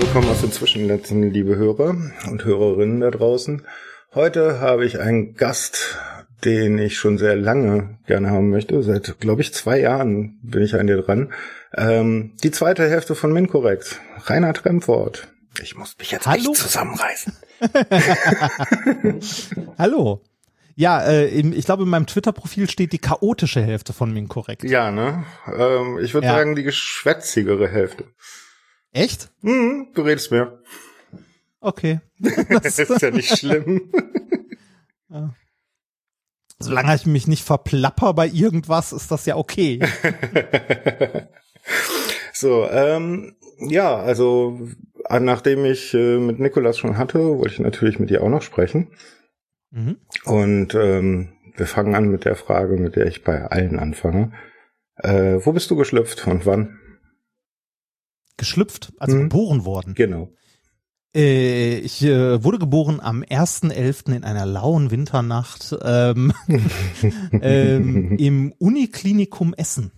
Willkommen aus den Zwischennetzen, liebe Hörer und Hörerinnen da draußen. Heute habe ich einen Gast, den ich schon sehr lange gerne haben möchte. Seit, glaube ich, zwei Jahren bin ich an dir dran. Ähm, die zweite Hälfte von Minkorrekt, Reinhard Remford. Ich muss mich jetzt Hallo? echt zusammenreißen. Hallo. Ja, äh, ich glaube, in meinem Twitter-Profil steht die chaotische Hälfte von Minkorrekt. Ja, ne? Ähm, ich würde ja. sagen, die geschwätzigere Hälfte. Echt? Mhm, du redest mehr. Okay. Das ist ja nicht schlimm. ja. Solange ich mich nicht verplapper bei irgendwas, ist das ja okay. so, ähm, ja, also nachdem ich äh, mit Nikolas schon hatte, wollte ich natürlich mit dir auch noch sprechen. Mhm. Und ähm, wir fangen an mit der Frage, mit der ich bei allen anfange. Äh, wo bist du geschlüpft und wann? Geschlüpft, also mhm. geboren worden. Genau. Äh, ich äh, wurde geboren am 1.11. in einer lauen Winternacht ähm, ähm, im Uniklinikum Essen.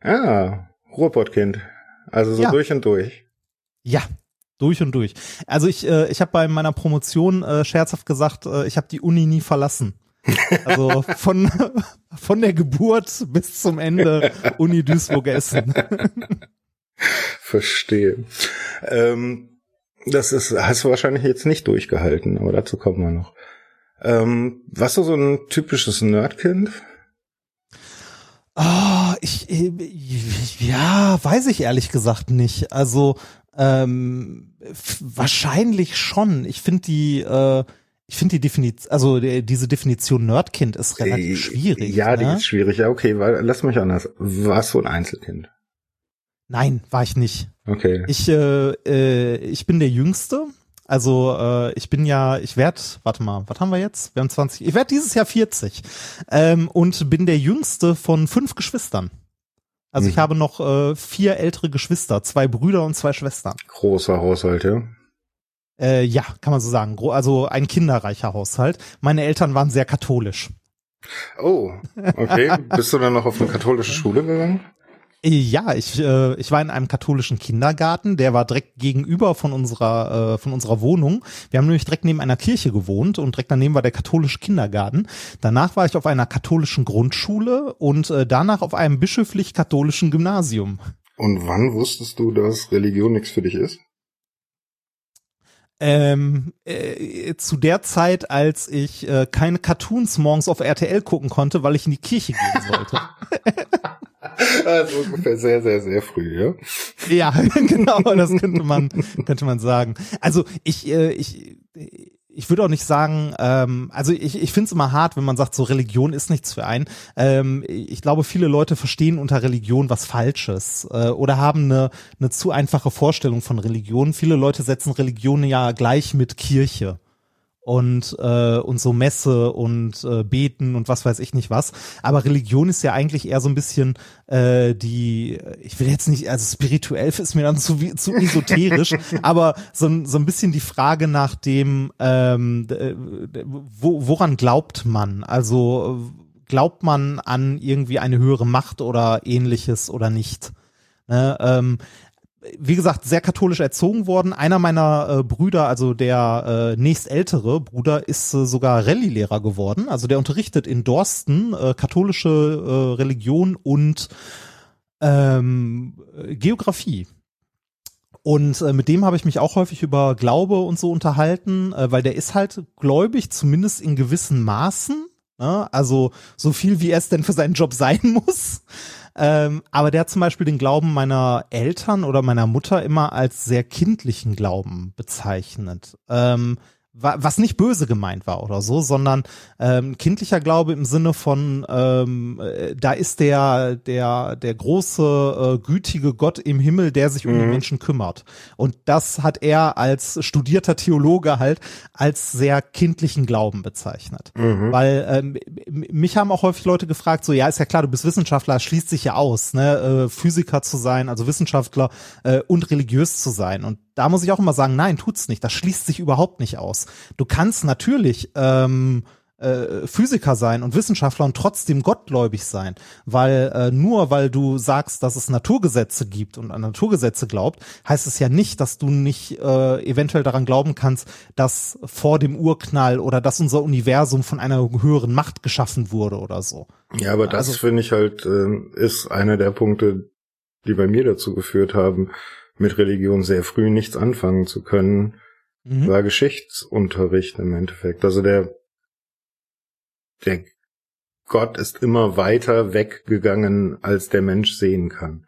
Ah, Ruhrpottkind. Also so ja. durch und durch. Ja, durch und durch. Also ich, äh, ich habe bei meiner Promotion äh, scherzhaft gesagt, äh, ich habe die Uni nie verlassen. Also von, von der Geburt bis zum Ende Uni Duisburg-Essen. Verstehe. Ähm, das ist, hast du wahrscheinlich jetzt nicht durchgehalten, aber dazu kommen wir noch. Ähm, warst du so ein typisches Nerdkind? Oh, ich, ja, weiß ich ehrlich gesagt nicht. Also ähm, wahrscheinlich schon. Ich finde die, äh, ich finde die Definition, also die, diese Definition Nerdkind ist relativ äh, schwierig. Ja, ne? die ist schwierig. Ja, okay, weil, lass mich anders. Warst du ein Einzelkind? Nein, war ich nicht. Okay. Ich, äh, äh, ich bin der Jüngste. Also äh, ich bin ja, ich werde, warte mal, was haben wir jetzt? Wir haben 20, ich werde dieses Jahr 40 ähm, und bin der Jüngste von fünf Geschwistern. Also mhm. ich habe noch äh, vier ältere Geschwister, zwei Brüder und zwei Schwestern. Großer Haushalt, ja. Äh, ja, kann man so sagen. Also ein kinderreicher Haushalt. Meine Eltern waren sehr katholisch. Oh, okay. Bist du dann noch auf eine katholische Schule gegangen? Ja, ich, äh, ich war in einem katholischen Kindergarten, der war direkt gegenüber von unserer, äh, von unserer Wohnung. Wir haben nämlich direkt neben einer Kirche gewohnt und direkt daneben war der katholische Kindergarten. Danach war ich auf einer katholischen Grundschule und äh, danach auf einem bischöflich-katholischen Gymnasium. Und wann wusstest du, dass Religion nichts für dich ist? Ähm, äh, zu der Zeit, als ich äh, keine Cartoons morgens auf RTL gucken konnte, weil ich in die Kirche gehen sollte. Also ungefähr sehr, sehr, sehr früh, ja? Ja, genau, das könnte man, könnte man sagen. Also ich, äh, ich, ich würde auch nicht sagen, ähm, also ich, ich finde es immer hart, wenn man sagt, so Religion ist nichts für einen. Ähm, ich glaube, viele Leute verstehen unter Religion was Falsches äh, oder haben eine, eine zu einfache Vorstellung von Religion. Viele Leute setzen Religion ja gleich mit Kirche und äh, und so Messe und äh, beten und was weiß ich nicht was. Aber Religion ist ja eigentlich eher so ein bisschen äh, die, ich will jetzt nicht, also spirituell ist mir dann zu zu esoterisch, aber so, so ein bisschen die Frage nach dem, ähm, wo, woran glaubt man? Also glaubt man an irgendwie eine höhere Macht oder ähnliches oder nicht? Ne, ähm, wie gesagt, sehr katholisch erzogen worden. Einer meiner äh, Brüder, also der äh, nächstältere Bruder, ist äh, sogar Rallye-Lehrer geworden. Also der unterrichtet in Dorsten äh, katholische äh, Religion und ähm, Geografie. Und äh, mit dem habe ich mich auch häufig über Glaube und so unterhalten, äh, weil der ist halt gläubig, zumindest in gewissen Maßen. Ne? Also so viel, wie er es denn für seinen Job sein muss. Ähm, aber der hat zum Beispiel den Glauben meiner Eltern oder meiner Mutter immer als sehr kindlichen Glauben bezeichnet. Ähm, was nicht böse gemeint war oder so, sondern ähm, kindlicher Glaube im Sinne von ähm, äh, da ist der der der große äh, gütige Gott im Himmel, der sich um mhm. die Menschen kümmert. Und das hat er als studierter Theologe halt als sehr kindlichen Glauben bezeichnet, mhm. weil ähm, mich haben auch häufig Leute gefragt, so ja ist ja klar, du bist Wissenschaftler, schließt sich ja aus, ne, äh, Physiker zu sein, also Wissenschaftler äh, und religiös zu sein und da muss ich auch immer sagen, nein, tut's nicht. Das schließt sich überhaupt nicht aus. Du kannst natürlich ähm, äh, Physiker sein und Wissenschaftler und trotzdem gottgläubig sein, weil äh, nur weil du sagst, dass es Naturgesetze gibt und an Naturgesetze glaubt, heißt es ja nicht, dass du nicht äh, eventuell daran glauben kannst, dass vor dem Urknall oder dass unser Universum von einer höheren Macht geschaffen wurde oder so. Ja, aber das also, finde ich halt äh, ist einer der Punkte, die bei mir dazu geführt haben, mit Religion sehr früh nichts anfangen zu können, mhm. war Geschichtsunterricht im Endeffekt. Also der der Gott ist immer weiter weggegangen, als der Mensch sehen kann.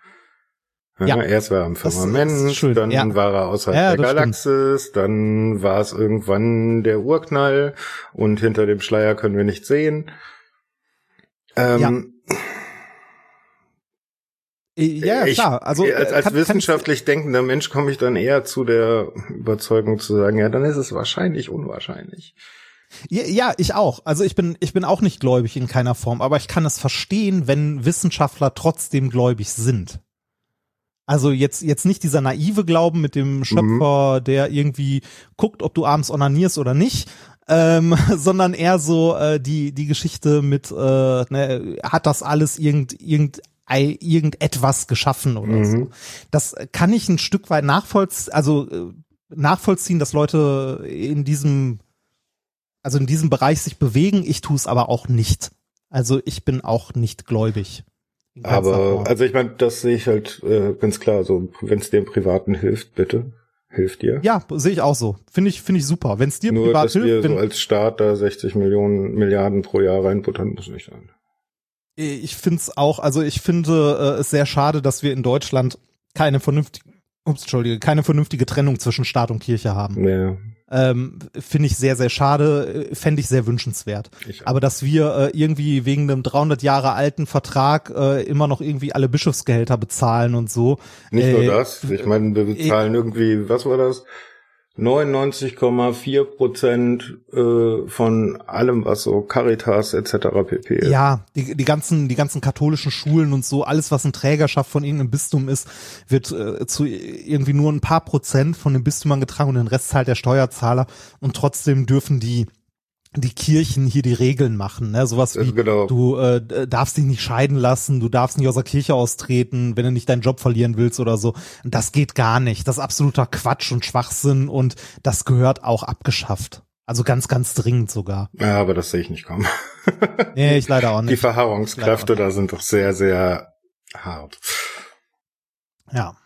Ja, Erst war er am Firmament, dann ja. war er außerhalb ja, der Galaxis, stimmt. dann war es irgendwann der Urknall und hinter dem Schleier können wir nicht sehen. Ähm, ja, ich, klar. Also als, als kann, wissenschaftlich kann denkender Mensch komme ich dann eher zu der Überzeugung zu sagen, ja, dann ist es wahrscheinlich unwahrscheinlich. Ja, ja, ich auch. Also ich bin, ich bin auch nicht gläubig in keiner Form, aber ich kann es verstehen, wenn Wissenschaftler trotzdem gläubig sind. Also jetzt, jetzt nicht dieser naive Glauben mit dem Schöpfer, mhm. der irgendwie guckt, ob du abends onanierst oder nicht, ähm, sondern eher so äh, die, die Geschichte mit, äh, ne, hat das alles irgend, irgend, irgendetwas geschaffen oder mhm. so. Das kann ich ein Stück weit nachvollziehen, also äh, nachvollziehen, dass Leute in diesem also in diesem Bereich sich bewegen. Ich tue es aber auch nicht. Also ich bin auch nicht gläubig. Aber also ich meine, das sehe ich halt äh, ganz klar. So, wenn es dem Privaten hilft, bitte hilft dir. Ja, sehe ich auch so. Finde ich finde ich super. Wenn es dir Nur, privat dass hilft, wir so als Staat da 60 Millionen Milliarden pro Jahr reinbuttern, muss nicht sein. Ich finde es auch. Also ich finde äh, es sehr schade, dass wir in Deutschland keine vernünftige, ups, Entschuldige, keine vernünftige Trennung zwischen Staat und Kirche haben. Ja. Ähm, Finde ich sehr, sehr schade, äh, fände ich sehr wünschenswert. Ich Aber dass wir äh, irgendwie wegen einem 300 Jahre alten Vertrag äh, immer noch irgendwie alle Bischofsgehälter bezahlen und so. Nicht äh, nur das, ich meine, wir bezahlen äh, irgendwie, was war das? 99,4 Prozent äh, von allem, was so Caritas etc. pp. ist. Ja, die, die ganzen die ganzen katholischen Schulen und so, alles was in Trägerschaft von irgendeinem Bistum ist, wird äh, zu irgendwie nur ein paar Prozent von den Bistümern getragen und den Rest zahlt der Steuerzahler und trotzdem dürfen die die Kirchen hier die Regeln machen, ne? Sowas wie genau. du äh, darfst dich nicht scheiden lassen, du darfst nicht aus der Kirche austreten, wenn du nicht deinen Job verlieren willst oder so. Das geht gar nicht. Das ist absoluter Quatsch und Schwachsinn und das gehört auch abgeschafft. Also ganz, ganz dringend sogar. Ja, aber das sehe ich nicht kommen. nee, ich leider auch nicht. Die Verharrungskräfte da sind doch sehr, sehr hart. Ja.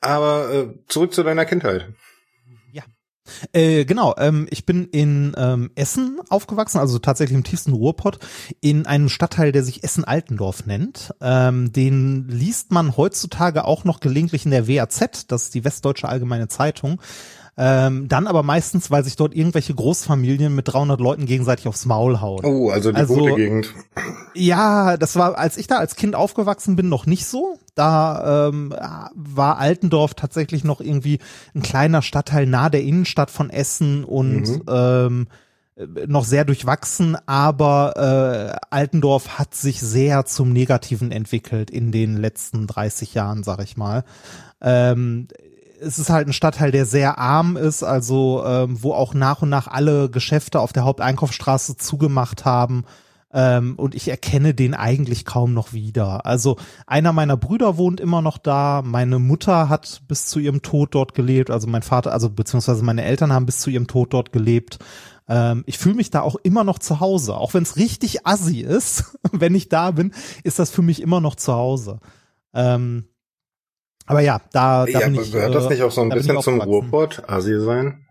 Aber äh, zurück zu deiner Kindheit. Äh, genau, ähm, ich bin in ähm, Essen aufgewachsen, also tatsächlich im tiefsten Ruhrpott, in einem Stadtteil, der sich Essen-Altendorf nennt. Ähm, den liest man heutzutage auch noch gelegentlich in der WAZ, das ist die Westdeutsche Allgemeine Zeitung. Ähm, dann aber meistens, weil sich dort irgendwelche Großfamilien mit 300 Leuten gegenseitig aufs Maul hauen. Oh, also die also, gute Gegend. Ja, das war, als ich da als Kind aufgewachsen bin, noch nicht so. Da ähm, war Altendorf tatsächlich noch irgendwie ein kleiner Stadtteil nah der Innenstadt von Essen und mhm. ähm, noch sehr durchwachsen, aber äh, Altendorf hat sich sehr zum Negativen entwickelt in den letzten 30 Jahren, sag ich mal. Ähm, es ist halt ein Stadtteil, der sehr arm ist, also ähm, wo auch nach und nach alle Geschäfte auf der Haupteinkaufsstraße zugemacht haben. Ähm, und ich erkenne den eigentlich kaum noch wieder. Also einer meiner Brüder wohnt immer noch da. Meine Mutter hat bis zu ihrem Tod dort gelebt. Also mein Vater, also beziehungsweise meine Eltern haben bis zu ihrem Tod dort gelebt. Ähm, ich fühle mich da auch immer noch zu Hause. Auch wenn es richtig assi ist, wenn ich da bin, ist das für mich immer noch zu Hause. Ähm, aber ja, da, da ja, bin ich. Gehört das nicht auch so ein bisschen zum Ruhrpott, Asi sein?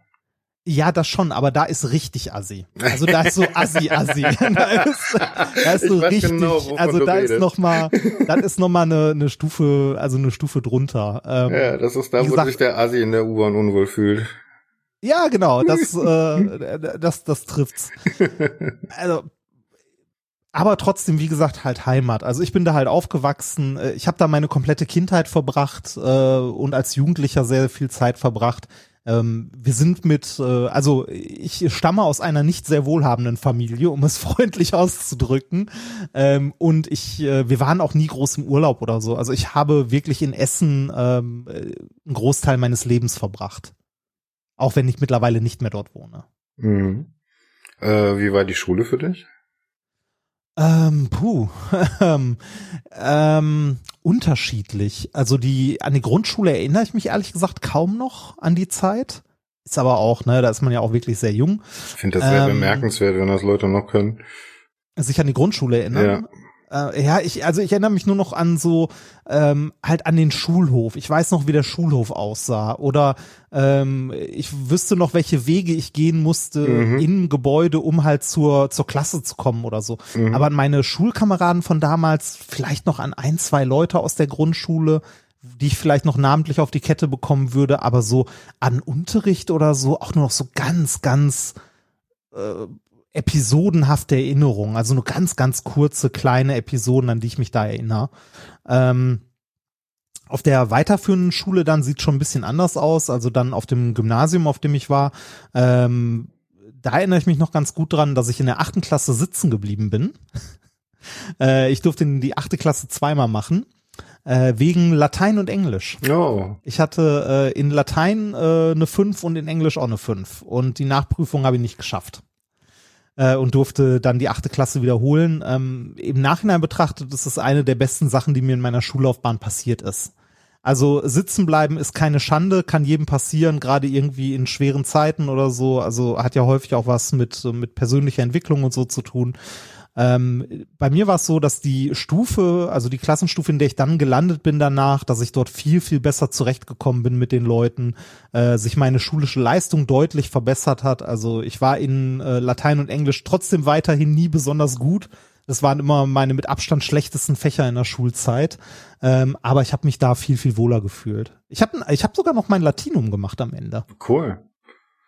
Ja, das schon, aber da ist richtig assi. Also da ist so assi assi. da ist, da ist so richtig. Genau, also da ist noch mal, das ist noch mal eine, eine Stufe, also eine Stufe drunter. Ähm, ja, das ist da, wo gesagt, sich der Assi in der U-Bahn unwohl fühlt. Ja, genau, das, äh, das, das trifft's. Also aber trotzdem, wie gesagt, halt Heimat. Also ich bin da halt aufgewachsen. Äh, ich habe da meine komplette Kindheit verbracht äh, und als Jugendlicher sehr viel Zeit verbracht. Ähm, wir sind mit, äh, also ich stamme aus einer nicht sehr wohlhabenden Familie, um es freundlich auszudrücken. Ähm, und ich, äh, wir waren auch nie groß im Urlaub oder so. Also ich habe wirklich in Essen ähm, äh, einen Großteil meines Lebens verbracht. Auch wenn ich mittlerweile nicht mehr dort wohne. Mhm. Äh, wie war die Schule für dich? Ähm, puh, ähm, ähm, unterschiedlich. Also die an die Grundschule erinnere ich mich ehrlich gesagt kaum noch an die Zeit. Ist aber auch, ne, da ist man ja auch wirklich sehr jung. Ich finde das sehr Ähm, bemerkenswert, wenn das Leute noch können. Sich an die Grundschule erinnern. Äh, ja, ich, also ich erinnere mich nur noch an so, ähm, halt an den Schulhof. Ich weiß noch, wie der Schulhof aussah. Oder ähm, ich wüsste noch, welche Wege ich gehen musste Mhm. im Gebäude, um halt zur, zur Klasse zu kommen oder so. Mhm. Aber an meine Schulkameraden von damals, vielleicht noch an ein, zwei Leute aus der Grundschule, die ich vielleicht noch namentlich auf die Kette bekommen würde, aber so an Unterricht oder so auch nur noch so ganz, ganz äh, episodenhafte Erinnerungen, also nur ganz, ganz kurze, kleine Episoden, an die ich mich da erinnere. Ähm, auf der weiterführenden Schule dann sieht schon ein bisschen anders aus, also dann auf dem Gymnasium, auf dem ich war, ähm, da erinnere ich mich noch ganz gut dran, dass ich in der achten Klasse sitzen geblieben bin. äh, ich durfte die achte Klasse zweimal machen, äh, wegen Latein und Englisch. Oh, Ich hatte äh, in Latein äh, eine 5 und in Englisch auch eine 5. Und die Nachprüfung habe ich nicht geschafft. Äh, und durfte dann die achte Klasse wiederholen. Ähm, Im Nachhinein betrachtet ist es eine der besten Sachen, die mir in meiner Schullaufbahn passiert ist. Also sitzen bleiben ist keine Schande, kann jedem passieren, gerade irgendwie in schweren Zeiten oder so. Also hat ja häufig auch was mit, mit persönlicher Entwicklung und so zu tun. Ähm, bei mir war es so, dass die Stufe, also die Klassenstufe, in der ich dann gelandet bin danach, dass ich dort viel, viel besser zurechtgekommen bin mit den Leuten, äh, sich meine schulische Leistung deutlich verbessert hat. Also ich war in äh, Latein und Englisch trotzdem weiterhin nie besonders gut. Das waren immer meine mit Abstand schlechtesten Fächer in der Schulzeit. Ähm, aber ich habe mich da viel, viel wohler gefühlt. Ich habe ich hab sogar noch mein Latinum gemacht am Ende. cool.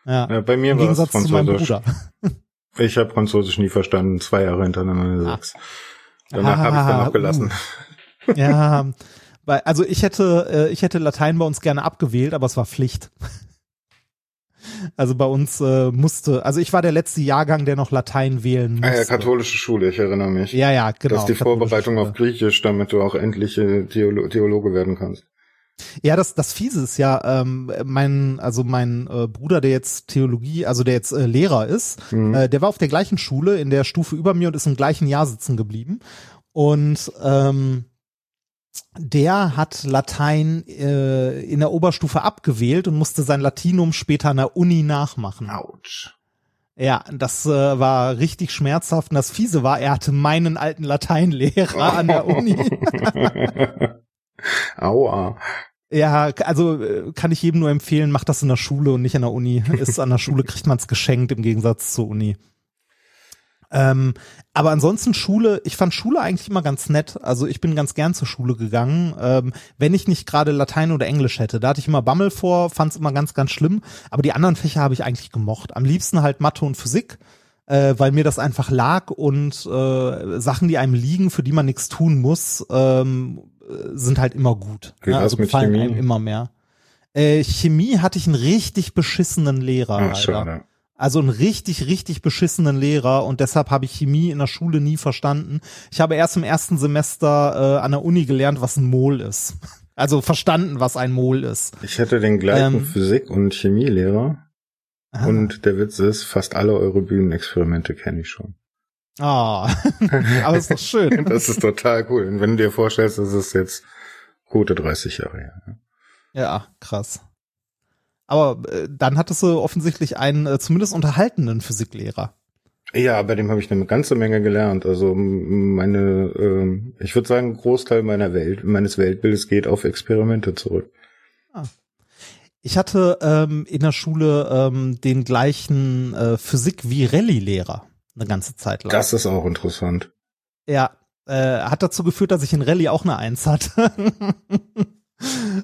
Ja. Ja, bei mir war es Gegensatz zu meinem Französisch. Bruder. Ich habe Französisch nie verstanden, zwei Jahre hintereinander Ah. sechs. Danach habe ich dann Ah, noch gelassen. Ja, weil, also ich hätte, äh, ich hätte Latein bei uns gerne abgewählt, aber es war Pflicht. Also bei uns äh, musste, also ich war der letzte Jahrgang, der noch Latein wählen Ah musste. ja, katholische Schule, ich erinnere mich. Ja, ja, genau. das ist die Vorbereitung Schule. auf Griechisch, damit du auch endlich äh, Theolo Theologe werden kannst. Ja, das, das Fiese ist ja, ähm, mein, also mein äh, Bruder, der jetzt Theologie, also der jetzt äh, Lehrer ist, Mhm. äh, der war auf der gleichen Schule in der Stufe über mir und ist im gleichen Jahr sitzen geblieben. Und ähm, der hat Latein äh, in der Oberstufe abgewählt und musste sein Latinum später an der Uni nachmachen. Autsch. Ja, das äh, war richtig schmerzhaft. Und das Fiese war, er hatte meinen alten Lateinlehrer an der Uni. Aua. Ja, also äh, kann ich jedem nur empfehlen, macht das in der Schule und nicht an der Uni. Ist an der Schule kriegt man es geschenkt im Gegensatz zur Uni. Ähm, aber ansonsten Schule, ich fand Schule eigentlich immer ganz nett. Also ich bin ganz gern zur Schule gegangen, ähm, wenn ich nicht gerade Latein oder Englisch hätte. Da hatte ich immer Bammel vor, fand es immer ganz, ganz schlimm. Aber die anderen Fächer habe ich eigentlich gemocht. Am liebsten halt Mathe und Physik, äh, weil mir das einfach lag und äh, Sachen, die einem liegen, für die man nichts tun muss, ähm, äh, sind halt immer gut. Wie war's also mit gefallen Chemie? einem immer mehr. Äh, Chemie hatte ich einen richtig beschissenen Lehrer. Ach, leider. schade. Also einen richtig, richtig beschissenen Lehrer und deshalb habe ich Chemie in der Schule nie verstanden. Ich habe erst im ersten Semester äh, an der Uni gelernt, was ein Mol ist. Also verstanden, was ein Mol ist. Ich hatte den gleichen Ähm. Physik- und Chemielehrer. Ah. Und der Witz ist, fast alle eure Bühnenexperimente kenne ich schon. Ah, aber ist doch schön. Das ist total cool. Und wenn du dir vorstellst, das ist jetzt gute 30 Jahre her. Ja, krass. Aber äh, dann hattest du offensichtlich einen äh, zumindest unterhaltenden Physiklehrer. Ja, bei dem habe ich eine ganze Menge gelernt. Also meine, ähm, ich würde sagen, Großteil meiner Welt, meines Weltbildes geht auf Experimente zurück. Ich hatte ähm, in der Schule ähm, den gleichen äh, Physik wie Rallye-Lehrer eine ganze Zeit lang. Das ist auch interessant. Ja, äh, hat dazu geführt, dass ich in Rallye auch eine Eins hatte.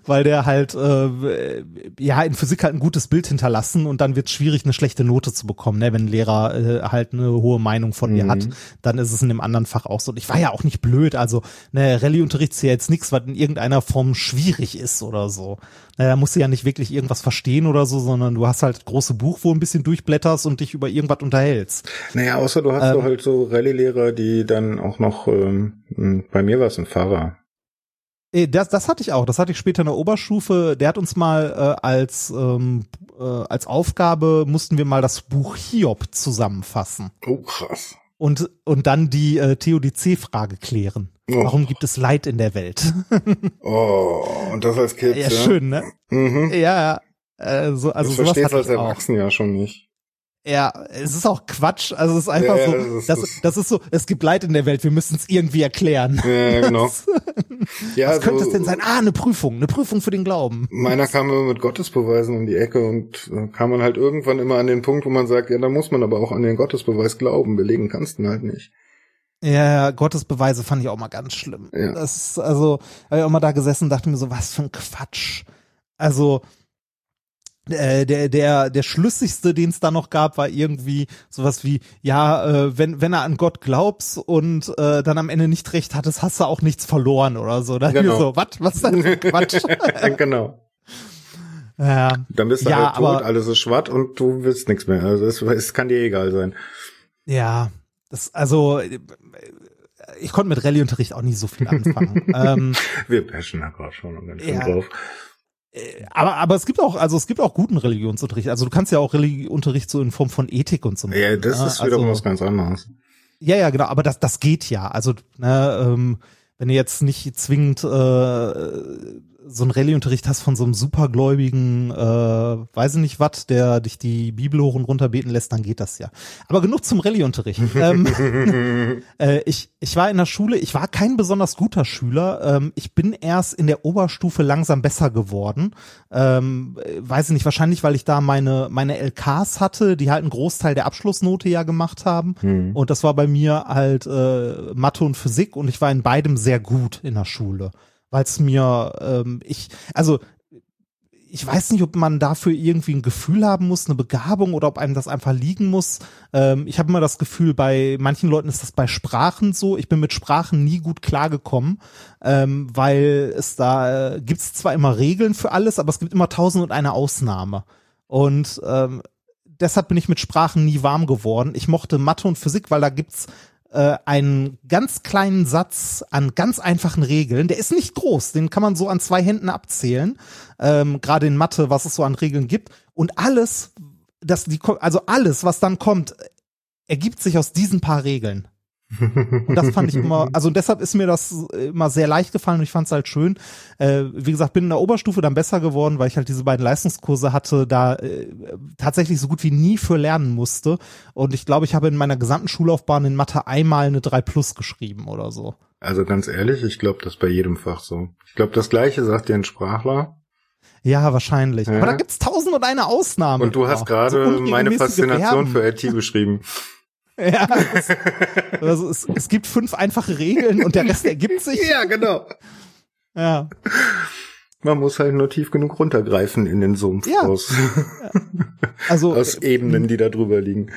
Weil der halt, äh, ja, in Physik halt ein gutes Bild hinterlassen und dann wird es schwierig, eine schlechte Note zu bekommen, ne? Wenn ein Lehrer äh, halt eine hohe Meinung von dir Mhm. hat, dann ist es in dem anderen Fach auch so. Und ich war ja auch nicht blöd, also, ne, Rallye-Unterricht ist ja jetzt nichts, was in irgendeiner Form schwierig ist oder so. Na, da musst du ja nicht wirklich irgendwas verstehen oder so, sondern du hast halt große Buch, wo ein bisschen durchblätterst und dich über irgendwas unterhältst. Naja, außer du hast Ähm. so halt so Rallye-Lehrer, die dann auch noch, ähm, bei mir war es ein Pfarrer. Äh, das, das hatte ich auch. Das hatte ich später in der Oberstufe. Der hat uns mal äh, als ähm, äh, als Aufgabe mussten wir mal das Buch Hiob zusammenfassen. Oh krass. Und und dann die äh, Theodizee-Frage klären. Oh. Warum gibt es Leid in der Welt? Oh, und das als Kind. ja, ja, schön, ne? Mhm. Ja, äh, so, also das sowas verstehst hatte du als. Erwachsener ja schon nicht. Ja, es ist auch Quatsch. Also es ist einfach Ja, so, das ist- das, das- ist so, es gibt Leid in der Welt, wir müssen es irgendwie erklären. Ja, genau. Ja, Was könnte so- es denn sein? Ah, eine Prüfung, eine Prüfung für den Glauben. Meiner kam immer mit Gottesbeweisen um die Ecke und äh, kam man halt irgendwann immer an den Punkt, wo man sagt, ja, da muss man aber auch an den Gottesbeweis glauben. Belegen kannst du ihn halt nicht. Ja, Gottesbeweise fand ich auch mal ganz schlimm. Ja. Das ist, also, habe ich auch mal da gesessen und dachte mir so, was für ein Quatsch. Also, äh, der, der, der schlüssigste, den es da noch gab, war irgendwie sowas wie, ja, äh, wenn, wenn er an Gott glaubst und äh, dann am Ende nicht recht hattest, hast du auch nichts verloren oder so. Da Genau. genau. so, was, was das für Quatsch? genau. ja, Dann bist du Ja, halt tot, aber- alles ist schwatt und du willst nichts mehr. Also es, es kann dir egal sein. ja, das, also, ich konnte mit Rallye-Unterricht auch nicht so viel anfangen. ähm, Wir bashen da gerade schon ganz schön Ja. drauf. Aber, aber es gibt auch, also es gibt auch guten Religionsunterricht. Also du kannst ja auch Religionsunterricht so in Form von Ethik und so. Ja, machen, das ne? ist wiederum also, was ganz anderes. Ja, ja, genau, aber das, das geht ja. Also, ne, ähm, wenn du jetzt nicht zwingend äh, so einen Rallye-Unterricht hast von so einem supergläubigen, äh, weiß ich nicht was, der dich die Bibel hoch und runter beten lässt, dann geht das ja. Aber genug zum Rallye-Unterricht. ähm, äh, ich, ich war in der Schule, ich war kein besonders guter Schüler. Ähm, ich bin erst in der Oberstufe langsam besser geworden. Ähm, äh, weiß ich nicht, wahrscheinlich, weil ich da meine, meine LKs hatte, die halt einen Großteil der Abschlussnote ja gemacht haben. Hm. Und das war bei mir halt äh, Mathe und Physik und ich war in beidem sehr gut in der Schule. Weil es mir, ähm, ich, also ich weiß nicht, ob man dafür irgendwie ein Gefühl haben muss, eine Begabung oder ob einem das einfach liegen muss. Ähm, ich habe immer das Gefühl, bei manchen Leuten ist das bei Sprachen so. Ich bin mit Sprachen nie gut klargekommen, ähm, weil es da äh, gibt's zwar immer Regeln für alles, aber es gibt immer tausend und eine Ausnahme. Und ähm, deshalb bin ich mit Sprachen nie warm geworden. Ich mochte Mathe und Physik, weil da gibt's äh, einen ganz kleinen Satz an ganz einfachen Regeln. Der ist nicht groß, den kann man so an zwei Händen abzählen. Ähm, Gerade in Mathe, was es so an Regeln gibt. Und alles, das die, also alles, was dann kommt, ergibt sich aus diesen paar Regeln. Und das fand ich immer, also deshalb ist mir das immer sehr leicht gefallen und ich fand es halt schön. Äh, wie gesagt, bin in der Oberstufe dann besser geworden, weil ich halt diese beiden Leistungskurse hatte, da äh, tatsächlich so gut wie nie für lernen musste. Und ich glaube, ich habe in meiner gesamten Schullaufbahn in Mathe einmal eine 3 plus geschrieben oder so. Also ganz ehrlich, ich glaube, das bei jedem Fach so. Ich glaube, das gleiche sagt dir ein Sprachler. Ja, wahrscheinlich. Ja. Aber da gibt's tausend und eine Ausnahme. Und du hast gerade so meine Faszination Verben. für IT beschrieben. Ja, das, also es, es gibt fünf einfache Regeln und der Rest ergibt sich. ja, genau. Ja. Man muss halt nur tief genug runtergreifen in den Sumpf Ja. aus, Also aus Ebenen, die da drüber liegen.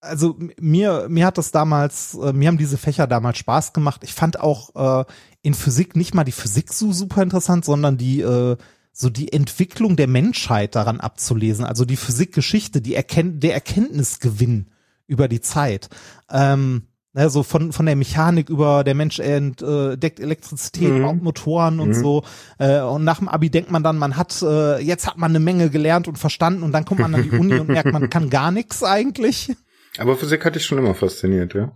also mir mir hat das damals äh, mir haben diese Fächer damals Spaß gemacht. Ich fand auch äh, in Physik nicht mal die Physik so super interessant, sondern die äh, so die Entwicklung der Menschheit daran abzulesen, also die Physikgeschichte, die Erkenn der Erkenntnisgewinn über die Zeit. Ähm, ne, so von von der Mechanik über der Mensch entdeckt Elektrizität, Mhm. baut Motoren und Mhm. so. Äh, und nach dem Abi denkt man dann, man hat äh, jetzt hat man eine Menge gelernt und verstanden und dann kommt man an die Uni und merkt, man kann gar nichts eigentlich. Aber Physik hatte ich schon immer fasziniert, ja.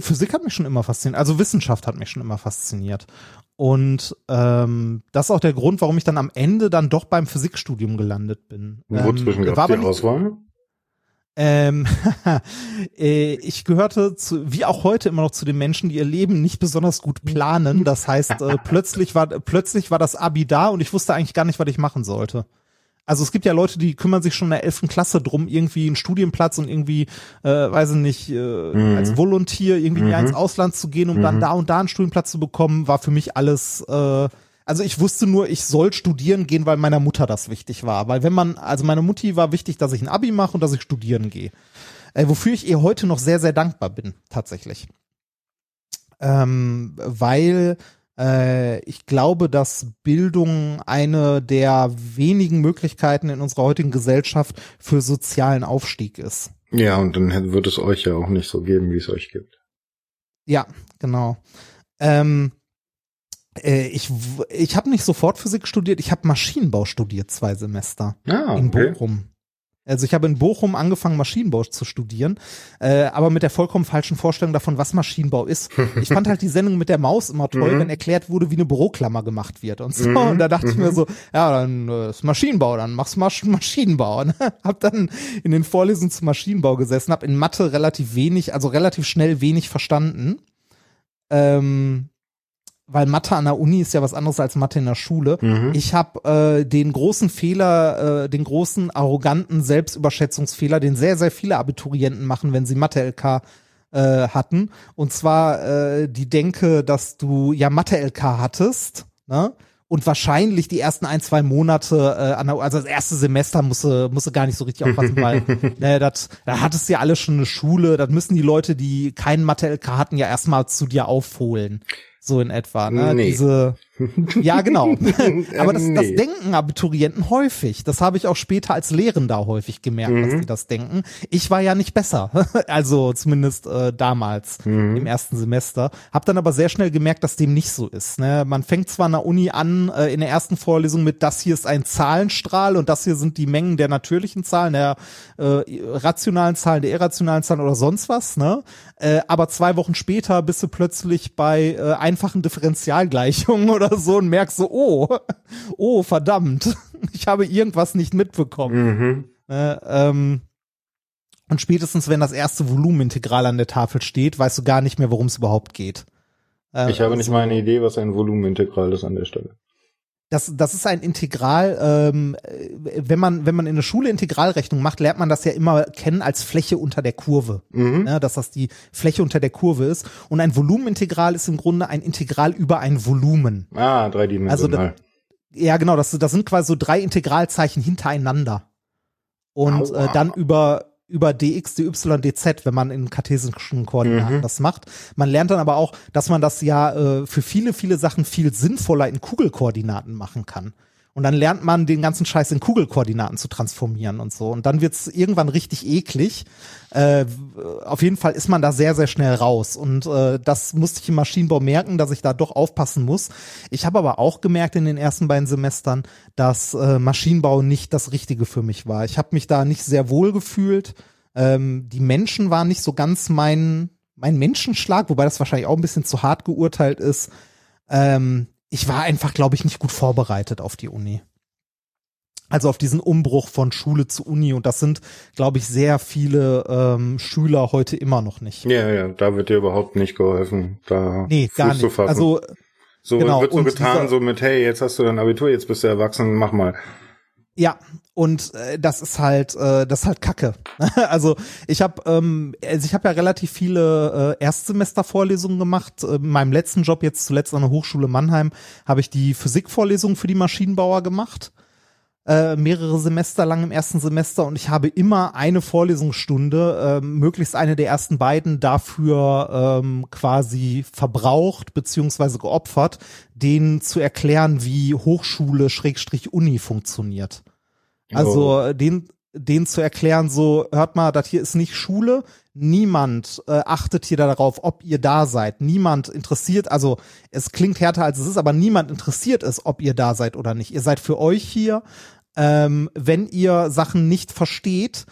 Physik hat mich schon immer fasziniert, also Wissenschaft hat mich schon immer fasziniert. Und ähm, das ist auch der Grund, warum ich dann am Ende dann doch beim Physikstudium gelandet bin. Wozu Ähm, gab war es die nicht- Auswahl? Ähm, äh, ich gehörte zu, wie auch heute immer noch zu den Menschen, die ihr Leben nicht besonders gut planen. Das heißt, äh, plötzlich war plötzlich war das Abi da und ich wusste eigentlich gar nicht, was ich machen sollte. Also es gibt ja Leute, die kümmern sich schon in der elften Klasse drum, irgendwie einen Studienplatz und irgendwie, äh, weiß ich nicht, äh, Mhm. als Volontier irgendwie Mhm. ins Ausland zu gehen, um dann Mhm. da und da einen Studienplatz zu bekommen, war für mich alles. Äh, also ich wusste nur, ich soll studieren gehen, weil meiner Mutter das wichtig war. Weil wenn man, also meine Mutti war wichtig, dass ich ein Abi mache und dass ich studieren gehe. Äh, wofür ich ihr heute noch sehr, sehr dankbar bin, tatsächlich. Ähm, weil äh, ich glaube, dass Bildung eine der wenigen Möglichkeiten in unserer heutigen Gesellschaft für sozialen Aufstieg ist. Ja, und dann wird es euch ja auch nicht so geben, wie es euch gibt. Ja, genau. Ähm, Äh, ich ich habe nicht sofort Physik studiert, ich habe Maschinenbau studiert, zwei Semester Ah, in okay. Bochum. Also ich habe in Bochum angefangen, Maschinenbau zu studieren, äh, aber mit der vollkommen falschen Vorstellung davon, was Maschinenbau ist. Ich fand halt die Sendung mit der Maus immer toll, Mhm. wenn erklärt wurde, wie eine Büroklammer gemacht wird und so. Mhm, Und da dachte ich mir mhm. so, ja, dann äh, ist Maschinenbau, dann machst du Masch Maschinenbau. Und hab dann in den Vorlesungen zu Maschinenbau gesessen, hab in Mathe relativ wenig, also relativ schnell wenig verstanden. Ähm, weil Mathe an der Uni ist ja was anderes als Mathe in der Schule. Mhm. Ich habe äh, den großen Fehler, äh, den großen arroganten Selbstüberschätzungsfehler, den sehr, sehr viele Abiturienten machen, wenn sie Mathe-LK äh, hatten. Und zwar äh, die Denke, dass du ja Mathe-LK hattest, ne? Und wahrscheinlich die ersten ein, zwei Monate, äh, an der, also das erste Semester musste, musste gar nicht so richtig aufpassen, weil ne, das, da hattest du ja alle schon eine Schule, das müssen die Leute, die keinen Mathe-LK hatten, ja erstmal zu dir aufholen. So in etwa, ne? Nee. Diese, ja, genau. Aber das, das denken Abiturienten häufig. Das habe ich auch später als Lehrender häufig gemerkt, dass Mhm. die das denken. Ich war ja nicht besser. Also zumindest äh, damals Mhm. im ersten Semester. Hab dann aber sehr schnell gemerkt, dass dem nicht so ist. Ne? Man fängt zwar an der Uni an, äh, in der ersten Vorlesung mit, das hier ist ein Zahlenstrahl und das hier sind die Mengen der natürlichen Zahlen, der äh, rationalen Zahlen, der irrationalen Zahlen oder sonst was. Ne? Äh, aber zwei Wochen später bist du plötzlich bei äh, einfachen Differentialgleichungen oder so und merkst so, oh, oh, verdammt, ich habe irgendwas nicht mitbekommen. Mhm. Äh, ähm, und spätestens, wenn das erste Volumenintegral an der Tafel steht, weißt du gar nicht mehr, worum es überhaupt geht. Äh, Ich habe nicht also, mal eine Idee, was ein Volumenintegral ist an der Stelle. Das, das ist ein Integral, ähm, äh, wenn man, wenn man in der Schule Integralrechnung macht, lernt man das ja immer kennen als Fläche unter der Kurve. Mhm. Ne, dass das die Fläche unter der Kurve ist. Und ein Volumenintegral ist im Grunde ein Integral über ein Volumen. Ah, dreidimensional. Ja, genau, das, das sind quasi so drei Integralzeichen hintereinander. Und Aua. äh, dann über über dx, dy, dz, wenn man in kartesischen Koordinaten Mhm. das macht. Man lernt dann aber auch, dass man das ja äh, für viele, viele Sachen viel sinnvoller in Kugelkoordinaten machen kann. Und dann lernt man den ganzen Scheiß in Kugelkoordinaten zu transformieren und so. Und dann wird's irgendwann richtig eklig. Äh, auf jeden Fall ist man da sehr, sehr schnell raus. Und äh, das musste ich im Maschinenbau merken, dass ich da doch aufpassen muss. Ich habe aber auch gemerkt in den ersten beiden Semestern, dass äh, Maschinenbau nicht das Richtige für mich war. Ich habe mich da nicht sehr wohl gefühlt. Ähm, die Menschen waren nicht so ganz mein, mein Menschenschlag, wobei das wahrscheinlich auch ein bisschen zu hart geurteilt ist. Ähm, ich war einfach, glaube ich, nicht gut vorbereitet auf die Uni. Also auf diesen Umbruch von Schule zu Uni und das sind, glaube ich, sehr viele ähm, Schüler heute immer noch nicht. Ja, ja, da wird dir überhaupt nicht geholfen, da Nee, gar Fuß zu nicht. fassen. Also so genau, wird so getan, so mit, hey, jetzt hast du dein Abitur, jetzt bist du erwachsen, mach mal. Ja, und äh, das ist halt, äh, das ist halt Kacke. also ich habe, ähm, also ich habe ja relativ viele äh, Erstsemestervorlesungen gemacht. Äh, In meinem letzten Job jetzt zuletzt an der Hochschule Mannheim habe ich die Physikvorlesung für die Maschinenbauer gemacht. Äh, mehrere Semester lang im ersten Semester und ich habe immer eine Vorlesungsstunde, ähm, möglichst eine der ersten beiden, dafür ähm, quasi verbraucht beziehungsweise geopfert, denen zu erklären, wie Hochschule Schrägstrich Uni funktioniert. Also äh, den, den zu erklären, so, hört mal, das hier ist nicht Schule, niemand äh, achtet hier darauf, ob ihr da seid. Niemand interessiert, also es klingt härter als es ist, aber niemand interessiert es, ob ihr da seid oder nicht. Ihr seid für euch hier. Ähm, wenn ihr Sachen nicht versteht,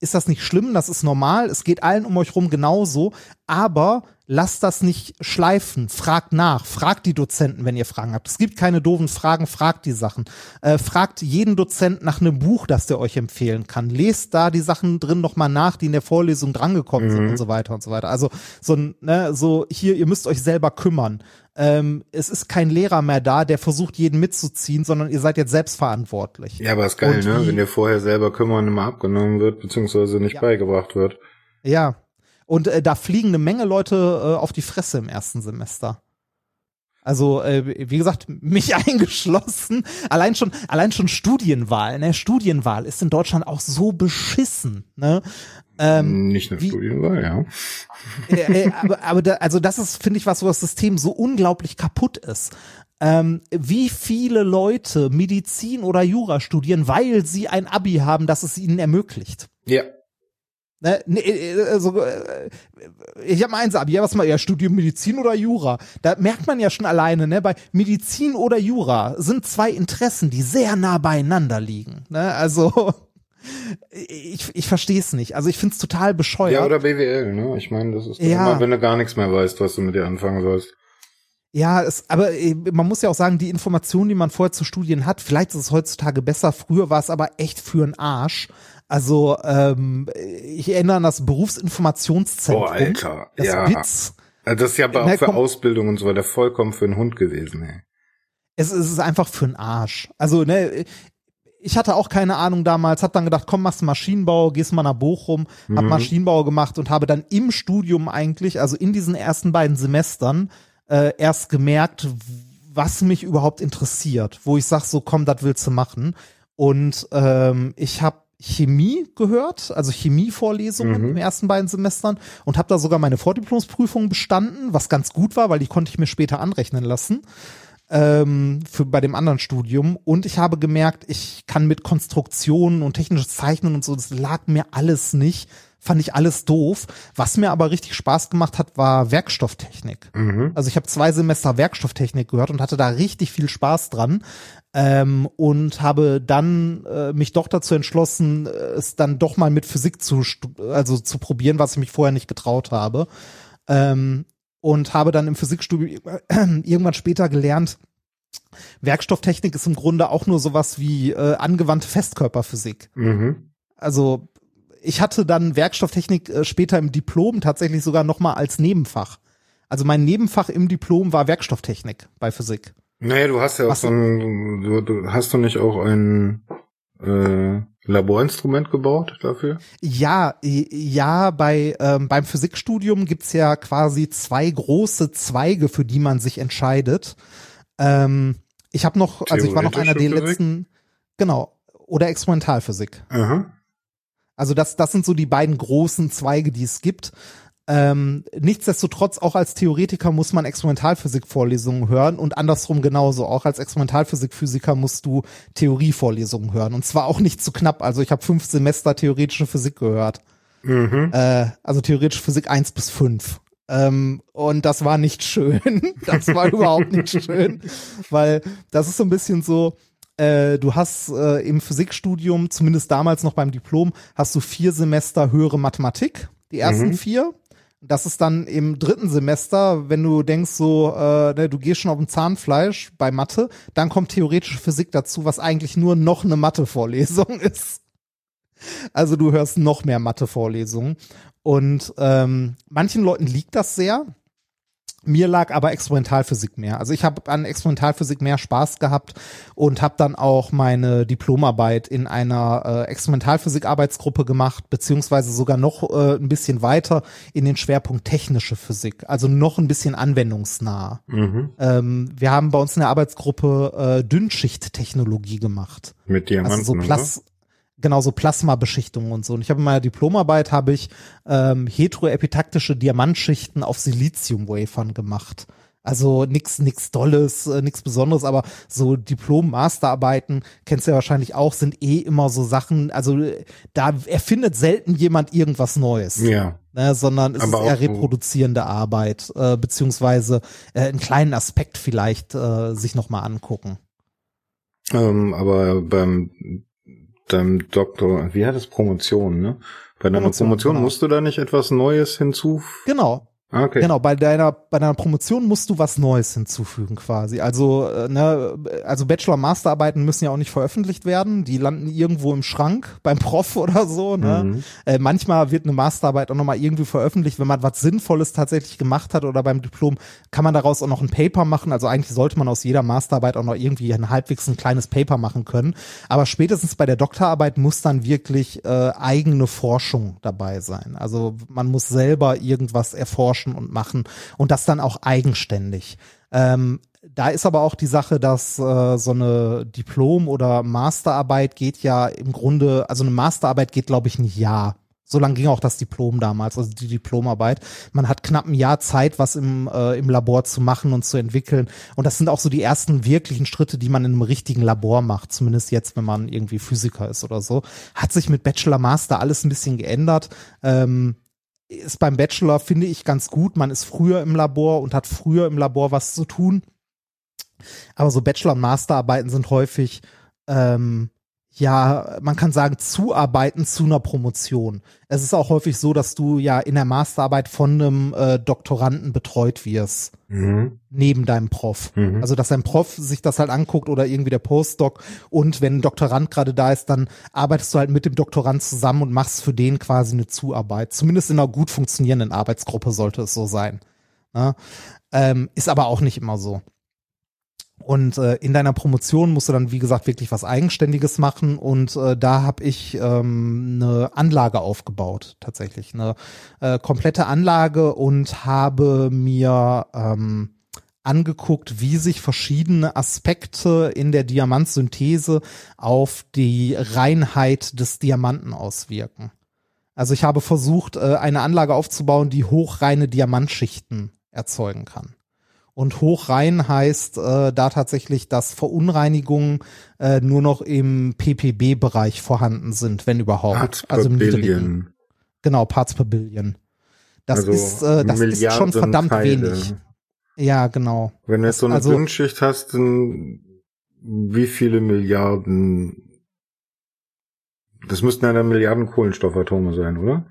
ist das nicht schlimm, das ist normal, es geht allen um euch rum genauso, aber lasst das nicht schleifen, fragt nach, fragt die Dozenten, wenn ihr Fragen habt. Es gibt keine doofen Fragen, fragt die Sachen. Äh, fragt jeden Dozent nach einem Buch, das der euch empfehlen kann. Lest da die Sachen drin nochmal nach, die in der Vorlesung drangekommen sind Mhm. und so weiter und so weiter. Also so, ein, ne, so hier, ihr müsst euch selber kümmern. Ähm, es ist kein Lehrer mehr da, der versucht, jeden mitzuziehen, sondern ihr seid jetzt selbstverantwortlich. Ja, aber ist geil, Und ne? wie- Wenn dir vorher selber kümmern immer abgenommen wird, beziehungsweise nicht Ja. beigebracht wird. Ja. Und äh, da fliegen eine Menge Leute äh, auf die Fresse im ersten Semester. Also, äh, wie gesagt, mich eingeschlossen. Allein schon, allein schon Studienwahl, ne? Studienwahl ist in Deutschland auch so beschissen, ne? Ähm, nicht eine wie- Studienwahl, ja. äh, äh, aber, aber da, also das ist, finde ich, was, wo das System so unglaublich kaputt ist. Ähm, wie viele Leute Medizin oder Jura studieren, weil sie ein Abi haben, das es ihnen ermöglicht. Ja. Ne, ne, also, äh, ich habe eins ab, ja, was mal, ja, Studium Medizin oder Jura. Da merkt man ja schon alleine, ne, bei Medizin oder Jura sind zwei Interessen, die sehr nah beieinander liegen. Ne? Also ich, ich verstehe es nicht. Also ich finde es total bescheuert. Ja, oder BWL, ne? Ich meine, das ist ja. immer, wenn du gar nichts mehr weißt, was du mit dir anfangen sollst. Ja, es, aber man muss ja auch sagen, die Informationen, die man vorher zu Studien hat, vielleicht ist es heutzutage besser. Früher war es aber echt für einen Arsch. Also ähm, ich erinnere an das Berufsinformationszentrum. Oh, Alter. Das ja. Witz. Das ist ja aber auch für Ausbildung und so weiter vollkommen für einen Hund gewesen, ey. Es, es ist einfach für einen Arsch. Also, ne, ich hatte auch keine Ahnung damals, hab dann gedacht, komm, machst du Maschinenbau, gehst mal nach Bochum, mhm. hab Maschinenbau gemacht und habe dann im Studium eigentlich, also in diesen ersten beiden Semestern, äh, erst gemerkt, was mich überhaupt interessiert, wo ich sag so, komm, das willst du machen. Und ähm, ich habe Chemie gehört, also Chemievorlesungen mhm. im ersten beiden Semestern und habe da sogar meine Vordiplomsprüfung bestanden, was ganz gut war, weil die konnte ich mir später anrechnen lassen ähm, für bei dem anderen Studium und ich habe gemerkt, ich kann mit Konstruktionen und technisches Zeichnen und so, das lag mir alles nicht, fand ich alles doof. Was mir aber richtig Spaß gemacht hat, war Werkstofftechnik. Mhm. Also ich habe zwei Semester Werkstofftechnik gehört und hatte da richtig viel Spaß dran. Ähm, und habe dann äh, mich doch dazu entschlossen, es dann doch mal mit Physik zu, also zu probieren, was ich mich vorher nicht getraut habe. Ähm, und habe dann im Physikstudium irgendwann später gelernt, Werkstofftechnik ist im Grunde auch nur sowas wie äh, angewandte Festkörperphysik. Mhm. Also ich hatte dann Werkstofftechnik äh, später im Diplom tatsächlich sogar noch mal als Nebenfach. Also mein Nebenfach im Diplom war Werkstofftechnik bei Physik. Naja, du hast ja auch so ein, du, du, hast du nicht auch ein äh, Laborinstrument gebaut dafür? Ja, ja, bei ähm, beim Physikstudium gibt's ja quasi zwei große Zweige, für die man sich entscheidet. Ähm, ich habe noch, also ich war noch einer der Physik? letzten, genau, oder Experimentalphysik. Aha. Also das, das sind so die beiden großen Zweige, die es gibt. Ähm, nichtsdestotrotz, auch als Theoretiker muss man Experimentalphysik-Vorlesungen hören und andersrum genauso. Auch als Experimentalphysik-Physiker musst du Theorievorlesungen hören. Und zwar auch nicht zu knapp. Also ich habe fünf Semester theoretische Physik gehört. Mhm. Äh, also theoretische Physik eins bis fünf. Ähm, und das war nicht schön. das war überhaupt nicht schön. Weil das ist so ein bisschen so, äh, du hast äh, im Physikstudium, zumindest damals noch beim Diplom, hast du vier Semester höhere Mathematik, die ersten mhm. vier das ist dann im dritten Semester, wenn du denkst so, äh, ne, du gehst schon auf dem Zahnfleisch bei Mathe, dann kommt theoretische Physik dazu, was eigentlich nur noch eine Mathe-Vorlesung ist. Also du hörst noch mehr Mathe-Vorlesungen. Und ähm, manchen Leuten liegt das sehr. Mir lag aber Experimentalphysik mehr. Also ich habe an Experimentalphysik mehr Spaß gehabt und habe dann auch meine Diplomarbeit in einer äh, Experimentalphysik-Arbeitsgruppe gemacht, beziehungsweise sogar noch äh, ein bisschen weiter in den Schwerpunkt technische Physik, also noch ein bisschen anwendungsnah. Mhm. Ähm, wir haben bei uns in der Arbeitsgruppe äh, Dünnschichttechnologie gemacht. Mit Diamanten, also so Plas genauso Plasmabeschichtungen und so. Und ich habe in meiner Diplomarbeit habe ich ähm, heteroepitaktische Diamantschichten auf Silizium-Wafern gemacht. Also nix, nix Dolles, äh, nix Besonderes, aber so Diplom-Masterarbeiten, kennst du ja wahrscheinlich auch, sind eh immer so Sachen, also da erfindet selten jemand irgendwas Neues. Ja. Ne, sondern es aber ist eher reproduzierende Arbeit, äh, beziehungsweise äh, einen kleinen Aspekt vielleicht äh, sich nochmal angucken. Ähm, aber beim deinem Doktor, wie hat es Promotion, ne? Bei deiner Promotion, Promotion genau. musst du da nicht etwas Neues hinzufügen? Genau, okay. Genau, bei deiner, bei deiner Promotion musst du was Neues hinzufügen quasi. Also, äh, ne, also Bachelor-Masterarbeiten müssen ja auch nicht veröffentlicht werden. Die landen irgendwo im Schrank beim Prof oder so. Ne? Mhm. Äh, manchmal wird eine Masterarbeit auch nochmal irgendwie veröffentlicht, wenn man was Sinnvolles tatsächlich gemacht hat oder beim Diplom kann man daraus auch noch ein Paper machen. Also eigentlich sollte man aus jeder Masterarbeit auch noch irgendwie ein halbwegs ein kleines Paper machen können. Aber spätestens bei der Doktorarbeit muss dann wirklich äh, eigene Forschung dabei sein. Also man muss selber irgendwas erforschen forschen und machen und das dann auch eigenständig. Ähm, da ist aber auch die Sache, dass äh, so eine Diplom- oder Masterarbeit geht ja im Grunde, also eine Masterarbeit geht, glaube ich, ein Jahr So lang ging auch das Diplom damals, also die Diplomarbeit. Man hat knapp ein Jahr Zeit, was im, äh, im Labor zu machen und zu entwickeln. Und das sind auch so die ersten wirklichen Schritte, die man in einem richtigen Labor macht. Zumindest jetzt, wenn man irgendwie Physiker ist oder so. Hat sich mit Bachelor Master alles ein bisschen geändert. Ähm, ist beim Bachelor, finde ich, ganz gut. Man ist früher im Labor und hat früher im Labor was zu tun. Aber so Bachelor- und Masterarbeiten sind häufig ähm, ja, man kann sagen, zuarbeiten zu einer Promotion. Es ist auch häufig so, dass du ja in der Masterarbeit von einem äh, Doktoranden betreut wirst. Mhm. Neben deinem Prof. Mhm. Also, dass dein Prof sich das halt anguckt oder irgendwie der Postdoc. Und wenn ein Doktorand gerade da ist, dann arbeitest du halt mit dem Doktorand zusammen und machst für den quasi eine Zuarbeit. Zumindest in einer gut funktionierenden Arbeitsgruppe sollte es so sein. Ja? Ähm, ist aber auch nicht immer so. Und äh, in deiner Promotion musst du dann, wie gesagt, wirklich was Eigenständiges machen. Und äh, da habe ich ähm, eine Anlage aufgebaut, tatsächlich. Eine äh, komplette Anlage und habe mir ähm, angeguckt, wie sich verschiedene Aspekte in der Diamantsynthese auf die Reinheit des Diamanten auswirken. Also ich habe versucht, äh, eine Anlage aufzubauen, die hochreine Diamantschichten erzeugen kann. Und hochrein heißt äh, da tatsächlich, dass Verunreinigungen äh, nur noch im PPB-Bereich vorhanden sind, wenn überhaupt. Parts per also Billion. Genau, Parts per Billion. Das also ist äh, das ist schon verdammt Teile. wenig. Ja, genau. Wenn du jetzt so eine also, Dünnschicht hast, dann wie viele Milliarden das müssten ja dann Milliarden Kohlenstoffatome sein, oder?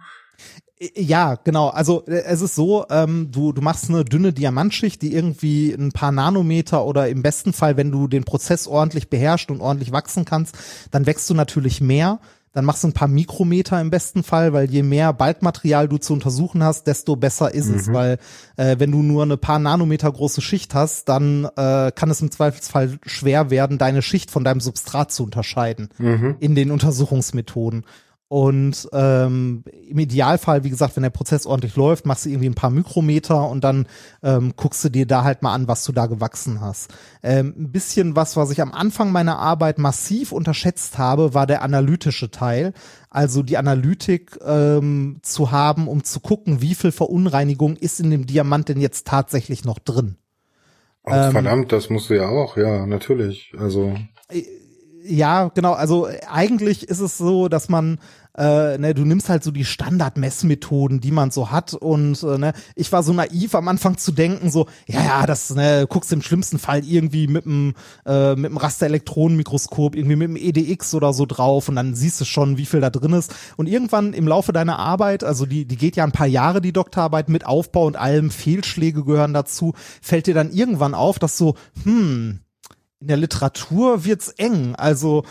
Ja, genau. Also äh, es ist so, ähm, du, du machst eine dünne Diamantschicht, die irgendwie ein paar Nanometer oder im besten Fall, wenn du den Prozess ordentlich beherrscht und ordentlich wachsen kannst, dann wächst du natürlich mehr. Dann machst du ein paar Mikrometer im besten Fall, weil je mehr Balkmaterial du zu untersuchen hast, desto besser ist mhm. es. Weil äh, wenn du nur eine paar Nanometer große Schicht hast, dann äh, kann es im Zweifelsfall schwer werden, deine Schicht von deinem Substrat zu unterscheiden mhm. in den Untersuchungsmethoden. Und ähm, im Idealfall, wie gesagt, wenn der Prozess ordentlich läuft, machst du irgendwie ein paar Mikrometer und dann ähm, guckst du dir da halt mal an, was du da gewachsen hast. Ähm, ein bisschen was, was ich am Anfang meiner Arbeit massiv unterschätzt habe, war der analytische Teil. Also die Analytik ähm, zu haben, um zu gucken, wie viel Verunreinigung ist in dem Diamant denn jetzt tatsächlich noch drin. Ach, ähm, verdammt, das musst du ja auch, ja, natürlich. Also äh, ja, genau. Also eigentlich ist es so, dass man äh, ne, du nimmst halt so die Standardmessmethoden, die man so hat und äh, ne, ich war so naiv am Anfang zu denken so, ja, ja, das ne, guckst im schlimmsten Fall irgendwie mit dem äh, mit dem Rasterelektronenmikroskop irgendwie mit dem EDX oder so drauf und dann siehst du schon, wie viel da drin ist und irgendwann im Laufe deiner Arbeit, also die die geht ja ein paar Jahre die Doktorarbeit mit Aufbau und allem Fehlschläge gehören dazu, fällt dir dann irgendwann auf, dass so hm in der Literatur wird's eng. Also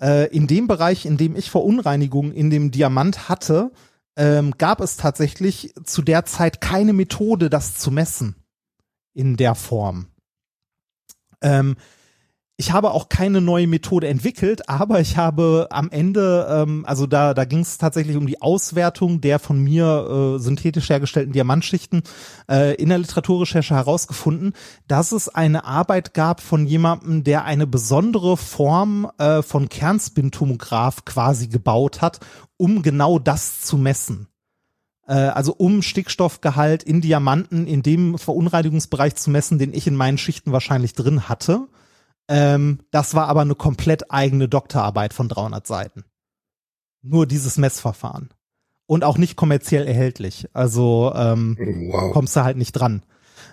äh, in dem Bereich, in dem ich Verunreinigungen in dem Diamant hatte, ähm, gab es tatsächlich zu der Zeit keine Methode, das zu messen in der Form. Ähm, ich habe auch keine neue Methode entwickelt, aber ich habe am Ende, ähm, also da, da ging es tatsächlich um die Auswertung der von mir äh, synthetisch hergestellten Diamantschichten äh, in der Literaturrecherche herausgefunden, dass es eine Arbeit gab von jemandem, der eine besondere Form äh, von Kernspintomograph quasi gebaut hat, um genau das zu messen äh, also um Stickstoffgehalt in Diamanten in dem Verunreinigungsbereich zu messen, den ich in meinen Schichten wahrscheinlich drin hatte. Ähm, das war aber eine komplett eigene Doktorarbeit von 300 Seiten. Nur dieses Messverfahren. Und auch nicht kommerziell erhältlich. Also ähm, wow. kommst du halt nicht dran.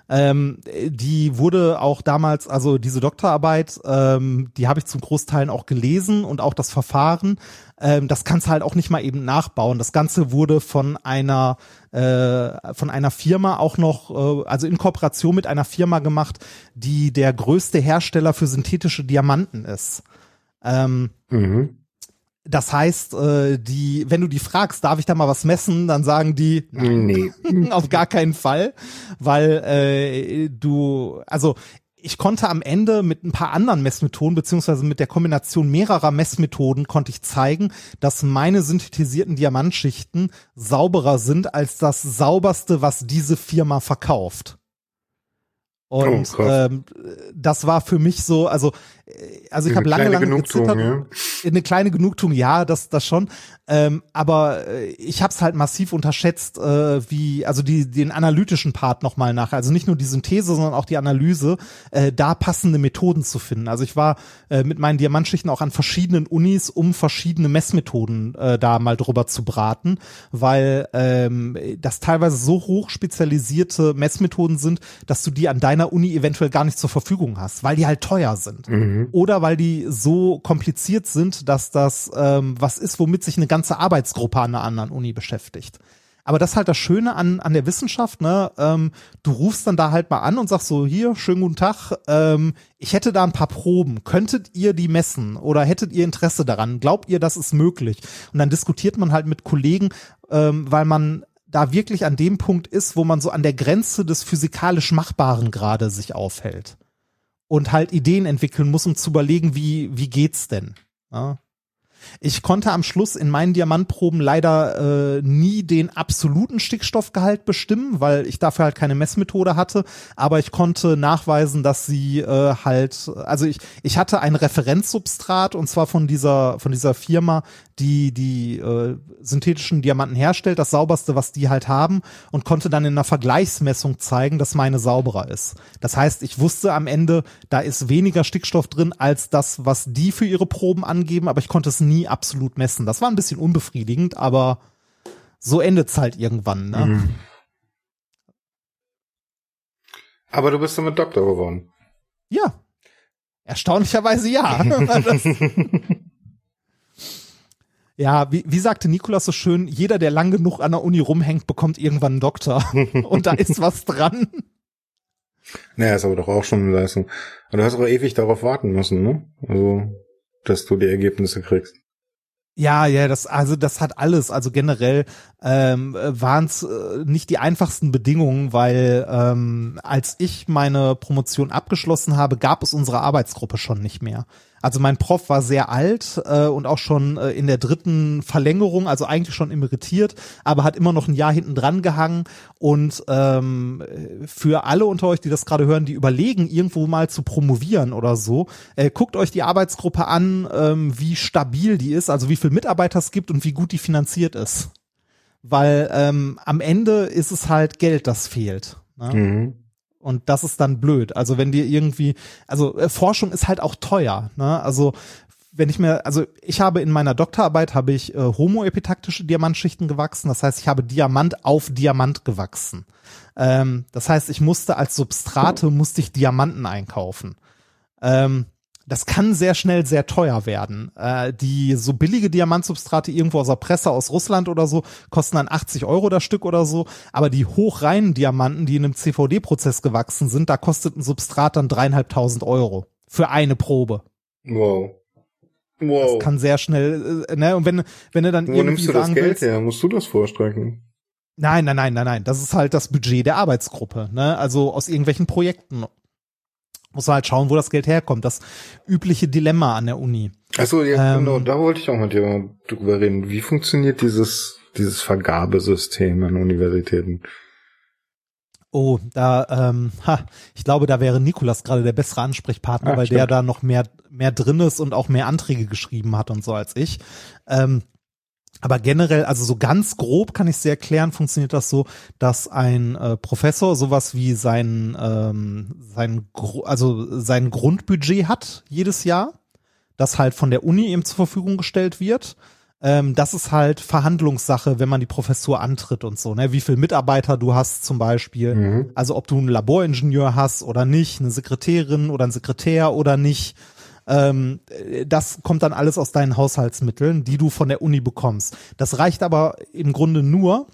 Ähm, die wurde auch damals, also diese Doktorarbeit, ähm, die habe ich zum Großteil auch gelesen und auch das Verfahren. Ähm, das kannst du halt auch nicht mal eben nachbauen. Das Ganze wurde von einer äh, von einer Firma auch noch, äh, also in Kooperation mit einer Firma gemacht, die der größte Hersteller für synthetische Diamanten ist. Ähm, mhm. Das heißt, äh, die, wenn du die fragst, darf ich da mal was messen, dann sagen die, nee, auf gar keinen Fall, weil äh, du, also ich konnte am Ende mit ein paar anderen Messmethoden beziehungsweise mit der Kombination mehrerer Messmethoden konnte ich zeigen, dass meine synthetisierten Diamantschichten sauberer sind als das sauberste, was diese Firma verkauft. Und oh, ähm, das war für mich so, also also ich habe lange, lange gezittert. Ja. Eine kleine Genugtuung, ja, das, das schon. Ähm, aber äh, ich habe es halt massiv unterschätzt, äh, wie, also die, den analytischen Part nochmal nach, also nicht nur die Synthese, sondern auch die Analyse, äh, da passende Methoden zu finden. Also ich war äh, mit meinen Diamantschichten auch an verschiedenen Unis, um verschiedene Messmethoden äh, da mal drüber zu braten, weil ähm, das teilweise so hoch spezialisierte Messmethoden sind, dass du die an deiner Uni eventuell gar nicht zur Verfügung hast, weil die halt teuer sind. Mhm. Oder weil die so kompliziert sind, dass das ähm, was ist, womit sich eine ganze Arbeitsgruppe an einer anderen Uni beschäftigt. Aber das ist halt das Schöne an, an der Wissenschaft, ne? Ähm, du rufst dann da halt mal an und sagst so, hier, schönen guten Tag, ähm, ich hätte da ein paar Proben, könntet ihr die messen oder hättet ihr Interesse daran? Glaubt ihr, das ist möglich? Und dann diskutiert man halt mit Kollegen, ähm, weil man da wirklich an dem Punkt ist, wo man so an der Grenze des physikalisch Machbaren gerade sich aufhält und halt Ideen entwickeln muss, um zu überlegen, wie, wie geht's denn? Ja. Ich konnte am Schluss in meinen Diamantproben leider äh, nie den absoluten Stickstoffgehalt bestimmen, weil ich dafür halt keine Messmethode hatte. Aber ich konnte nachweisen, dass sie äh, halt, also ich, ich hatte ein Referenzsubstrat und zwar von dieser von dieser Firma, die die äh, synthetischen Diamanten herstellt, das sauberste, was die halt haben und konnte dann in einer Vergleichsmessung zeigen, dass meine sauberer ist. Das heißt, ich wusste am Ende, da ist weniger Stickstoff drin als das, was die für ihre Proben angeben, aber ich konnte es nie absolut messen. Das war ein bisschen unbefriedigend, aber so endet es halt irgendwann. Ne? Mhm. Aber du bist damit Doktor geworden. Ja. Erstaunlicherweise ja. Ja, wie, wie sagte Nikolas so schön, jeder, der lang genug an der Uni rumhängt, bekommt irgendwann einen Doktor. Und da ist was dran. Naja, ist aber doch auch schon eine Leistung. Aber du hast auch ewig darauf warten müssen, ne? Also, dass du die Ergebnisse kriegst. Ja, ja, das also das hat alles. Also generell ähm, waren es äh, nicht die einfachsten Bedingungen, weil ähm, als ich meine Promotion abgeschlossen habe, gab es unsere Arbeitsgruppe schon nicht mehr. Also mein Prof war sehr alt äh, und auch schon äh, in der dritten Verlängerung, also eigentlich schon emeritiert, aber hat immer noch ein Jahr hinten dran gehangen. Und ähm, für alle unter euch, die das gerade hören, die überlegen, irgendwo mal zu promovieren oder so, äh, guckt euch die Arbeitsgruppe an, ähm, wie stabil die ist, also wie viel Mitarbeiter es gibt und wie gut die finanziert ist. Weil ähm, am Ende ist es halt Geld, das fehlt. Ne? Mhm. Und das ist dann blöd. Also wenn dir irgendwie, also äh, Forschung ist halt auch teuer. Ne? Also wenn ich mir, also ich habe in meiner Doktorarbeit habe ich äh, homoepitaktische Diamantschichten gewachsen. Das heißt, ich habe Diamant auf Diamant gewachsen. Ähm, das heißt, ich musste als Substrate musste ich Diamanten einkaufen. Ähm, das kann sehr schnell sehr teuer werden. Äh, die so billige Diamantsubstrate irgendwo aus der Presse aus Russland oder so kosten dann 80 Euro das Stück oder so, aber die hochreinen Diamanten, die in einem CVD-Prozess gewachsen sind, da kostet ein Substrat dann dreieinhalbtausend Euro für eine Probe. Wow. Wow. Das kann sehr schnell, äh, ne, und wenn, wenn du dann Wo irgendwie nimmst du das Geld willst, her? Musst du das vorstrecken? Nein, nein, nein, nein, nein. Das ist halt das Budget der Arbeitsgruppe, ne? Also aus irgendwelchen Projekten muss man halt schauen, wo das Geld herkommt. Das übliche Dilemma an der Uni. Achso, ja, ähm, genau, da wollte ich auch mit dir drüber reden. Wie funktioniert dieses, dieses Vergabesystem an Universitäten? Oh, da, ähm, ha, ich glaube, da wäre Nikolas gerade der bessere Ansprechpartner, Ach, weil stimmt. der da noch mehr, mehr drin ist und auch mehr Anträge geschrieben hat und so als ich. Ähm, aber generell, also so ganz grob kann ich es erklären, funktioniert das so, dass ein äh, Professor sowas wie sein, ähm, sein, also sein Grundbudget hat jedes Jahr, das halt von der Uni ihm zur Verfügung gestellt wird. Ähm, das ist halt Verhandlungssache, wenn man die Professur antritt und so, ne? Wie viel Mitarbeiter du hast zum Beispiel. Mhm. Also ob du einen Laboringenieur hast oder nicht, eine Sekretärin oder ein Sekretär oder nicht ähm, das kommt dann alles aus deinen Haushaltsmitteln, die du von der Uni bekommst. Das reicht aber im Grunde nur,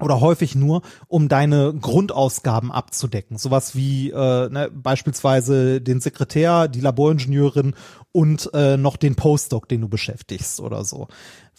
oder häufig nur, um deine Grundausgaben abzudecken. Sowas wie äh, ne, beispielsweise den Sekretär, die Laboringenieurin und äh, noch den Postdoc, den du beschäftigst oder so.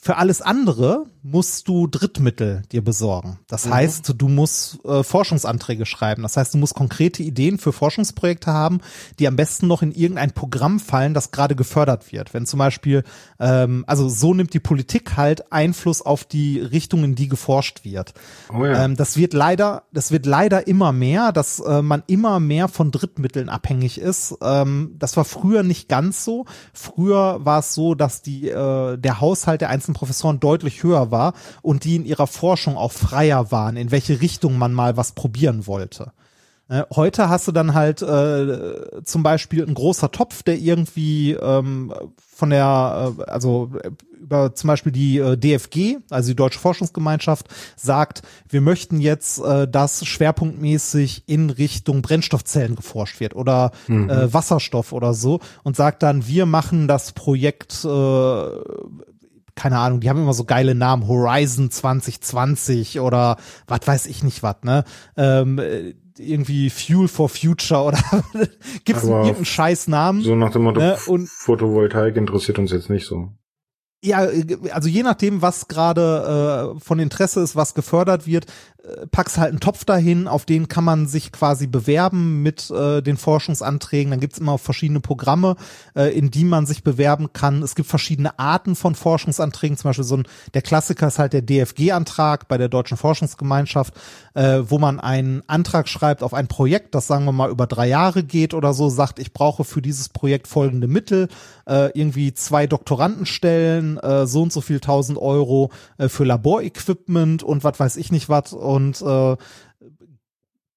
Für alles andere musst du Drittmittel dir besorgen. Das mhm. heißt, du musst äh, Forschungsanträge schreiben. Das heißt, du musst konkrete Ideen für Forschungsprojekte haben, die am besten noch in irgendein Programm fallen, das gerade gefördert wird. Wenn zum Beispiel, ähm, also so nimmt die Politik halt Einfluss auf die Richtung, in die geforscht wird. Oh ja. ähm, das wird leider, das wird leider immer mehr, dass äh, man immer mehr von Drittmitteln abhängig ist. Ähm, das war früher nicht ganz so. Früher war es so, dass die äh, der Haushalt der einzelnen Professoren deutlich höher war und die in ihrer Forschung auch freier waren, in welche Richtung man mal was probieren wollte. Äh, heute hast du dann halt äh, zum Beispiel ein großer Topf, der irgendwie ähm, von der, äh, also äh, über zum Beispiel die äh, DFG, also die Deutsche Forschungsgemeinschaft, sagt, wir möchten jetzt, äh, dass schwerpunktmäßig in Richtung Brennstoffzellen geforscht wird oder mhm. äh, Wasserstoff oder so und sagt dann, wir machen das Projekt äh, keine Ahnung, die haben immer so geile Namen, Horizon 2020 oder was weiß ich nicht was, ne? Ähm, irgendwie Fuel for Future oder gibt es irgendeinen scheiß Namen? So nach dem Motto, ne? Und, Photovoltaik interessiert uns jetzt nicht so. Ja, also je nachdem, was gerade äh, von Interesse ist, was gefördert wird, äh, packst halt einen Topf dahin, auf den kann man sich quasi bewerben mit äh, den Forschungsanträgen. Dann gibt's immer verschiedene Programme, äh, in die man sich bewerben kann. Es gibt verschiedene Arten von Forschungsanträgen. Zum Beispiel so ein, der Klassiker ist halt der DFG-Antrag bei der Deutschen Forschungsgemeinschaft, äh, wo man einen Antrag schreibt auf ein Projekt, das sagen wir mal über drei Jahre geht oder so, sagt, ich brauche für dieses Projekt folgende Mittel, äh, irgendwie zwei Doktorandenstellen, äh, so und so viel tausend Euro äh, für Laborequipment und was weiß ich nicht was und äh,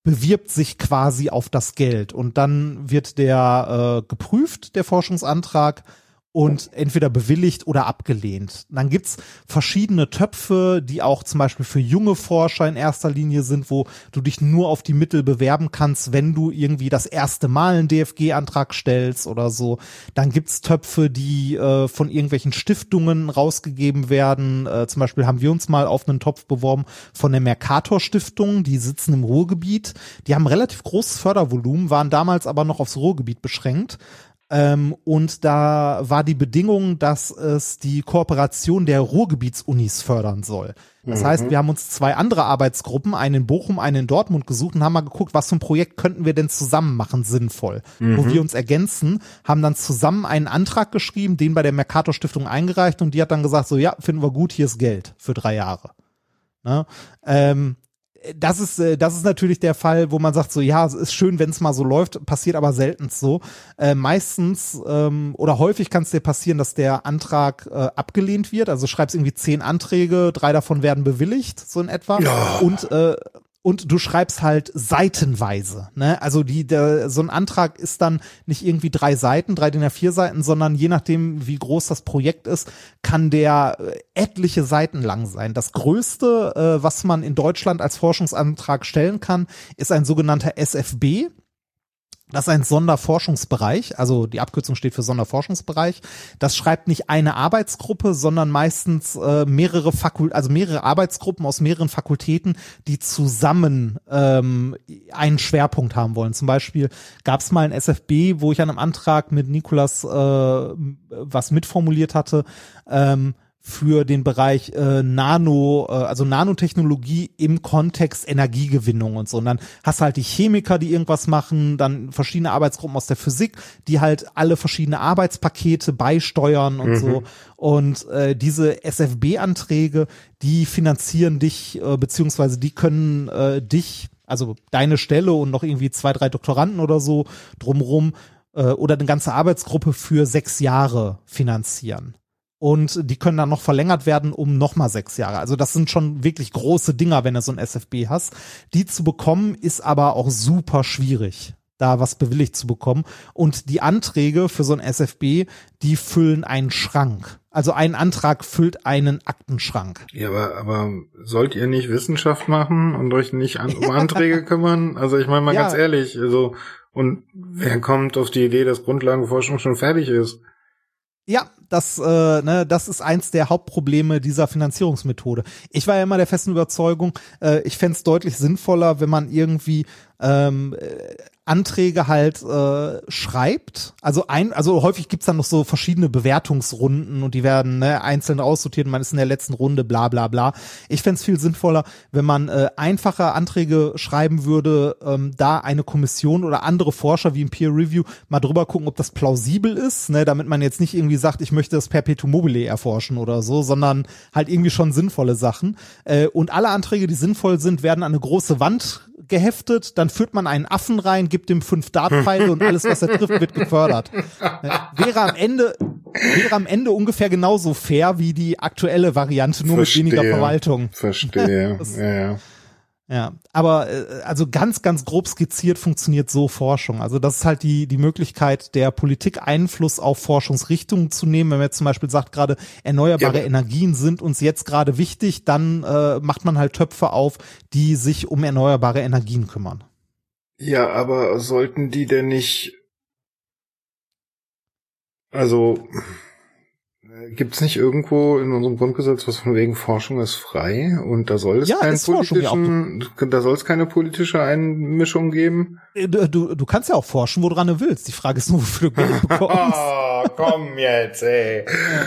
bewirbt sich quasi auf das Geld. Und dann wird der äh, geprüft, der Forschungsantrag und entweder bewilligt oder abgelehnt. Dann gibt's verschiedene Töpfe, die auch zum Beispiel für junge Forscher in erster Linie sind, wo du dich nur auf die Mittel bewerben kannst, wenn du irgendwie das erste Mal einen DFG-Antrag stellst oder so. Dann gibt's Töpfe, die äh, von irgendwelchen Stiftungen rausgegeben werden. Äh, zum Beispiel haben wir uns mal auf einen Topf beworben von der Mercator Stiftung, die sitzen im Ruhrgebiet. Die haben relativ großes Fördervolumen, waren damals aber noch aufs Ruhrgebiet beschränkt ähm, und da war die Bedingung, dass es die Kooperation der Ruhrgebietsunis fördern soll. Das mhm. heißt, wir haben uns zwei andere Arbeitsgruppen, eine in Bochum, eine in Dortmund gesucht und haben mal geguckt, was für ein Projekt könnten wir denn zusammen machen, sinnvoll. Mhm. Wo wir uns ergänzen, haben dann zusammen einen Antrag geschrieben, den bei der Mercator Stiftung eingereicht und die hat dann gesagt, so ja, finden wir gut, hier ist Geld für drei Jahre. Ne? Ähm, das ist, äh, das ist natürlich der Fall, wo man sagt, so ja, es ist schön, wenn es mal so läuft, passiert aber selten so. Äh, meistens ähm, oder häufig kann es dir passieren, dass der Antrag äh, abgelehnt wird. Also schreibst irgendwie zehn Anträge, drei davon werden bewilligt, so in etwa. Ja. Und äh, und du schreibst halt seitenweise. Ne? Also die, der, so ein Antrag ist dann nicht irgendwie drei Seiten, drei DIN A4 Seiten, sondern je nachdem, wie groß das Projekt ist, kann der äh, etliche Seiten lang sein. Das größte, äh, was man in Deutschland als Forschungsantrag stellen kann, ist ein sogenannter SFB. Das ist ein Sonderforschungsbereich, also die Abkürzung steht für Sonderforschungsbereich. Das schreibt nicht eine Arbeitsgruppe, sondern meistens äh, mehrere Fakul also mehrere Arbeitsgruppen aus mehreren Fakultäten, die zusammen ähm, einen Schwerpunkt haben wollen. Zum Beispiel gab es mal ein SFB, wo ich an einem Antrag mit Nikolas äh, was mitformuliert hatte. Ähm, für den Bereich äh, Nano, äh, also Nanotechnologie im Kontext Energiegewinnung und so. Und dann hast du halt die Chemiker, die irgendwas machen, dann verschiedene Arbeitsgruppen aus der Physik, die halt alle verschiedene Arbeitspakete beisteuern und mhm. so. Und äh, diese SFB-Anträge, die finanzieren dich, äh, beziehungsweise die können äh, dich, also deine Stelle und noch irgendwie zwei, drei Doktoranden oder so drumrum äh, oder eine ganze Arbeitsgruppe für sechs Jahre finanzieren und die können dann noch verlängert werden um nochmal sechs Jahre. Also das sind schon wirklich große Dinger, wenn du so ein SFB hast. Die zu bekommen ist aber auch super schwierig da was bewilligt zu bekommen. Und die Anträge für so ein SFB, die füllen einen Schrank. Also ein Antrag füllt einen Aktenschrank. Ja, aber, aber sollt ihr nicht Wissenschaft machen und euch nicht an, um Anträge kümmern? Also ich meine mal ja. ganz ehrlich, also und wer kommt auf die Idee, dass Grundlagenforschung schon fertig ist? Ja, das, äh, ne, das ist eins der Hauptprobleme dieser Finanzierungsmethode. Ich war ja immer der festen Überzeugung, äh, ich fände es deutlich sinnvoller, wenn man irgendwie ähm, Anträge halt äh, schreibt. Also ein, also häufig gibt's dann noch so verschiedene Bewertungsrunden und die werden ne, einzeln aussortiert. Man ist in der letzten Runde, bla bla bla. Ich fände viel sinnvoller, wenn man äh, einfache Anträge schreiben würde, ähm, da eine Kommission oder andere Forscher wie im Peer Review mal drüber gucken, ob das plausibel ist, ne, damit man jetzt nicht irgendwie sagt, ich möchte das Perpetuum mobile erforschen oder so, sondern halt irgendwie schon sinnvolle Sachen. Äh, und alle Anträge, die sinnvoll sind, werden an eine große Wand geheftet, dann führt man einen Affen rein, gibt ihm fünf Dartpfeile und alles, was er trifft, wird gefördert. Wäre am Ende, wäre am Ende ungefähr genauso fair wie die aktuelle Variante, nur Verstehe. mit weniger Verwaltung. Verstehe. ja, ja. Ja, aber äh, also ganz, ganz grob skizziert funktioniert so Forschung. Also das ist halt die, die Möglichkeit der Politik Einfluss auf Forschungsrichtungen zu nehmen. Wenn man jetzt zum Beispiel sagt, gerade erneuerbare ja. Energien sind uns jetzt gerade wichtig, dann äh, macht man halt Töpfe auf, die sich um erneuerbare Energien kümmern. Ja, aber sollten die denn nicht, also Gibt es nicht irgendwo in unserem Grundgesetz was von wegen Forschung ist frei und da soll es ja, keinen politischen, da soll es keine politische Einmischung geben? Äh, du, du, du kannst ja auch forschen, woran du willst. Die Frage ist nur, wofür du Geld bekommst. oh, komm jetzt, ey.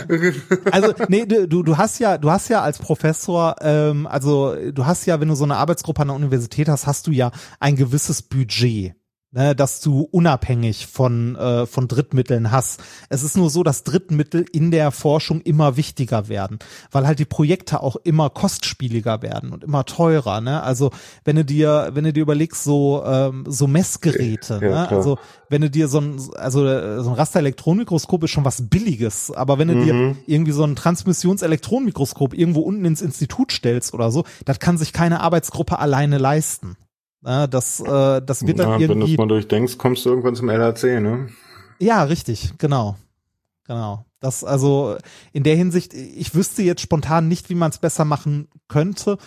also, nee, du, du hast ja, du hast ja als Professor, ähm, also du hast ja, wenn du so eine Arbeitsgruppe an der Universität hast, hast du ja ein gewisses Budget ne, dass du unabhängig von, äh, von Drittmitteln hast. Es ist nur so, dass Drittmittel in der Forschung immer wichtiger werden, weil halt die Projekte auch immer kostspieliger werden und immer teurer. Ne? Also wenn du dir, wenn du dir überlegst, so, ähm, so Messgeräte, ja, ne? also wenn du dir so ein, also äh, so ein Rasterelektronenmikroskop ist schon was Billiges, aber wenn du mhm. dir irgendwie so ein Transmissionselektronenmikroskop irgendwo unten ins Institut stellst oder so, das kann sich keine Arbeitsgruppe alleine leisten. Ja, das, äh, das wird dann ja, irgendwie. Wenn du es mal durchdenkst, kommst du irgendwann zum LHC, ne? Ja, richtig, genau. Genau. Das also in der Hinsicht, ich wüsste jetzt spontan nicht, wie man es besser machen könnte.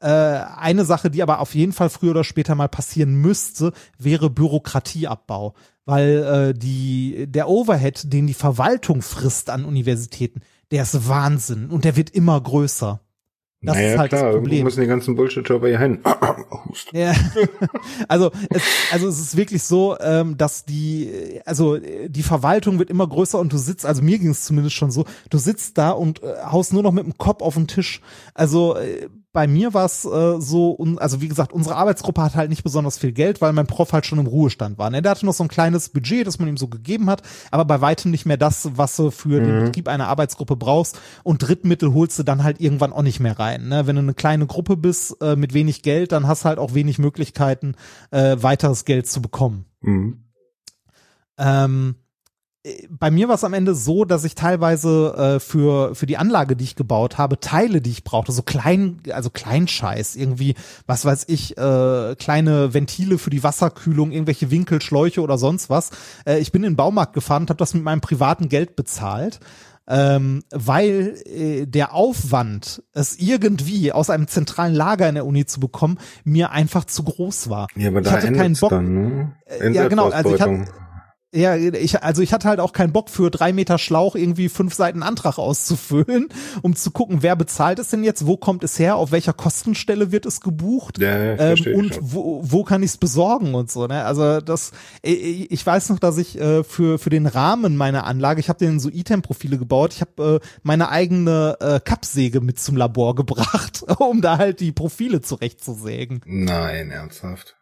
Äh, eine Sache, die aber auf jeden Fall früher oder später mal passieren müsste, wäre Bürokratieabbau, weil äh, die der Overhead, den die Verwaltung frisst an Universitäten, der ist Wahnsinn und der wird immer größer. Das naja, ist halt klar, das Problem. Müssen die ganzen Bullshit-Jobber hier hin. ja. also, es, also es ist wirklich so, ähm, dass die, also die Verwaltung wird immer größer und du sitzt, also mir ging es zumindest schon so, du sitzt da und äh, haust nur noch mit dem Kopf auf den Tisch. Also äh, bei mir war es äh, so, also wie gesagt, unsere Arbeitsgruppe hat halt nicht besonders viel Geld, weil mein Prof halt schon im Ruhestand war. Ne? Der hatte noch so ein kleines Budget, das man ihm so gegeben hat, aber bei weitem nicht mehr das, was du für mhm. den Betrieb einer Arbeitsgruppe brauchst. Und Drittmittel holst du dann halt irgendwann auch nicht mehr rein. Ne? Wenn du eine kleine Gruppe bist äh, mit wenig Geld, dann hast du halt auch wenig Möglichkeiten, äh, weiteres Geld zu bekommen. Mhm. Ähm, bei mir war es am Ende so, dass ich teilweise äh, für für die Anlage, die ich gebaut habe, Teile, die ich brauchte, so klein, also Kleinscheiß, irgendwie, was weiß ich, äh, kleine Ventile für die Wasserkühlung, irgendwelche Winkelschläuche oder sonst was. Äh, ich bin in den Baumarkt gefahren und habe das mit meinem privaten Geld bezahlt. Ähm, weil äh, der Aufwand, es irgendwie aus einem zentralen Lager in der Uni zu bekommen, mir einfach zu groß war. Ja, aber da ich hatte keinen Bock. Dann, ne? Äh, ja, genau. Also ich hatte, ja, ich, also ich hatte halt auch keinen Bock für drei Meter Schlauch irgendwie fünf Seiten Antrag auszufüllen, um zu gucken, wer bezahlt es denn jetzt, wo kommt es her, auf welcher Kostenstelle wird es gebucht ja, ähm, und wo, wo kann ich es besorgen und so. Ne? Also das, ich weiß noch, dass ich äh, für für den Rahmen meiner Anlage, ich habe den so Item-Profile gebaut, ich habe äh, meine eigene äh, Kappsäge mit zum Labor gebracht, um da halt die Profile zurechtzusägen. Nein, ernsthaft.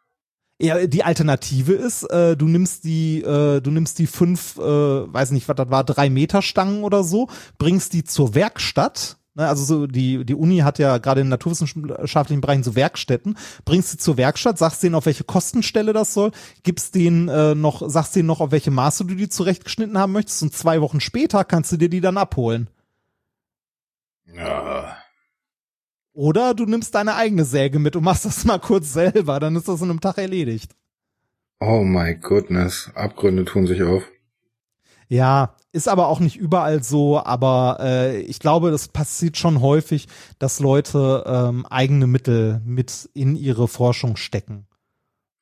Ja, die Alternative ist, äh, du nimmst die, äh, du nimmst die fünf, äh, weiß nicht, was das war, drei Meter Stangen oder so, bringst die zur Werkstatt. Ne, also so die die Uni hat ja gerade in naturwissenschaftlichen Bereichen so Werkstätten. Bringst sie zur Werkstatt, sagst denen auf welche Kostenstelle das soll, gibst denen äh, noch, sagst denen noch auf welche Maße du die zurechtgeschnitten haben möchtest und zwei Wochen später kannst du dir die dann abholen. Ja. Oder du nimmst deine eigene Säge mit und machst das mal kurz selber, dann ist das in einem Tag erledigt. Oh my goodness, Abgründe tun sich auf. Ja, ist aber auch nicht überall so, aber äh, ich glaube, das passiert schon häufig, dass Leute ähm, eigene Mittel mit in ihre Forschung stecken.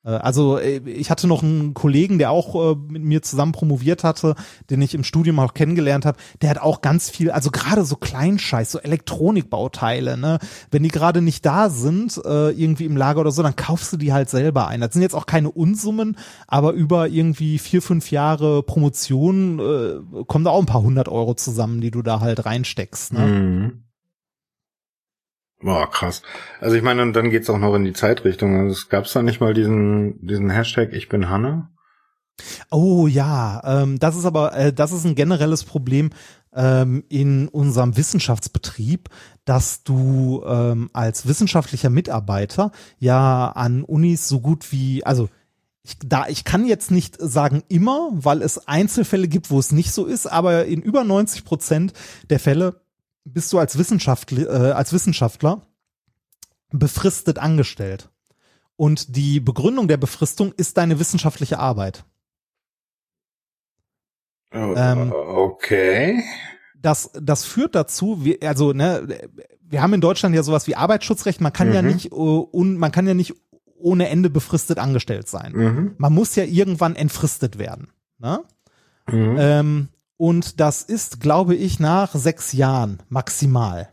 Äh, also äh, ich hatte noch einen Kollegen, der auch äh, mit mir zusammen promoviert hatte, den ich im Studium auch kennengelernt habe. Der hat auch ganz viel, also gerade so Kleinscheiß, so Elektronikbauteile. Ne, wenn die gerade nicht da sind, irgendwie im Lager oder so, dann kaufst du die halt selber ein. Das sind jetzt auch keine Unsummen, aber über irgendwie vier fünf Jahre Promotion äh, kommen da auch ein paar hundert Euro zusammen, die du da halt reinsteckst. Ne? Mhm. Boah, krass. Also ich meine, dann geht's auch noch in die Zeitrichtung. Also es gab's da nicht mal diesen, diesen Hashtag Ich bin Hanne? Oh ja, ähm, das ist aber, äh, das ist ein generelles Problem ähm, in unserem Wissenschaftsbetrieb, dass du ähm, als wissenschaftlicher Mitarbeiter ja an Unis so gut wie, also ich, da, ich kann jetzt nicht sagen immer, weil es Einzelfälle gibt, wo es nicht so ist, aber in über 90 Prozent der Fälle bist du als Wissenschaftler, äh, als Wissenschaftler befristet angestellt. Und die Begründung der Befristung ist deine wissenschaftliche Arbeit. Oh, ähm, okay. Das, das führt dazu, wie, also ne, wir haben in Deutschland ja sowas wie Arbeitsschutzrecht. Man kann mhm. ja nicht uh, un, man kann ja nicht ohne Ende befristet angestellt sein. Mhm. Man muss ja irgendwann entfristet werden. Ne? Mhm. Ähm, und das ist, glaube ich, nach sechs Jahren maximal.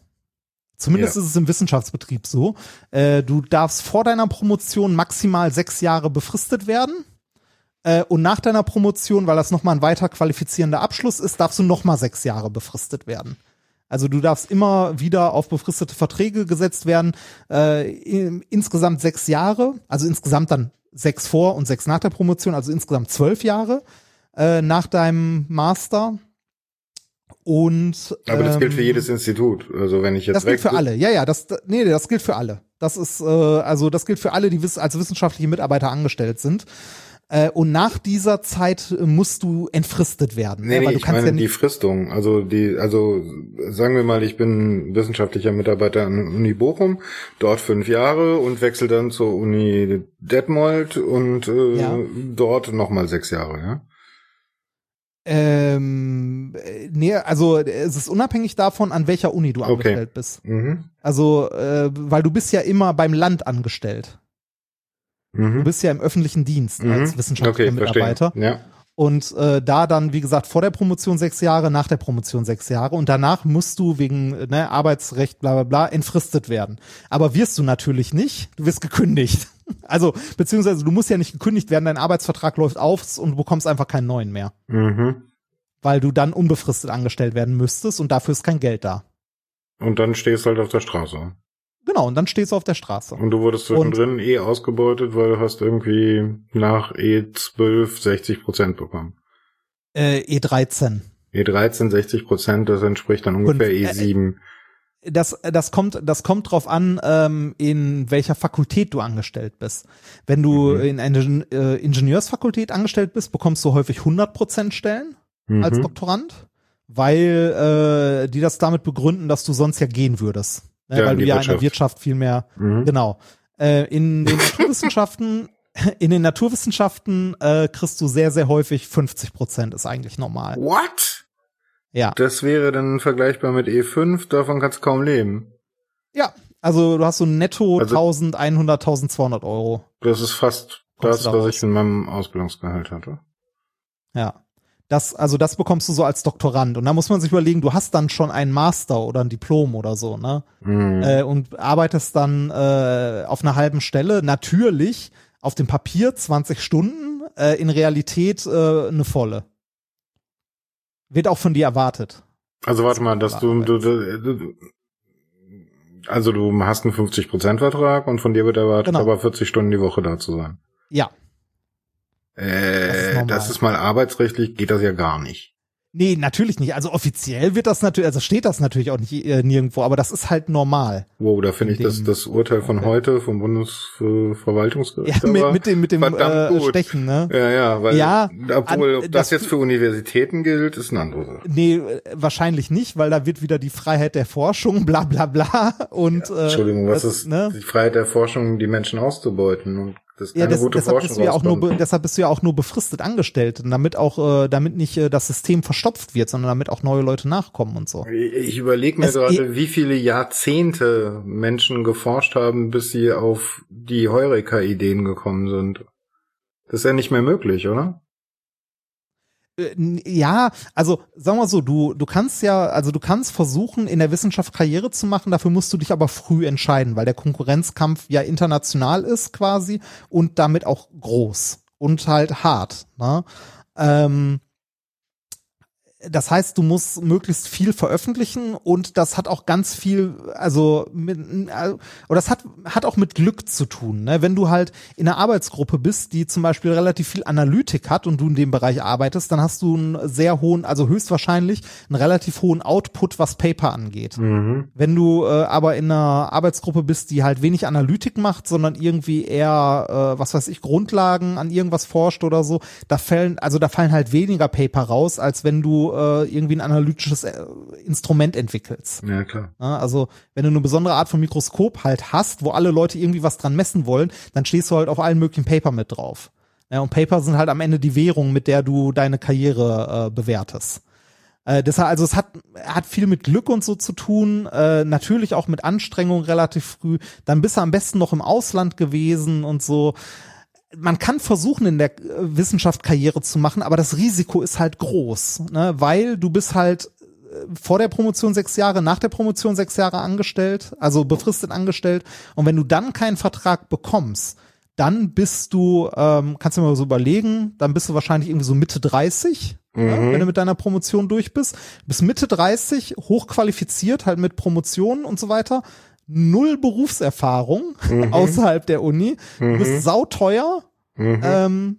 Zumindest ja. ist es im Wissenschaftsbetrieb so. Äh, du darfst vor deiner Promotion maximal sechs Jahre befristet werden. Äh, und nach deiner Promotion, weil das nochmal ein weiter qualifizierender Abschluss ist, darfst du nochmal sechs Jahre befristet werden. Also du darfst immer wieder auf befristete Verträge gesetzt werden. Äh, in, insgesamt sechs Jahre, also insgesamt dann sechs vor und sechs nach der Promotion, also insgesamt zwölf Jahre äh, nach deinem Master. Und aber das ähm, gilt für ähm, jedes Institut. Also wenn ich jetzt das gilt für alle. Ja, ja, das nee, das gilt für alle. Das ist äh, also das gilt für alle, die als wissenschaftliche Mitarbeiter angestellt sind. Äh, und nach dieser Zeit musst du entfristet werden. Nee, ne? nee, ich meine ja die Fristung. Also die, also sagen wir mal, ich bin wissenschaftlicher Mitarbeiter an der Uni Bochum, dort fünf Jahre und wechsle dann zur Uni Detmold und äh, ja. dort nochmal sechs Jahre, ja. Ähm, nee, also es ist unabhängig davon, an welcher Uni du angestellt okay. bist. Mhm. Also, äh, weil du bist ja immer beim Land angestellt. Mhm. Du bist ja im öffentlichen Dienst mhm. als wissenschaftlicher okay, Mitarbeiter. Ja. Und äh, da dann, wie gesagt, vor der Promotion sechs Jahre, nach der Promotion sechs Jahre und danach musst du wegen ne, Arbeitsrecht, bla bla bla, entfristet werden. Aber wirst du natürlich nicht, du wirst gekündigt. Also, beziehungsweise du musst ja nicht gekündigt werden, dein Arbeitsvertrag läuft auf und du bekommst einfach keinen neuen mehr. Mhm. Weil du dann unbefristet angestellt werden müsstest und dafür ist kein Geld da. Und dann stehst du halt auf der Straße. Genau, und dann stehst du auf der Straße. Und du wurdest zwischendrin und, eh ausgebeutet, weil du hast irgendwie nach E12 60 Prozent bekommen. Äh, E13. E13 60 Prozent, das entspricht dann ungefähr E7. Äh, das, das kommt, das kommt drauf an, ähm, in welcher Fakultät du angestellt bist. Wenn du mhm. in einer äh, Ingenieursfakultät angestellt bist, bekommst du häufig 100 Prozent Stellen mhm. als Doktorand, weil äh, die das damit begründen, dass du sonst ja gehen würdest ne, ja, weil du ja in der Wirtschaft viel mehr, mhm. genau. Äh, in den Naturwissenschaften, in den Naturwissenschaften äh, kriegst du sehr, sehr häufig 50 Prozent, ist eigentlich normal. What? Ja. Das wäre dann vergleichbar mit E5, davon kannst du kaum leben. Ja, also du hast so netto also, 1100, 1200 Euro. Das ist fast das, was ich in meinem Ausbildungsgehalt hatte. Ja. Das, also das bekommst du so als Doktorand. Und da muss man sich überlegen, du hast dann schon einen Master oder ein Diplom oder so, ne? Mhm. Äh, und arbeitest dann äh, auf einer halben Stelle. Natürlich auf dem Papier 20 Stunden, äh, in Realität äh, eine volle. Wird auch von dir erwartet. Also warte mal, dass du, du, du, also du hast einen 50% Vertrag und von dir wird erwartet, genau. aber 40 Stunden die Woche da zu sein. Ja, äh, das ist, das ist mal arbeitsrechtlich, geht das ja gar nicht. Nee, natürlich nicht. Also offiziell wird das natürlich, also steht das natürlich auch nicht äh, nirgendwo, aber das ist halt normal. Wow, da finde ich das, das Urteil von okay. heute vom Bundesverwaltungsgericht. Ja, mit, mit dem, mit dem äh, Stechen, ne? Ja, ja, weil, ja, obwohl, ob das, das jetzt für Universitäten gilt, ist eine andere Sache. Nee, wahrscheinlich nicht, weil da wird wieder die Freiheit der Forschung, bla, bla, bla, und, ja, Entschuldigung, was das, ist ne? die Freiheit der Forschung, die Menschen auszubeuten und das ist ja, das, deshalb, bist du ja auch nur, deshalb bist du ja auch nur befristet angestellt, damit auch, äh, damit nicht äh, das System verstopft wird, sondern damit auch neue Leute nachkommen und so. Ich überlege mir es gerade, wie viele Jahrzehnte Menschen geforscht haben, bis sie auf die Heureka-Ideen gekommen sind. Das ist ja nicht mehr möglich, oder? Äh, ja, also sagen wir so, du du kannst ja, also du kannst versuchen in der Wissenschaft Karriere zu machen, dafür musst du dich aber früh entscheiden, weil der Konkurrenzkampf ja international ist quasi und damit auch groß und halt hart. Ne? Ähm, das heißt, du musst möglichst viel veröffentlichen und das hat auch ganz viel, also mit, oder das hat hat auch mit Glück zu tun. Ne? Wenn du halt in einer Arbeitsgruppe bist, die zum Beispiel relativ viel Analytik hat und du in dem Bereich arbeitest, dann hast du einen sehr hohen, also höchstwahrscheinlich einen relativ hohen Output, was Paper angeht. Mhm. Wenn du äh, aber in einer Arbeitsgruppe bist, die halt wenig Analytik macht, sondern irgendwie eher, äh, was weiß ich, Grundlagen an irgendwas forscht oder so, da fallen, also da fallen halt weniger Paper raus, als wenn du äh, irgendwie ein analytisches äh, Instrument entwickelst. Ja, klar. Ja, also wenn du eine besondere Art von Mikroskop halt hast, wo alle Leute irgendwie was dran messen wollen, dann stehst du halt auf allen möglichen Paper mit drauf. Ja, und Paper sind halt am Ende die Währung, mit der du deine Karriere äh, bewertest. Äh, deshalb, also es hat, hat viel mit Glück und so zu tun, äh, natürlich auch mit Anstrengung relativ früh. Dann bist du am besten noch im Ausland gewesen und so man kann versuchen, in der äh, Wissenschaft Karriere zu machen, aber das Risiko ist halt groß, ne? weil du bist halt äh, vor der Promotion sechs Jahre, nach der Promotion sechs Jahre angestellt, also befristet angestellt. Und wenn du dann keinen Vertrag bekommst, dann bist du, ähm, kannst du mal so überlegen, dann bist du wahrscheinlich irgendwie so Mitte 30, mhm. ja, wenn du mit deiner Promotion durch bist. Bis Mitte 30, hochqualifiziert, halt mit Promotionen und so weiter null Berufserfahrung mhm. außerhalb der Uni, mhm. du bist sauteuer, mhm. ähm,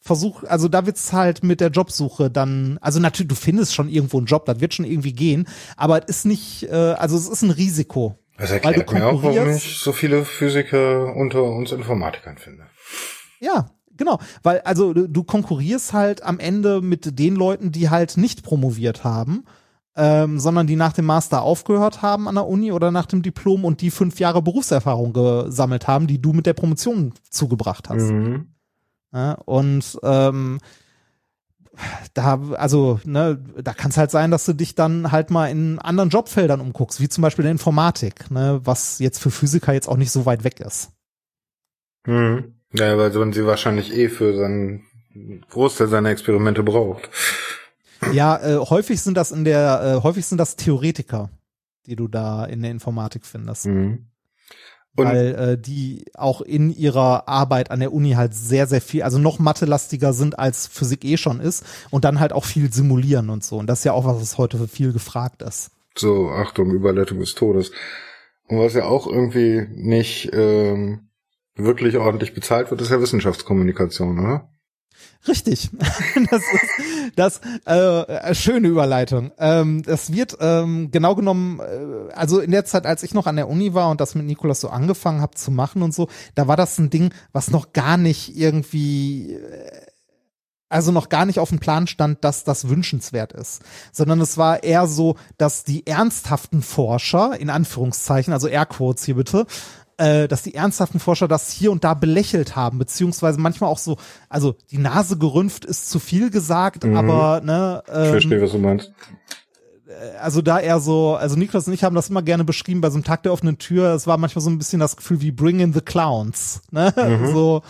versuch, also da wird's halt mit der Jobsuche dann, also natürlich, du findest schon irgendwo einen Job, das wird schon irgendwie gehen, aber es ist nicht, äh, also es ist ein Risiko. Das erklärt mir auch, warum ich so viele Physiker unter uns Informatikern finde. Ja, genau, weil also du konkurrierst halt am Ende mit den Leuten, die halt nicht promoviert haben ähm, sondern die nach dem Master aufgehört haben an der Uni oder nach dem Diplom und die fünf Jahre Berufserfahrung gesammelt haben, die du mit der Promotion zugebracht hast. Mhm. Ja, und ähm, da, also, ne, da kann es halt sein, dass du dich dann halt mal in anderen Jobfeldern umguckst, wie zum Beispiel in der Informatik, ne, was jetzt für Physiker jetzt auch nicht so weit weg ist. Mhm. Ja, weil man sie wahrscheinlich eh für seinen Großteil seiner Experimente braucht. Ja, äh, häufig sind das in der, äh, häufig sind das Theoretiker, die du da in der Informatik findest. Mhm. Weil äh, die auch in ihrer Arbeit an der Uni halt sehr, sehr viel, also noch mathelastiger sind, als Physik eh schon ist und dann halt auch viel simulieren und so. Und das ist ja auch was, was heute viel gefragt ist. So, Achtung, Überleitung des Todes. Und was ja auch irgendwie nicht ähm, wirklich ordentlich bezahlt wird, ist ja Wissenschaftskommunikation, oder? Richtig. das ist das äh, schöne Überleitung. Ähm, das wird ähm, genau genommen, äh, also in der Zeit, als ich noch an der Uni war und das mit Nikolas so angefangen habe zu machen und so, da war das ein Ding, was noch gar nicht irgendwie äh, also noch gar nicht auf dem Plan stand, dass das wünschenswert ist, sondern es war eher so, dass die ernsthaften Forscher, in Anführungszeichen, also Airquotes hier bitte, äh, dass die ernsthaften Forscher das hier und da belächelt haben, beziehungsweise manchmal auch so, also die Nase gerümpft ist zu viel gesagt, mhm. aber ne. Ähm, ich verstehe, was du meinst äh, also da eher so, also Niklas und ich haben das immer gerne beschrieben bei so einem Tag der offenen Tür. Es war manchmal so ein bisschen das Gefühl wie Bring in the Clowns. Ne? Mhm. So,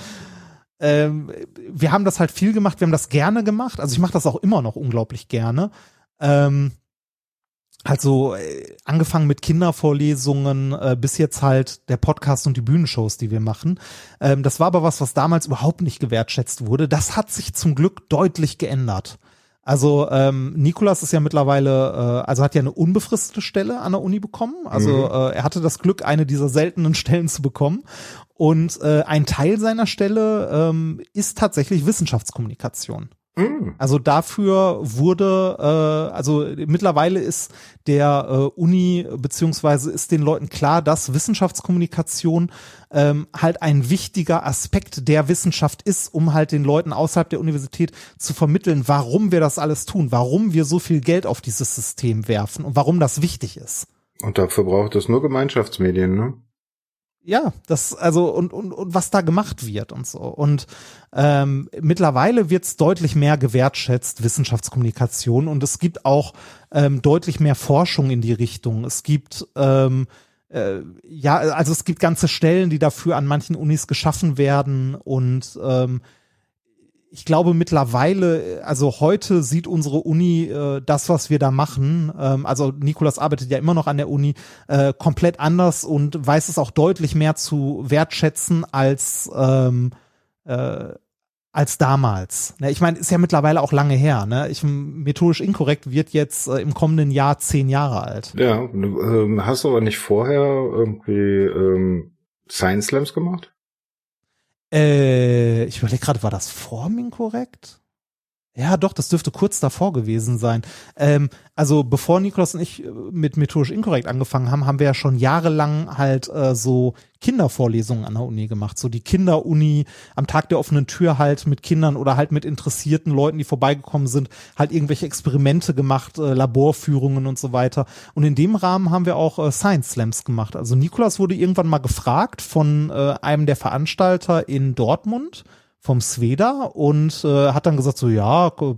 ähm, wir haben das halt viel gemacht, wir haben das gerne gemacht. Also ich mache das auch immer noch unglaublich gerne. Ähm, halt so äh, angefangen mit Kindervorlesungen äh, bis jetzt halt der Podcast und die Bühnenshows, die wir machen. Ähm, das war aber was, was damals überhaupt nicht gewertschätzt wurde. Das hat sich zum Glück deutlich geändert. Also ähm, Nikolas ist ja mittlerweile, äh, also hat ja eine unbefristete Stelle an der Uni bekommen. Also mhm. äh, er hatte das Glück, eine dieser seltenen Stellen zu bekommen. Und äh, ein Teil seiner Stelle ähm, ist tatsächlich Wissenschaftskommunikation. Mm. Also dafür wurde, äh, also mittlerweile ist der äh, Uni beziehungsweise ist den Leuten klar, dass Wissenschaftskommunikation ähm, halt ein wichtiger Aspekt der Wissenschaft ist, um halt den Leuten außerhalb der Universität zu vermitteln, warum wir das alles tun, warum wir so viel Geld auf dieses System werfen und warum das wichtig ist. Und dafür braucht es nur Gemeinschaftsmedien, ne? Ja, das, also, und, und, und was da gemacht wird und so. Und ähm, mittlerweile wird es deutlich mehr gewertschätzt, Wissenschaftskommunikation, und es gibt auch ähm, deutlich mehr Forschung in die Richtung. Es gibt ähm, äh, ja, also es gibt ganze Stellen, die dafür an manchen Unis geschaffen werden und ähm, ich glaube mittlerweile, also heute sieht unsere Uni äh, das, was wir da machen, ähm, also Nikolas arbeitet ja immer noch an der Uni, äh, komplett anders und weiß es auch deutlich mehr zu wertschätzen als ähm, äh, als damals. Ne, ich meine, ist ja mittlerweile auch lange her. Ne? Ich, methodisch inkorrekt wird jetzt äh, im kommenden Jahr zehn Jahre alt. Ja, ähm, hast du aber nicht vorher irgendwie ähm, Science Slams gemacht? Äh, ich überlege gerade, war das vor korrekt? Ja, doch, das dürfte kurz davor gewesen sein. Ähm, also bevor Nikolaus und ich äh, mit methodisch inkorrekt angefangen haben, haben wir ja schon jahrelang halt äh, so Kindervorlesungen an der Uni gemacht. So die Kinderuni am Tag der offenen Tür halt mit Kindern oder halt mit interessierten Leuten, die vorbeigekommen sind, halt irgendwelche Experimente gemacht, äh, Laborführungen und so weiter. Und in dem Rahmen haben wir auch äh, Science Slams gemacht. Also Nikolaus wurde irgendwann mal gefragt von äh, einem der Veranstalter in Dortmund vom Sveda und äh, hat dann gesagt so, ja, gehe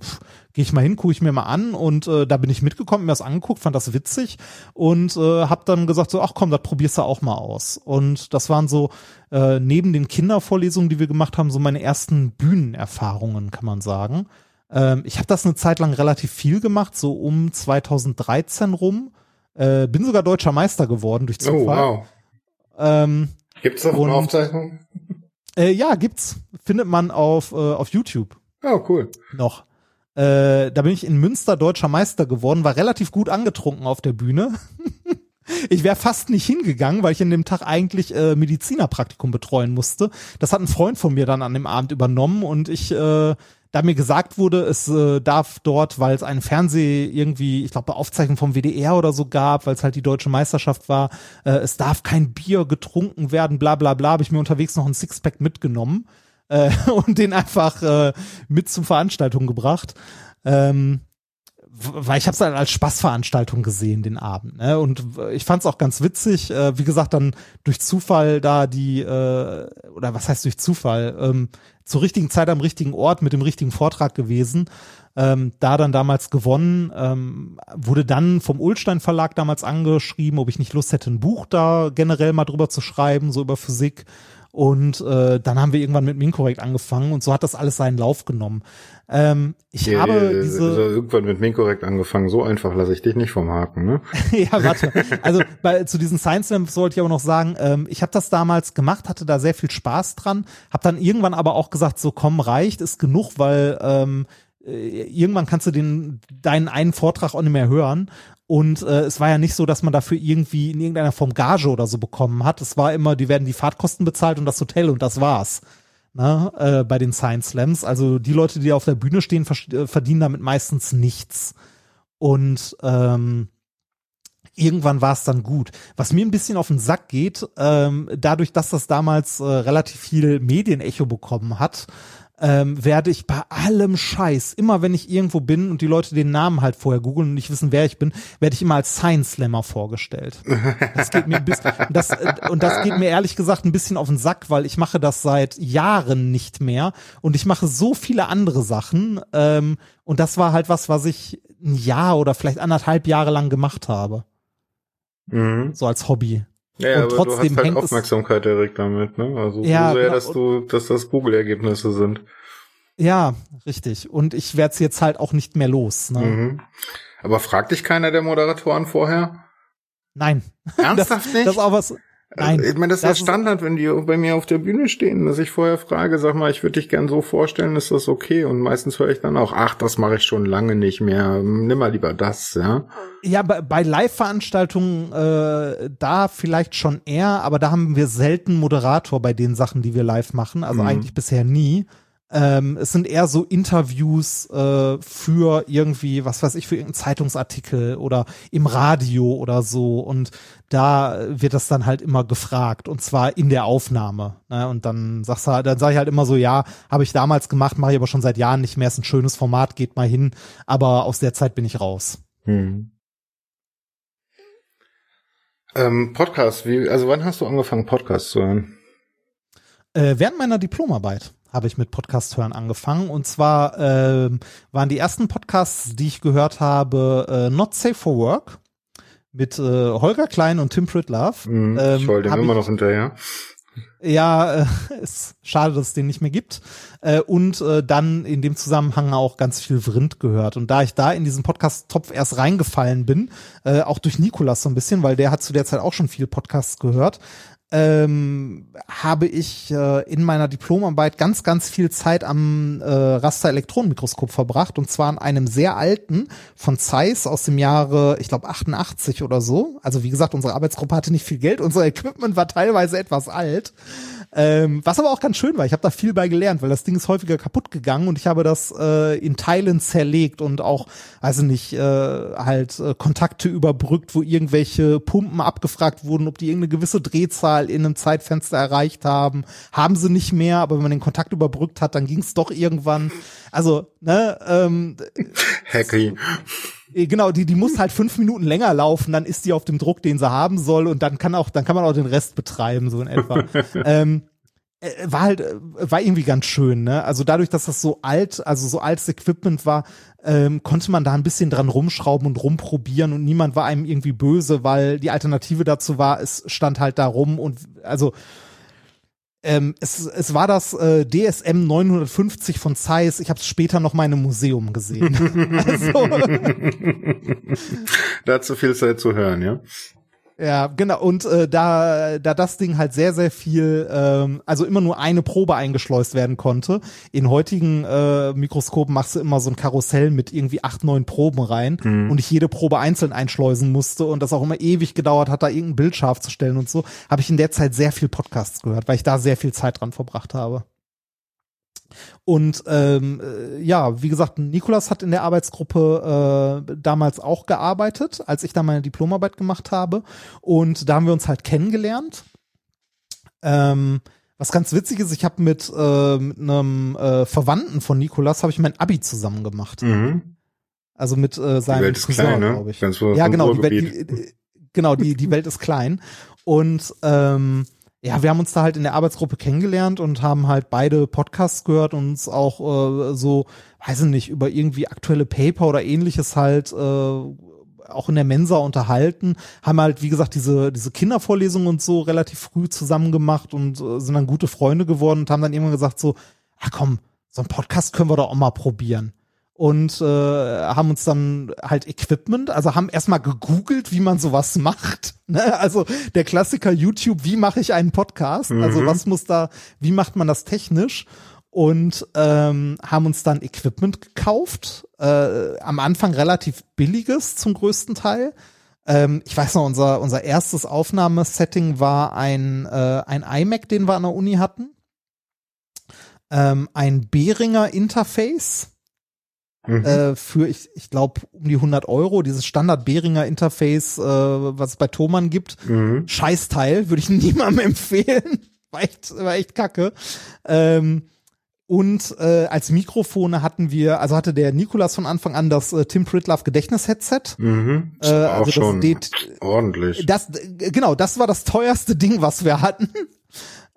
ich mal hin, gucke ich mir mal an und äh, da bin ich mitgekommen, mir das angeguckt, fand das witzig und äh, habe dann gesagt so, ach komm, das probierst du auch mal aus. Und das waren so äh, neben den Kindervorlesungen, die wir gemacht haben, so meine ersten Bühnenerfahrungen, kann man sagen. Ähm, ich habe das eine Zeit lang relativ viel gemacht, so um 2013 rum. Äh, bin sogar deutscher Meister geworden durch Zufall. Oh, wow. Ähm, Gibt's noch eine Aufzeichnung? Äh, ja, gibt's. Findet man auf, äh, auf YouTube. Oh, cool. Noch. Äh, da bin ich in Münster deutscher Meister geworden, war relativ gut angetrunken auf der Bühne. ich wäre fast nicht hingegangen, weil ich in dem Tag eigentlich äh, Medizinerpraktikum betreuen musste. Das hat ein Freund von mir dann an dem Abend übernommen und ich äh, da mir gesagt wurde, es äh, darf dort, weil es einen Fernseh irgendwie, ich glaube, Aufzeichnung vom WDR oder so gab, weil es halt die deutsche Meisterschaft war, äh, es darf kein Bier getrunken werden, bla bla bla, habe ich mir unterwegs noch ein Sixpack mitgenommen äh, und den einfach äh, mit zur Veranstaltung gebracht. Ähm, weil ich habe es dann als Spaßveranstaltung gesehen den Abend ne? und ich fand es auch ganz witzig äh, wie gesagt dann durch Zufall da die äh, oder was heißt durch Zufall ähm, zur richtigen Zeit am richtigen Ort mit dem richtigen Vortrag gewesen ähm, da dann damals gewonnen ähm, wurde dann vom Ulstein Verlag damals angeschrieben ob ich nicht Lust hätte ein Buch da generell mal drüber zu schreiben so über Physik und äh, dann haben wir irgendwann mit Minkorrekt angefangen und so hat das alles seinen Lauf genommen. Ähm, ich ja, habe diese also irgendwann mit Minkorrekt angefangen. So einfach lasse ich dich nicht vom Haken, ne? ja, warte. Also bei, zu diesen Science Slams wollte ich aber noch sagen, ähm, ich habe das damals gemacht, hatte da sehr viel Spaß dran, habe dann irgendwann aber auch gesagt, so komm reicht, ist genug, weil ähm, äh, irgendwann kannst du den deinen einen Vortrag auch nicht mehr hören und äh, es war ja nicht so, dass man dafür irgendwie in irgendeiner Form Gage oder so bekommen hat. Es war immer, die werden die Fahrtkosten bezahlt und das Hotel und das war's. Na, ne, äh, bei den Science Slams. Also die Leute, die auf der Bühne stehen, äh, verdienen damit meistens nichts. Und ähm, irgendwann war es dann gut. Was mir ein bisschen auf den Sack geht, ähm, dadurch, dass das damals äh, relativ viel Medienecho bekommen hat, ähm, werde ich bei allem Scheiß, immer wenn ich irgendwo bin und die Leute den Namen halt vorher googeln und nicht wissen, wer ich bin, werde ich immer als Science Slammer vorgestellt. Das geht mir ein bisschen, das, und das geht mir ehrlich gesagt ein bisschen auf den Sack, weil ich mache das seit Jahren nicht mehr und ich mache so viele andere Sachen ähm, und das war halt was, was ich ein Jahr oder vielleicht anderthalb Jahre lang gemacht habe. Mhm. So als Hobby. Ja, und aber trotzdem du hast halt Aufmerksamkeit erregt damit, ne? Also ja, so sehr, genau. dass du, dass das Google-Ergebnisse sind. Ja, richtig. Und ich werde es jetzt halt auch nicht mehr los. Ne? Mhm. Aber fragt dich keiner der Moderatoren vorher? Nein. Ernsthaft das, nicht? Das ist auch was. Nein. Ich meine, das, das ist ja Standard, wenn die bei mir auf der Bühne stehen, dass ich vorher frage, sag mal, ich würde dich gern so vorstellen, ist das okay? Und meistens höre ich dann auch, ach, das mache ich schon lange nicht mehr. Nimm mal lieber das, ja. Ja, bei, bei Live-Veranstaltungen äh, da vielleicht schon eher, aber da haben wir selten Moderator bei den Sachen, die wir live machen. Also mhm. eigentlich bisher nie. Ähm, es sind eher so Interviews äh, für irgendwie, was weiß ich, für irgendeinen Zeitungsartikel oder im Radio oder so. Und da wird das dann halt immer gefragt und zwar in der Aufnahme. Ne? Und dann sagst du, dann sage ich halt immer so, ja, habe ich damals gemacht, mache ich aber schon seit Jahren nicht mehr. Ist ein schönes Format, geht mal hin. Aber aus der Zeit bin ich raus. Hm. Ähm, Podcast, wie, also wann hast du angefangen, Podcast zu hören? Äh, während meiner Diplomarbeit habe ich mit Podcast hören angefangen. Und zwar äh, waren die ersten Podcasts, die ich gehört habe, äh, Not Safe for Work mit äh, Holger Klein und Tim Pritlove. Mhm, ähm, ich wollte immer noch hinterher. Ja, äh, ist schade, dass es den nicht mehr gibt. Äh, und äh, dann in dem Zusammenhang auch ganz viel Vrind gehört. Und da ich da in diesen Podcast-Topf erst reingefallen bin, äh, auch durch Nikolas so ein bisschen, weil der hat zu der Zeit auch schon viel Podcasts gehört, ähm, habe ich äh, in meiner Diplomarbeit ganz, ganz viel Zeit am äh, Raster-Elektronenmikroskop verbracht und zwar an einem sehr alten von Zeiss aus dem Jahre, ich glaube 88 oder so. Also wie gesagt, unsere Arbeitsgruppe hatte nicht viel Geld, unser Equipment war teilweise etwas alt. Ähm, was aber auch ganz schön war, ich habe da viel bei gelernt, weil das Ding ist häufiger kaputt gegangen und ich habe das äh, in Teilen zerlegt und auch, also nicht, äh, halt äh, Kontakte überbrückt, wo irgendwelche Pumpen abgefragt wurden, ob die irgendeine gewisse Drehzahl in einem Zeitfenster erreicht haben. Haben sie nicht mehr, aber wenn man den Kontakt überbrückt hat, dann ging es doch irgendwann. Also, ne, ähm, Hacky. Äh, genau, die, die muss halt fünf Minuten länger laufen, dann ist die auf dem Druck, den sie haben soll und dann kann auch, dann kann man auch den Rest betreiben, so in etwa. ähm, äh, war halt, äh, war irgendwie ganz schön, ne? Also dadurch, dass das so alt, also so altes Equipment war, ähm, konnte man da ein bisschen dran rumschrauben und rumprobieren und niemand war einem irgendwie böse, weil die Alternative dazu war, es stand halt da rum und also ähm, es, es war das äh, DSM 950 von Zeiss. Ich habe es später noch mal in einem Museum gesehen. also, da hat so viel Zeit zu hören, ja. Ja, genau. Und äh, da, da das Ding halt sehr, sehr viel, ähm, also immer nur eine Probe eingeschleust werden konnte. In heutigen äh, Mikroskopen machst du immer so ein Karussell mit irgendwie acht, neun Proben rein mhm. und ich jede Probe einzeln einschleusen musste und das auch immer ewig gedauert hat, da irgendein Bild scharf zu stellen und so, habe ich in der Zeit sehr viel Podcasts gehört, weil ich da sehr viel Zeit dran verbracht habe. Und ähm, äh, ja, wie gesagt, Nikolas hat in der Arbeitsgruppe äh, damals auch gearbeitet, als ich da meine Diplomarbeit gemacht habe. Und da haben wir uns halt kennengelernt. Ähm, was ganz witzig ist, ich habe mit, äh, mit einem äh, Verwandten von Nikolas habe ich mein Abi zusammen gemacht. Mhm. Also mit äh, seinem die Welt ist Cousin, klein, ne? glaube ich. Ja, genau, die Welt, die, genau, die, die Welt ist klein. Und ähm, ja, wir haben uns da halt in der Arbeitsgruppe kennengelernt und haben halt beide Podcasts gehört und uns auch äh, so, weiß ich nicht, über irgendwie aktuelle Paper oder ähnliches halt äh, auch in der Mensa unterhalten, haben halt, wie gesagt, diese, diese Kindervorlesungen und so relativ früh zusammen gemacht und äh, sind dann gute Freunde geworden und haben dann irgendwann gesagt so, ach komm, so ein Podcast können wir doch auch mal probieren und äh, haben uns dann halt Equipment, also haben erstmal gegoogelt, wie man sowas macht. Ne? Also der Klassiker YouTube, wie mache ich einen Podcast? Also mhm. Also was muss da, wie macht man das technisch? Und ähm, haben uns dann Equipment gekauft, äh, am Anfang relativ billiges zum größten Teil. Ähm, ich weiß noch, unser, unser erstes Aufnahmesetting war ein, äh, ein iMac, den wir an der Uni hatten. Ähm, ein Behringer Interface Mhm. Äh, für, ich, ich glaube, um die 100 Euro, dieses Standard-Behringer-Interface, äh, was es bei Thomann gibt. Mhm. Scheißteil, würde ich niemandem empfehlen. War echt, war echt kacke. Ähm, und äh, als Mikrofone hatten wir, also hatte der Nikolas von Anfang an das äh, Tim Pritlove Gedächtnis-Headset. Mhm. Äh, also auch schon ordentlich. Das, genau, das war das teuerste Ding, was wir hatten.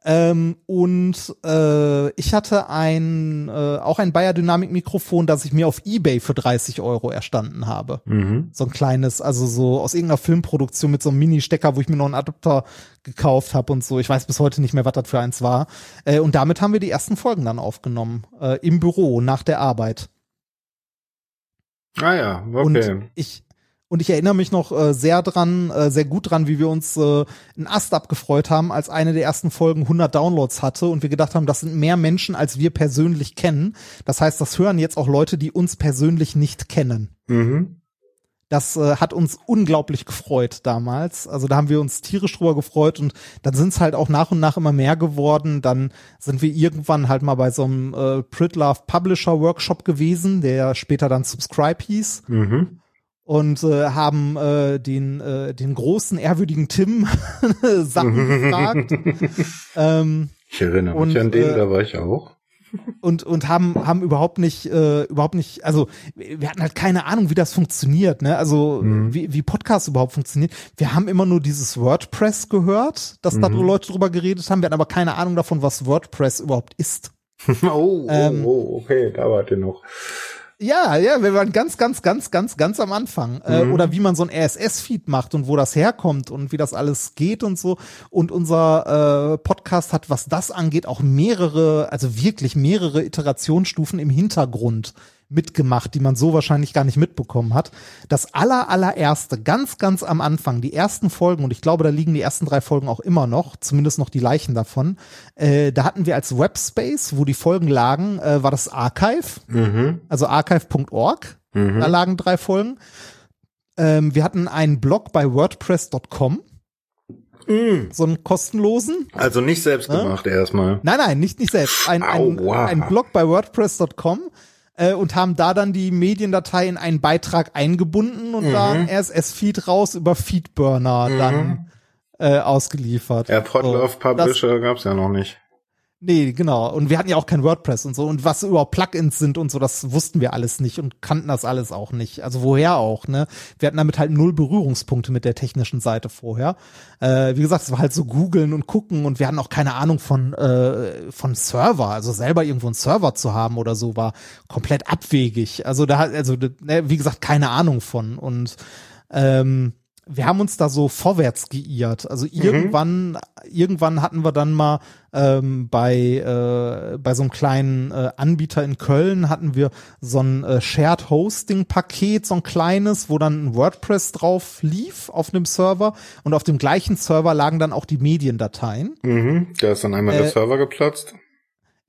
Ähm, und äh, ich hatte ein äh, auch ein Bayer Dynamic Mikrofon, das ich mir auf eBay für 30 Euro erstanden habe. Mhm. So ein kleines, also so aus irgendeiner Filmproduktion mit so einem Mini-Stecker, wo ich mir noch einen Adapter gekauft habe und so. Ich weiß bis heute nicht mehr, was das für eins war. Äh, und damit haben wir die ersten Folgen dann aufgenommen äh, im Büro nach der Arbeit. Ah ja, okay. Und ich und ich erinnere mich noch äh, sehr dran, äh, sehr gut dran, wie wir uns äh, einen Ast abgefreut haben, als eine der ersten Folgen 100 Downloads hatte und wir gedacht haben, das sind mehr Menschen, als wir persönlich kennen. Das heißt, das hören jetzt auch Leute, die uns persönlich nicht kennen. Mhm. Das äh, hat uns unglaublich gefreut damals. Also da haben wir uns tierisch drüber gefreut und dann sind es halt auch nach und nach immer mehr geworden. Dann sind wir irgendwann halt mal bei so einem äh, Pritlove Publisher Workshop gewesen, der später dann Subscribe hieß. Mhm und äh, haben äh, den äh, den großen ehrwürdigen Tim Sachen gefragt. ähm, ich erinnere mich und, an den, äh, da war ich auch. Und und haben haben überhaupt nicht äh, überhaupt nicht also wir hatten halt keine Ahnung wie das funktioniert ne also mhm. wie wie Podcast überhaupt funktioniert wir haben immer nur dieses WordPress gehört dass mhm. da Leute drüber geredet haben wir hatten aber keine Ahnung davon was WordPress überhaupt ist oh, oh, ähm, oh okay da wart ihr noch Ja, ja, wir waren ganz, ganz, ganz, ganz, ganz am Anfang. Äh, Mhm. oder wie man so ein RSS-Feed macht und wo das herkommt und wie das alles geht und so. Und unser äh, Podcast hat, was das angeht, auch mehrere, also wirklich mehrere Iterationsstufen im Hintergrund mitgemacht, die man so wahrscheinlich gar nicht mitbekommen hat. Das aller, allererste, ganz, ganz am Anfang, die ersten Folgen, und ich glaube, da liegen die ersten drei Folgen auch immer noch, zumindest noch die Leichen davon, äh, da hatten wir als Webspace, wo die Folgen lagen, äh, war das Archive, Mhm. also archive.org. Mhm. Da lagen drei Folgen. Ähm, wir hatten einen Blog bei WordPress.com, Mhm. so einen kostenlosen. Also nicht selbst gemacht erstmal. Nein, nein, nicht nicht selbst. Ein, ein, Aua. ein Blog bei WordPress.com äh, und haben da dann die Mediendatei in einen Beitrag eingebunden und da Mhm. ein RSS-Feed raus über Feedburner dann äh, ausgeliefert. Ja, Podlove So, Publisher gab's ja noch nicht. Nee, genau. Und wir hatten ja auch kein WordPress und so. Und was überhaupt Plugins sind und so, das wussten wir alles nicht und kannten das alles auch nicht. Also woher auch, ne? Wir hatten damit halt null Berührungspunkte mit der technischen Seite vorher. Äh, wie gesagt, es war halt so googeln und gucken und wir hatten auch keine Ahnung von, äh, von Server. Also selber irgendwo einen Server zu haben oder so war komplett abwegig. Also da, also, ne, wie gesagt, keine Ahnung von. Und ähm, wir haben uns da so vorwärts geirrt. Also irgendwann, irgendwann hatten wir dann mal ähm, bei äh, bei so einem kleinen äh, Anbieter in Köln hatten wir so ein äh, Shared Hosting Paket, so ein kleines, wo dann ein WordPress drauf lief auf einem Server und auf dem gleichen Server lagen dann auch die Mediendateien. Mhm. Da ist dann einmal der Äh, Server geplatzt.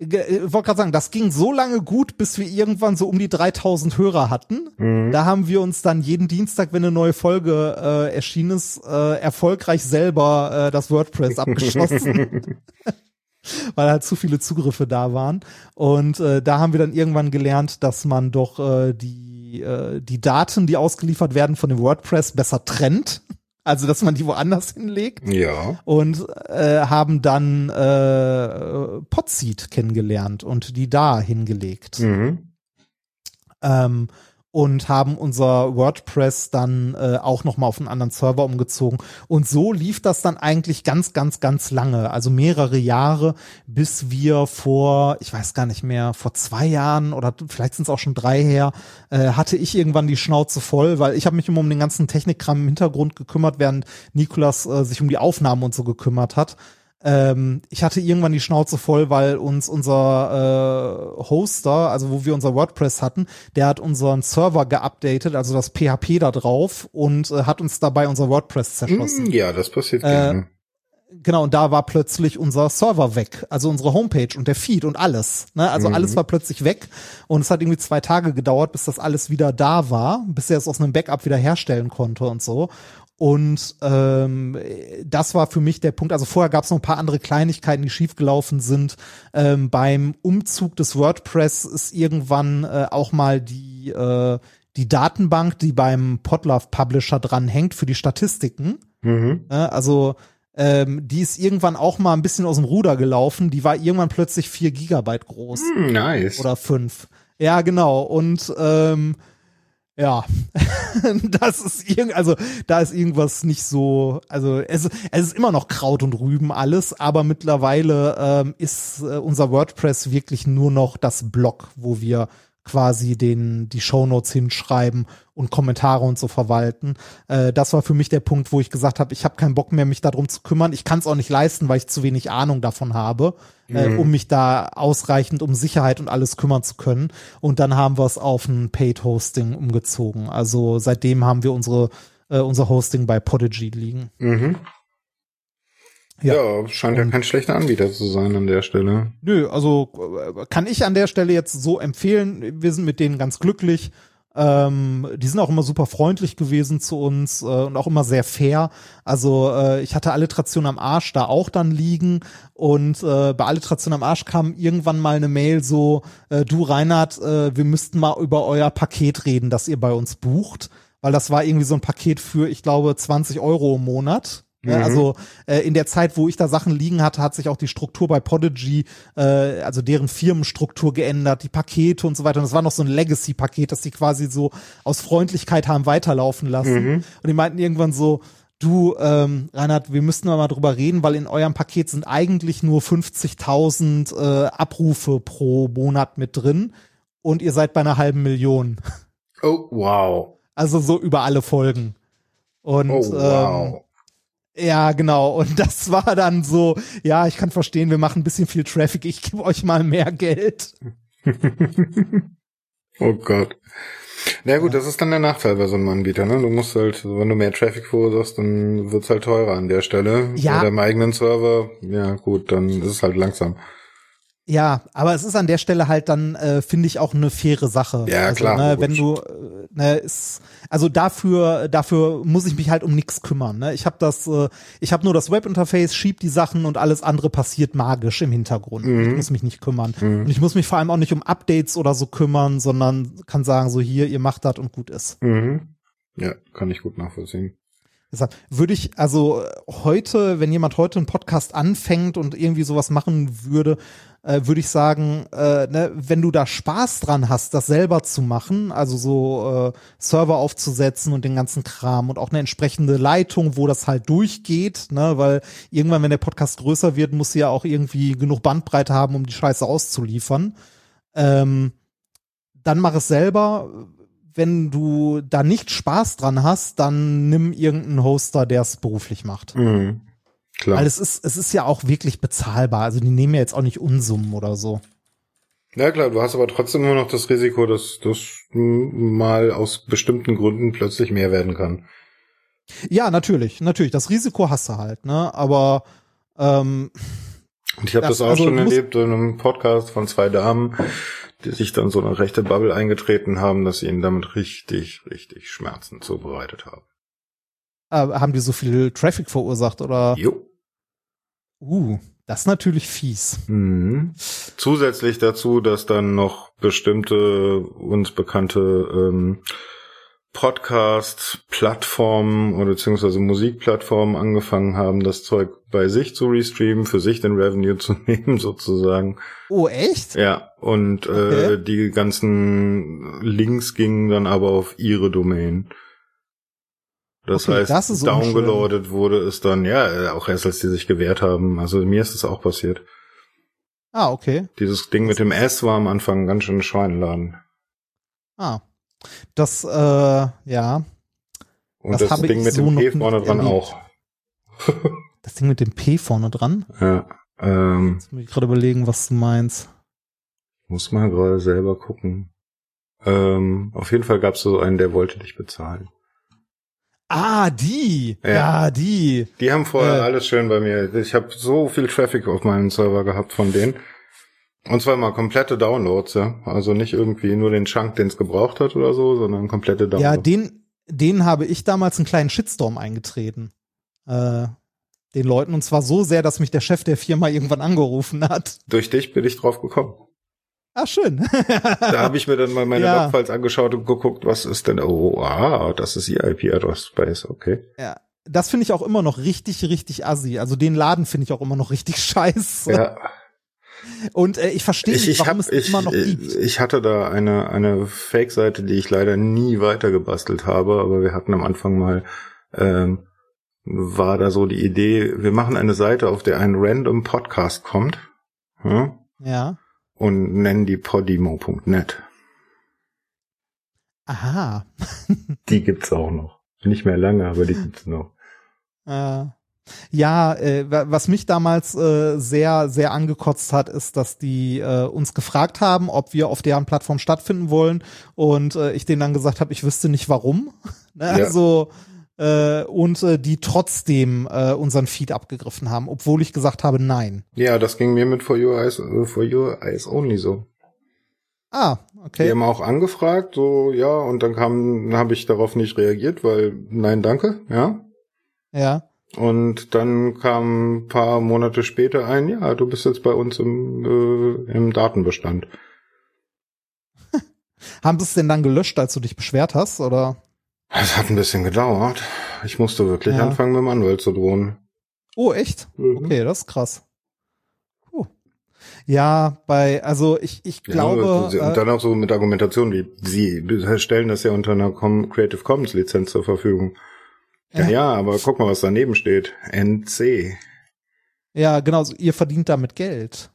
Äh, wollte gerade sagen, das ging so lange gut, bis wir irgendwann so um die 3000 Hörer hatten. Mhm. Da haben wir uns dann jeden Dienstag, wenn eine neue Folge äh, erschienen ist, äh, erfolgreich selber äh, das WordPress abgeschossen, weil halt zu viele Zugriffe da waren. Und äh, da haben wir dann irgendwann gelernt, dass man doch äh, die, äh, die Daten, die ausgeliefert werden von dem WordPress, besser trennt. Also, dass man die woanders hinlegt Ja. und äh, haben dann äh, Podseed kennengelernt und die da hingelegt. Mhm. Ähm, und haben unser WordPress dann äh, auch noch mal auf einen anderen Server umgezogen. Und so lief das dann eigentlich ganz, ganz, ganz lange, also mehrere Jahre, bis wir vor, ich weiß gar nicht mehr, vor zwei Jahren oder vielleicht sind es auch schon drei her, äh, hatte ich irgendwann die Schnauze voll, weil ich habe mich immer um den ganzen Technikkram im Hintergrund gekümmert, während Nikolas äh, sich um die Aufnahmen und so gekümmert hat. Ähm, ich hatte irgendwann die Schnauze voll, weil uns unser äh, Hoster, also wo wir unser WordPress hatten, der hat unseren Server geupdatet, also das PHP da drauf und äh, hat uns dabei unser WordPress zerschossen. Mhm, Ja, das passiert Äh, gerne. Genau, und da war plötzlich unser Server weg, also unsere Homepage und der Feed und alles. Ne? Also Mhm. alles war plötzlich weg und es hat irgendwie zwei Tage gedauert, bis das alles wieder da war, bis er es aus einem Backup wieder herstellen konnte und so. Und ähm, das war für mich der Punkt. Also vorher gab es noch ein paar andere Kleinigkeiten, die schiefgelaufen sind. Ähm, beim Umzug des WordPress ist irgendwann äh, auch mal die äh, die Datenbank, die beim Podlove Publisher dran hängt für die Statistiken. Mhm. Ne? Also ähm, die ist irgendwann auch mal ein bisschen aus dem Ruder gelaufen. Die war irgendwann plötzlich vier Gigabyte groß Hm, Nice. oder fünf. Ja, genau. Und ähm, ja, das ist irgend, also da ist irgendwas nicht so, also es, es ist immer noch Kraut und Rüben alles, aber mittlerweile ähm, ist äh, unser WordPress wirklich nur noch das Blog, wo wir quasi den die Shownotes hinschreiben und Kommentare und so verwalten. Äh, das war für mich der Punkt, wo ich gesagt habe, ich habe keinen Bock mehr, mich darum zu kümmern. Ich kann es auch nicht leisten, weil ich zu wenig Ahnung davon habe, äh, um mich da ausreichend um Sicherheit und alles kümmern zu können. Und dann haben wir es auf ein Paid Hosting umgezogen. Also seitdem haben wir unsere äh, unser Hosting bei Podigy liegen. Mhm. Ja. Ja, scheint ja kein schlechter Anbieter zu sein an der Stelle. Nö, also äh, kann ich an der Stelle jetzt so empfehlen. Wir sind mit denen ganz glücklich. Ähm, die sind auch immer super freundlich gewesen zu uns äh, und auch immer sehr fair. Also äh, ich hatte Alliteration am Arsch da auch dann liegen und äh, bei Alliteration am Arsch kam irgendwann mal eine Mail so, äh, du Reinhard, äh, wir müssten mal über euer Paket reden, das ihr bei uns bucht, weil das war irgendwie so ein Paket für, ich glaube, 20 Euro im Monat. Ja, Mhm. also äh, in der Zeit, wo ich da Sachen liegen hatte, hat sich auch die Struktur bei Podigy, äh, also deren Firmenstruktur geändert, die Pakete und so weiter. Und das war noch so ein Legacy-Paket, das die quasi so aus Freundlichkeit haben weiterlaufen lassen. Mhm. Und die meinten irgendwann so, du, ähm, Reinhard, wir müssten mal drüber reden, weil in eurem Paket sind eigentlich nur 50.000 äh, Abrufe pro Monat mit drin. und ihr seid bei einer halben Million. Oh, wow. Also so über alle Folgen. Und Oh, wow. ähm, ja, genau. Und das war dann so, ja, ich kann verstehen, wir machen ein bisschen viel Traffic, ich gebe euch mal mehr Geld. Oh Gott. Na gut, das ist dann der Nachteil bei so einem Anbieter, ne? Du musst halt, wenn du mehr Traffic verursachst, dann wird's halt teurer an der Stelle. Ja. Bei deinem eigenen Server, ja gut, dann ist es halt langsam. Ja, aber es ist an der Stelle halt dann, äh, finde ich, auch eine faire Sache. Ja, also, klar, Ne, wenn du, äh, ne, ist, also dafür, dafür muss ich mich halt um nichts kümmern. Ne? Ich habe das, äh, ich habe nur das Webinterface, schieb die Sachen und alles andere passiert magisch im Hintergrund. Mhm. Ich muss mich nicht kümmern. Und ich muss mich vor allem auch nicht um Updates oder so kümmern, sondern kann sagen, so hier, ihr macht das und gut ist. Mhm. Ja, kann ich gut nachvollziehen. Würde ich, also heute, wenn jemand heute einen Podcast anfängt und irgendwie sowas machen würde, äh, würde ich sagen, äh, ne, wenn du da Spaß dran hast, das selber zu machen, also so äh, Server aufzusetzen und den ganzen Kram und auch eine entsprechende Leitung, wo das halt durchgeht, ne, weil irgendwann, wenn der Podcast größer wird, muss sie ja auch irgendwie genug Bandbreite haben, um die Scheiße auszuliefern. Ähm, dann mach es selber. Wenn du da nicht Spaß dran hast, dann nimm irgendeinen Hoster, der es beruflich macht. Mhm. Klar. Weil es ist, es ist ja auch wirklich bezahlbar. Also die nehmen ja jetzt auch nicht Unsummen oder so. Ja klar, du hast aber trotzdem immer noch das Risiko, dass das mal aus bestimmten Gründen plötzlich mehr werden kann. Ja, natürlich, natürlich. Das Risiko hast du halt, ne? Aber ähm, Und ich habe Das- das, auch also schon erlebt in einem Podcast von zwei Damen, die sich dann so eine rechte Bubble eingetreten haben, dass sie ihnen damit richtig, richtig Schmerzen zubereitet haben. äh, haben die so viel Traffic verursacht oder? Jo. Uh, das ist natürlich fies. Mhm. Zusätzlich dazu, dass dann noch bestimmte uns bekannte ähm, Podcast-Plattformen oder beziehungsweise Musikplattformen angefangen haben, das Zeug bei sich zu restreamen, für sich den Revenue zu nehmen sozusagen. Oh, echt? Ja, und Okay. äh, die ganzen Links gingen dann aber auf ihre Domain. Das Okay, heißt, das downgeloadet wurde es dann, ja, äh, auch erst als die sich gewehrt haben. Also mir ist es auch passiert. Ah, okay. Dieses Ding mit dem S war am Anfang ganz schön Schweineladen. Ah. Das, äh, ja. Und Das das, Ding ich mit so dem P vorne dran erlebt. auch. Das Ding mit dem P vorne dran. Ja, ähm, Jetzt muss ich gerade überlegen, was du meinst. muss mal gerade selber gucken. Ähm, auf jeden Fall gab es so einen, der wollte dich bezahlen. Ah, die. Ja. Ja, die. Die haben vorher Äh. alles schön bei mir. Ich habe so viel Traffic auf meinem Server gehabt von denen. Und zwar mal komplette Downloads, ja. Also nicht irgendwie nur den Chunk, den es gebraucht hat oder so, sondern komplette Downloads. Ja, den, den habe ich damals einen kleinen Shitstorm eingetreten. Äh, den Leuten. Und zwar so sehr, dass mich der Chef der Firma irgendwann angerufen hat. Durch dich bin ich drauf gekommen. Ah, schön. Da habe ich mir dann mal meine Ja. Logfiles angeschaut und geguckt, was ist denn, oh, ah, das ist ihr IP-Address-Space, okay. ja. Das finde ich auch immer noch richtig, richtig assi. Also den Laden finde ich auch immer noch richtig scheiße. Ja, Und äh, ich verstehe ich, nicht, ich, warum hab, es ich, immer noch ich, gibt. ich hatte da eine, eine Fake-Seite, die ich leider nie weitergebastelt habe, aber wir hatten am Anfang mal, ähm, war da so die Idee, wir machen eine Seite, auf der ein random Podcast kommt, hm, Ja. und nennen die podimo.net. Aha. Die gibt's auch noch. Nicht mehr lange, aber die gibt's noch. Äh, ja, äh, wa- was mich damals äh, sehr, sehr angekotzt hat, ist, dass die äh, uns gefragt haben, ob wir auf deren Plattform stattfinden wollen und äh, ich denen dann gesagt habe, ich wüsste nicht warum. ne? Ja. Also äh, und äh, die trotzdem äh, unseren Feed abgegriffen haben, obwohl ich gesagt habe, nein. Ja, das ging mir mit For Your Eyes, äh, For Your Eyes Only so. Ah, Die okay. haben auch angefragt, so, ja, und dann kam, habe ich darauf nicht reagiert, weil, nein, danke, ja. Ja. Und dann kam ein paar Monate später ein, ja, du bist jetzt bei uns im, äh, im Datenbestand. Haben sie es denn dann gelöscht, als du dich beschwert hast, oder? Es hat ein bisschen gedauert. Ich musste wirklich Ja. anfangen, mit dem Anwalt zu drohen. Oh, echt? Mhm. Okay, das ist krass. Puh. Ja, bei, also ich, ich glaube. ja, und äh, dann auch so mit Argumentation, wie sie stellen das ja unter einer Creative Commons Lizenz zur Verfügung. Ja, Ja. aber guck mal, was daneben steht. NC. Ja, genau, ihr verdient damit Geld.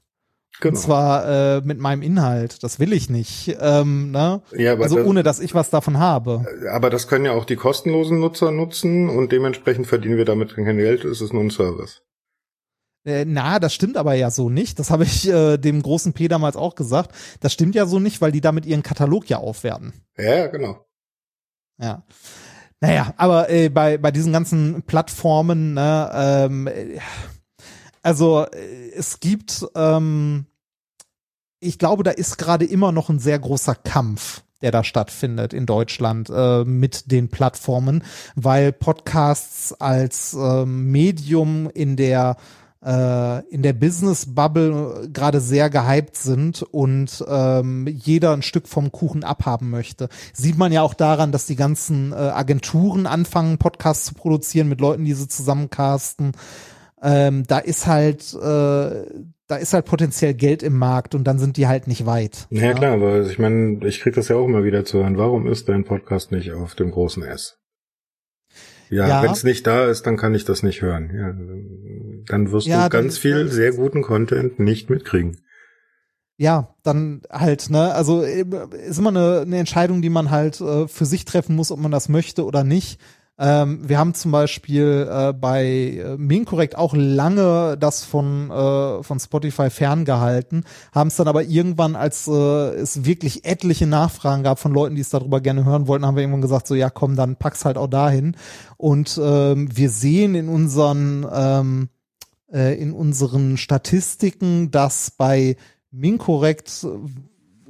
Genau. Und zwar äh, mit meinem Inhalt. Das will ich nicht. Ähm, ne? ja, aber also das, ohne, dass ich was davon habe. Aber das können ja auch die kostenlosen Nutzer nutzen und dementsprechend verdienen wir damit kein Geld. Es ist nur ein Service. Äh, na, das stimmt aber ja so nicht. Das habe ich äh, dem großen P damals auch gesagt. Das stimmt ja so nicht, weil die damit ihren Katalog ja aufwerten. Ja, genau. Ja. Naja, aber äh, bei, bei diesen ganzen Plattformen, ne, ähm, äh, also äh, es gibt, ähm, ich glaube, da ist gerade immer noch ein sehr großer Kampf der da stattfindet in Deutschland äh, mit den Plattformen, weil Podcasts als äh, Medium in der in der Business Bubble gerade sehr gehypt sind und ähm, jeder ein Stück vom Kuchen abhaben möchte. Sieht man ja auch daran, dass die ganzen äh, Agenturen anfangen, Podcasts zu produzieren mit Leuten, die sie zusammencasten. Ähm, da ist halt äh, da ist halt potenziell Geld im Markt und dann sind die halt nicht weit. Ja, ja. klar, aber ich meine, ich krieg das ja auch immer wieder zu hören. Warum ist dein Podcast nicht auf dem großen S? Ja, ja. wenn es nicht da ist, dann kann ich das nicht hören. Ja, dann wirst ja, du ganz viel sehr guten Content nicht mitkriegen. Ja, dann halt, ne, also äh, ist immer eine, eine Entscheidung, die man halt äh, für sich treffen muss, ob man das möchte oder nicht. Ähm, wir haben zum Beispiel äh, bei äh, Minkorrekt auch lange das von, äh, von Spotify ferngehalten, haben es dann aber irgendwann, als äh, es wirklich etliche Nachfragen gab von Leuten, die es darüber gerne hören wollten, haben wir irgendwann gesagt, so ja komm, dann pack's halt auch dahin. Und ähm, wir sehen in unseren ähm, äh, in unseren Statistiken, dass bei Minkorrekt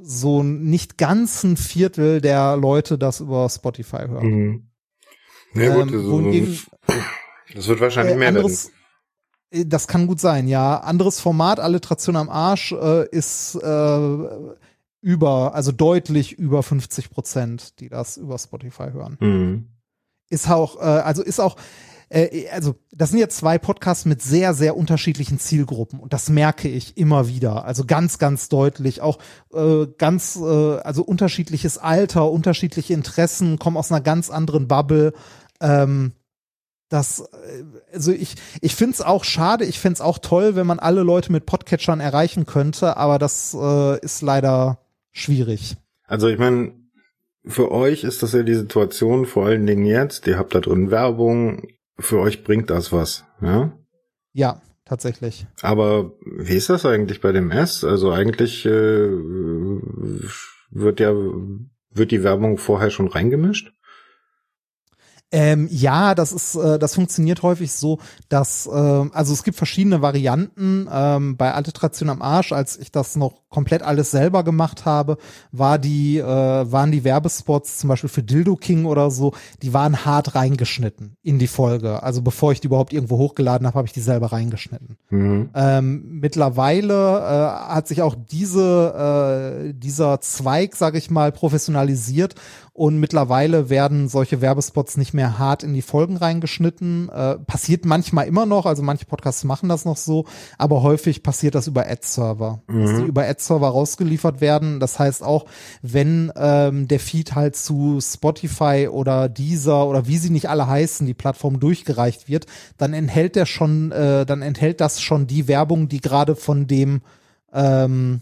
so nicht ganz ein Viertel der Leute das über Spotify hören. Mhm. Ja, gut, ähm, wohingegen, das wird wahrscheinlich äh, mehr anderes, werden. Äh, das kann gut sein, ja. Anderes Format, Alliteration am Arsch, äh, ist äh, über, also deutlich über 50 Prozent, die das über Spotify hören. Mhm. Ist auch, äh, also ist auch, äh, also das sind jetzt zwei Podcasts mit sehr, sehr unterschiedlichen Zielgruppen und das merke ich immer wieder. Also ganz, ganz deutlich. Auch äh, ganz, äh, also unterschiedliches Alter, unterschiedliche Interessen, kommen aus einer ganz anderen Bubble. Ähm, das, äh, also ich, ich finde es auch schade, ich fände es auch toll, wenn man alle Leute mit Podcatchern erreichen könnte, aber das äh, ist leider schwierig. Also ich meine, für euch ist das ja die Situation, vor allen Dingen jetzt, ihr habt da drin Werbung, für euch bringt das was, ja? Ja, tatsächlich. Aber wie ist das eigentlich bei dem S? Also eigentlich äh, wird ja wird die Werbung vorher schon reingemischt? Ähm, ja, das ist, äh, das funktioniert häufig so, dass, äh, also es gibt verschiedene Varianten. Ähm, bei Alliteration am Arsch, als ich das noch komplett alles selber gemacht habe, war die, äh, waren die Werbespots zum Beispiel für Dildo King oder so, die waren hart reingeschnitten in die Folge. Also bevor ich die überhaupt irgendwo hochgeladen habe, habe ich die selber reingeschnitten. Mhm. Ähm, mittlerweile äh, hat sich auch diese, äh, dieser Zweig, sage ich mal, professionalisiert und mittlerweile werden solche Werbespots nicht mehr hart in die Folgen reingeschnitten. Äh, passiert manchmal immer noch, also manche Podcasts machen das noch so, aber häufig passiert das über Ad-Server. Mhm. Dass die über Ad-Server rausgeliefert werden. Das heißt auch, wenn ähm, der Feed halt zu Spotify oder Deezer oder wie sie nicht alle heißen, die Plattform durchgereicht wird, dann enthält der schon, äh, dann enthält das schon die Werbung, die gerade von dem ähm,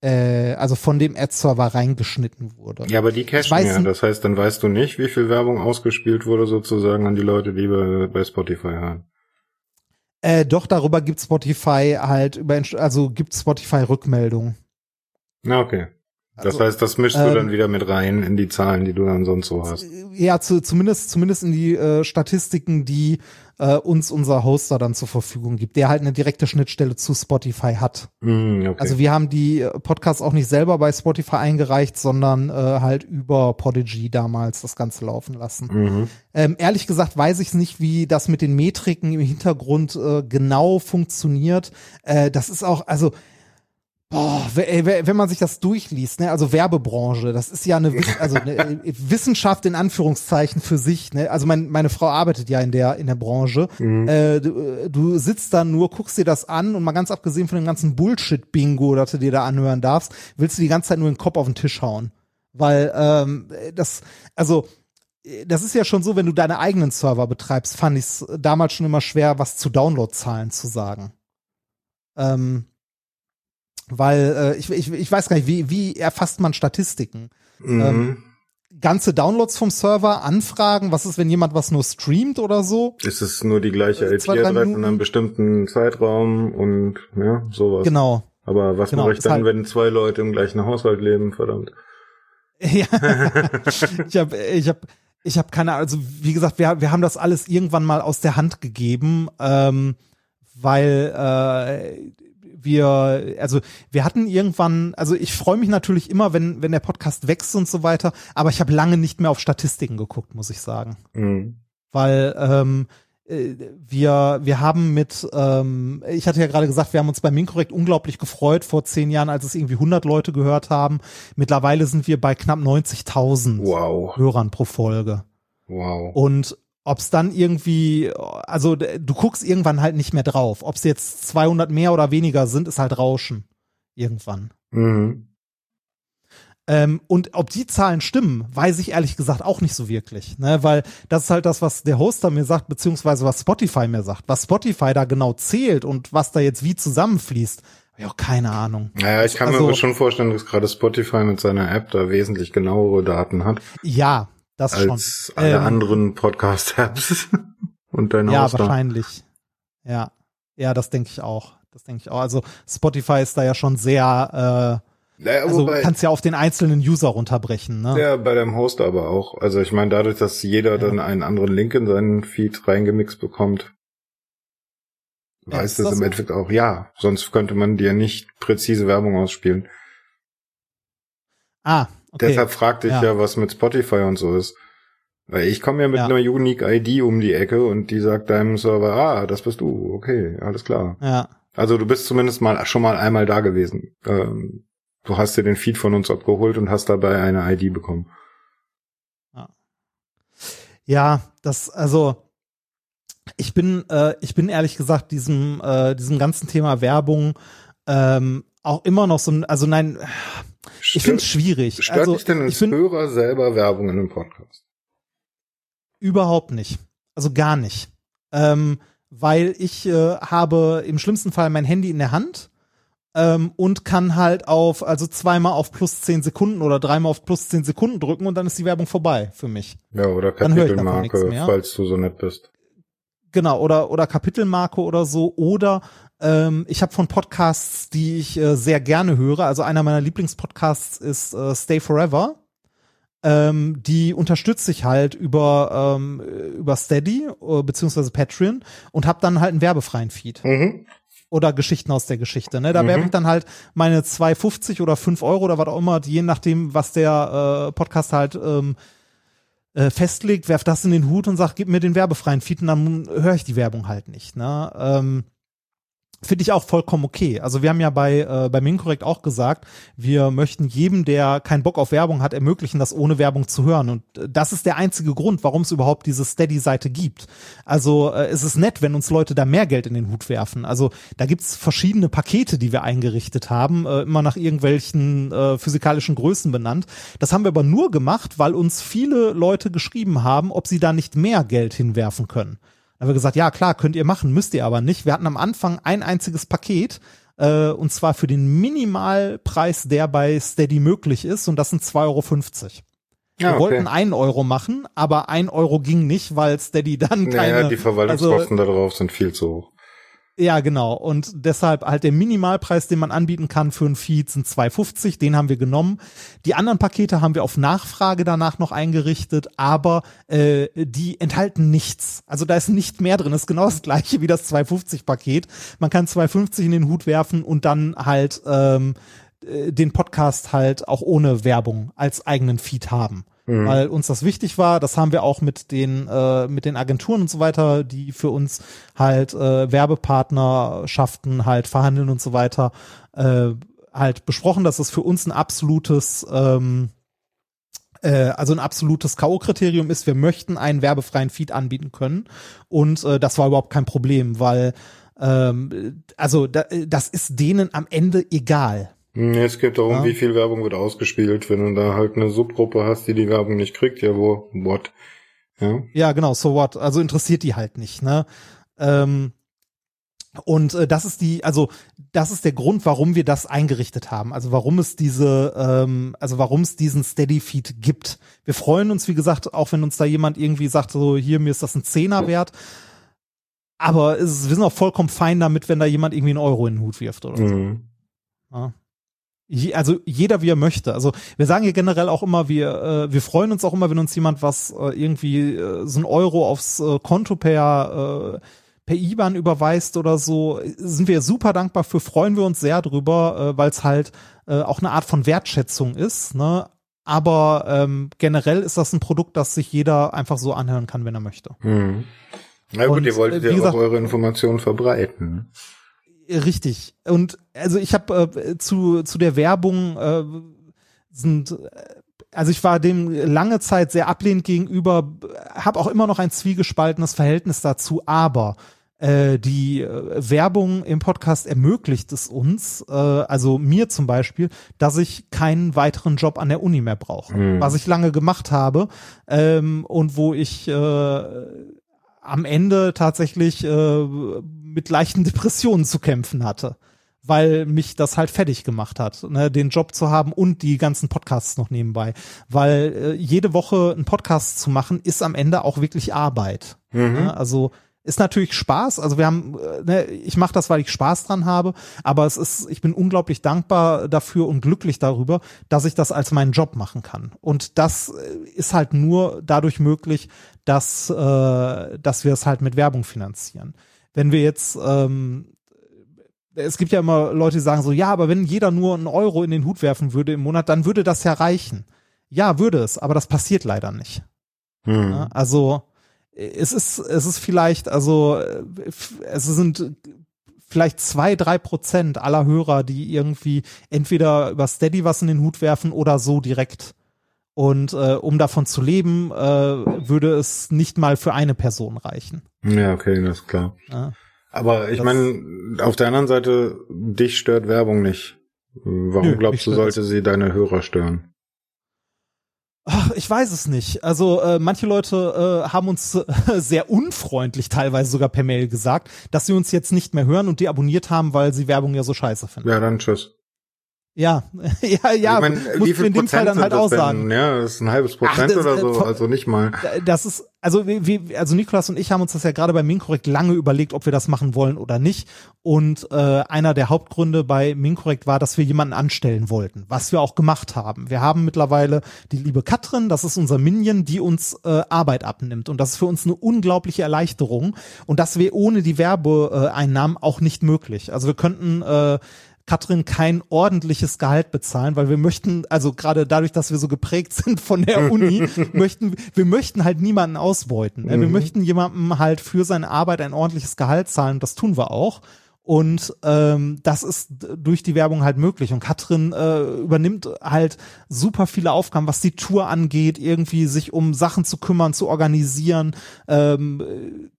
äh, also von dem Ad-Server reingeschnitten wurde. Ja, aber die cachen ja. Das heißt, dann weißt du nicht, wie viel Werbung ausgespielt wurde sozusagen an die Leute, die bei, bei Spotify haben. Äh, doch, darüber gibt Spotify halt über, also gibt Spotify Rückmeldungen. Na, okay. Das also, heißt, das mischst du ähm, dann wieder mit rein in die Zahlen, die du dann sonst so hast. Ja, zu, zumindest, zumindest in die äh, Statistiken, die äh, uns unser Hoster dann zur Verfügung gibt, der halt eine direkte Schnittstelle zu Spotify hat. Mm, okay. Also wir haben die äh, Podcasts auch nicht selber bei Spotify eingereicht, sondern äh, halt über Podigy damals das Ganze laufen lassen. Mhm. Ähm, ehrlich gesagt weiß ich nicht, wie das mit den Metriken im Hintergrund äh, genau funktioniert. Äh, das ist auch, also Boah, wenn man sich das durchliest, ne, also Werbebranche, das ist ja eine, also eine äh, Wissenschaft in Anführungszeichen für sich, ne, also mein, meine Frau arbeitet ja in der, in der Branche, mhm. äh, du, äh, du sitzt da nur, guckst dir das an und mal ganz abgesehen von dem ganzen Bullshit-Bingo, das du dir da anhören darfst, willst du die ganze Zeit nur den Kopf auf den Tisch hauen. Weil, ähm, das, also, das ist ja schon so, wenn du deine eigenen Server betreibst, fand ich es damals schon immer schwer, was zu Downloadzahlen zu sagen. Ähm, weil äh, ich, ich, ich weiß gar nicht, wie, wie erfasst man Statistiken? Mhm. Ähm, ganze Downloads vom Server, Anfragen, was ist, wenn jemand was nur streamt oder so? ist es nur die gleiche Äh, IP-Adresse in einem bestimmten Zeitraum und ja, sowas. Genau. Aber was Genau, mache ich dann, halt- wenn zwei Leute im gleichen Haushalt leben, verdammt? Ja. ich habe ich hab, ich hab keine Ahnung, also wie gesagt, wir, wir haben das alles irgendwann mal aus der Hand gegeben, ähm, weil äh, wir, also wir hatten irgendwann, also ich freue mich natürlich immer, wenn, wenn der Podcast wächst und so weiter, aber ich habe lange nicht mehr auf Statistiken geguckt, muss ich sagen. Mhm. Weil ähm, äh, wir, wir haben mit, ähm, ich hatte ja gerade gesagt, wir haben uns bei Minkorrekt unglaublich gefreut vor zehn Jahren, als es irgendwie 100 Leute gehört haben. Mittlerweile sind wir bei knapp 90.000 Wow, Hörern pro Folge. wow. Und ob es dann irgendwie, also du guckst irgendwann halt nicht mehr drauf. Ob es jetzt 200 mehr oder weniger sind, ist halt Rauschen. Irgendwann. Mhm. Ähm, und ob die Zahlen stimmen, weiß ich ehrlich gesagt auch nicht so wirklich, ne? Weil das ist halt das, was der Hoster mir sagt, beziehungsweise was Spotify mir sagt. Was Spotify da genau zählt und was da jetzt wie zusammenfließt, habe ich auch keine Ahnung. Naja, ich kann mir Also- aber schon vorstellen, dass gerade Spotify mit seiner App da wesentlich genauere Daten hat Ja, das als schon. alle Ähm, anderen Podcast-Apps und dein Ja, Hoster. wahrscheinlich. Ja, ja, das denke ich auch. Das denke ich auch. Also Spotify ist da ja schon sehr, äh, Naja, also wobei, kannst ja auf den einzelnen User runterbrechen, ne? ja, bei deinem Hoster aber auch. Also ich meine, dadurch, dass jeder dann einen anderen Link in seinen Feed reingemixt bekommt, Ja, weiß das das im so? Endeffekt auch, ja, sonst könnte man dir nicht präzise Werbung ausspielen. Ah, okay. Deshalb fragte ich Ja. ja. was mit Spotify und so ist. Weil ich komme ja mit Ja. einer Unique ID um die Ecke und die sagt deinem Server, ah, das bist du, okay, alles klar. ja. Also du bist zumindest mal schon mal einmal da gewesen. Ähm, du hast dir den Feed von uns abgeholt und hast dabei eine ID bekommen. Ja, das, also ich bin, äh, ich bin ehrlich gesagt diesem, äh, diesem ganzen Thema Werbung ähm, auch immer noch so, ein- also nein, ich finde es schwierig. Stört also dich denn als finde Hörer selber Werbung in einem Podcast? überhaupt nicht, also gar nicht, ähm, weil ich äh, habe im schlimmsten Fall mein Handy in der Hand. Ähm, und kann halt auf, also zweimal auf plus zehn Sekunden oder dreimal auf plus zehn Sekunden drücken und dann ist die Werbung vorbei für mich. Ja, oder Kapitelmarke, falls du so nett bist. Genau, oder, oder Kapitelmarke oder so. Oder ähm, ich habe von Podcasts, die ich äh, sehr gerne höre. Also einer meiner Lieblingspodcasts ist äh, Stay Forever. Ähm, die unterstütze ich halt über, ähm, über Steady äh, beziehungsweise Patreon und habe dann halt einen werbefreien Feed Mhm. oder Geschichten aus der Geschichte. Ne? Da Mhm. werfe ich dann halt meine 2,50 oder 5 Euro oder was auch immer, je nachdem, was der äh, Podcast halt ähm, äh, festlegt, werf das in den Hut und sag, gib mir den werbefreien Feed und dann höre ich die Werbung halt nicht. Ne? Ähm, Finde ich auch vollkommen okay. Also wir haben ja bei, äh, bei Minkorrekt auch gesagt, wir möchten jedem, der keinen Bock auf Werbung hat, ermöglichen, das ohne Werbung zu hören. Und äh, das ist der einzige Grund, warum es überhaupt diese Steady-Seite gibt. Also äh, es ist nett, wenn uns Leute da mehr Geld in den Hut werfen. Also da gibt's verschiedene Pakete, die wir eingerichtet haben, äh, immer nach irgendwelchen äh, physikalischen Größen benannt. Das haben wir aber nur gemacht, weil uns viele Leute geschrieben haben, ob sie da nicht mehr Geld hinwerfen können. Da haben wir gesagt, ja klar, könnt ihr machen, müsst ihr aber nicht. Wir hatten am Anfang ein einziges Paket, äh, und zwar für den Minimalpreis, der bei Steady möglich ist, und das sind 2,50 Euro. Ja, Wir wollten einen Euro machen, aber ein Euro ging nicht, weil Steady dann keine. Naja, die Verwaltungskosten da drauf sind viel zu hoch. Ja, genau. Und deshalb halt der Minimalpreis, den man anbieten kann für ein Feed, sind 2,50. Den haben wir genommen. Die anderen Pakete haben wir auf Nachfrage danach noch eingerichtet, aber äh, die enthalten nichts. Also da ist nicht mehr drin. Das ist genau das gleiche wie das 2,50-Paket. Man kann 2,50 in den Hut werfen und dann halt ähm, äh, den Podcast halt auch ohne Werbung als eigenen Feed haben Mhm. weil uns das wichtig war. Das haben wir auch mit den äh, mit den Agenturen und so weiter, die für uns halt äh, Werbepartnerschaften halt verhandeln und so weiter, äh, halt besprochen, dass es für uns ein absolutes ähm, äh, also ein absolutes K.O.-Kriterium ist, wir möchten einen werbefreien Feed anbieten können. Und äh, das war überhaupt kein Problem, weil ähm, also da, das ist denen am Ende egal. Es geht darum, Ja. wie viel Werbung wird ausgespielt. Wenn du da halt eine Subgruppe hast, die die Werbung nicht kriegt, ja wo, what? Ja. Ja, genau, so what. Also interessiert die halt nicht, ne? Ähm, Und äh, das ist die, also das ist der Grund, warum wir das eingerichtet haben. Also warum es diese, ähm, also warum es diesen Steady Feed gibt. Wir freuen uns, wie gesagt, auch wenn uns da jemand irgendwie sagt, so hier mir ist das ein Zehner wert. Aber es, wir sind auch vollkommen fein damit, wenn da jemand irgendwie einen Euro in den Hut wirft oder so. Mhm. Ja. Je, also jeder wie er möchte. Also wir sagen hier generell auch immer, wir äh, wir freuen uns auch immer, wenn uns jemand was äh, irgendwie äh, so ein Euro aufs äh, Konto per äh, per IBAN überweist oder so, sind wir super dankbar für, freuen wir uns sehr drüber, äh, weil es halt äh, auch eine Art von Wertschätzung ist. Ne? Aber ähm, generell ist das ein Produkt, das sich jeder einfach so anhören kann, wenn er möchte. Mhm. Na gut, Und, ihr wolltet äh, ja gesagt- auch eure Informationen verbreiten. Richtig. Und also ich habe äh, zu zu der Werbung äh, sind also ich war dem lange Zeit sehr ablehnend gegenüber, habe auch immer noch ein zwiegespaltenes Verhältnis dazu, aber äh, die äh, Werbung im Podcast ermöglicht es uns, äh, also mir zum Beispiel, dass ich keinen weiteren Job an der Uni mehr brauche, Mhm. was ich lange gemacht habe ähm, und wo ich äh, am Ende tatsächlich äh, mit leichten Depressionen zu kämpfen hatte, weil mich das halt fertig gemacht hat, ne, den Job zu haben und die ganzen Podcasts noch nebenbei, weil äh, jede Woche einen Podcast zu machen ist am Ende auch wirklich Arbeit. Mhm. Ne? Also ist natürlich Spaß. Also wir haben, äh, ne, ich mache das, weil ich Spaß dran habe, aber es ist, ich bin unglaublich dankbar dafür und glücklich darüber, dass ich das als meinen Job machen kann. Und das äh, ist halt nur dadurch möglich, dass, äh, dass wir es halt mit Werbung finanzieren. Wenn wir jetzt ähm, es gibt ja immer Leute, die sagen so, ja, aber wenn jeder nur einen Euro in den Hut werfen würde im Monat, dann würde das ja reichen. Ja, würde es, aber das passiert leider nicht. Mhm. Ja, also es ist, es ist vielleicht, also es sind vielleicht zwei, drei Prozent aller Hörer, die irgendwie entweder über Steady was in den Hut werfen oder so direkt. Und äh, um davon zu leben, äh, würde es nicht mal für eine Person reichen. Ja, okay, das ist klar. Ja. Aber ich meine, auf der anderen Seite, dich stört Werbung nicht. Warum Nö, glaubst du, sollte sie deine Hörer stören? Ach, ich weiß es nicht. Also äh, manche Leute äh, haben uns äh, sehr unfreundlich teilweise sogar per Mail gesagt, dass sie uns jetzt nicht mehr hören und die abonniert haben, weil sie Werbung ja so scheiße finden. Ja, dann tschüss. Ja, ja, ja, ich mein, muss wie viel in dem Fall Prozent dann sind halt auch denn? sagen. Ja, das ist ein halbes Prozent das- oder so, von- also nicht mal. Das ist, also wie, wie- also Nikolas und ich haben uns das ja gerade bei Minkorrekt lange überlegt, ob wir das machen wollen oder nicht. Und äh, einer der Hauptgründe bei Minkorrekt war, dass wir jemanden anstellen wollten, was wir auch gemacht haben. Wir haben mittlerweile die liebe Katrin, das ist unser Minion, die uns äh, Arbeit abnimmt. Und das ist für uns eine unglaubliche Erleichterung. Und das wäre ohne die Werbeeinnahmen auch nicht möglich. Also wir könnten äh, Katrin kein ordentliches Gehalt bezahlen, weil wir möchten, also gerade dadurch, dass wir so geprägt sind von der Uni, möchten, wir möchten halt niemanden ausbeuten. ne? Wir Mhm. möchten jemandem halt für seine Arbeit ein ordentliches Gehalt zahlen, das tun wir auch. Und ähm, das ist durch die Werbung halt möglich. Und Katrin äh, übernimmt halt super viele Aufgaben, was die Tour angeht, irgendwie sich um Sachen zu kümmern, zu organisieren, ähm,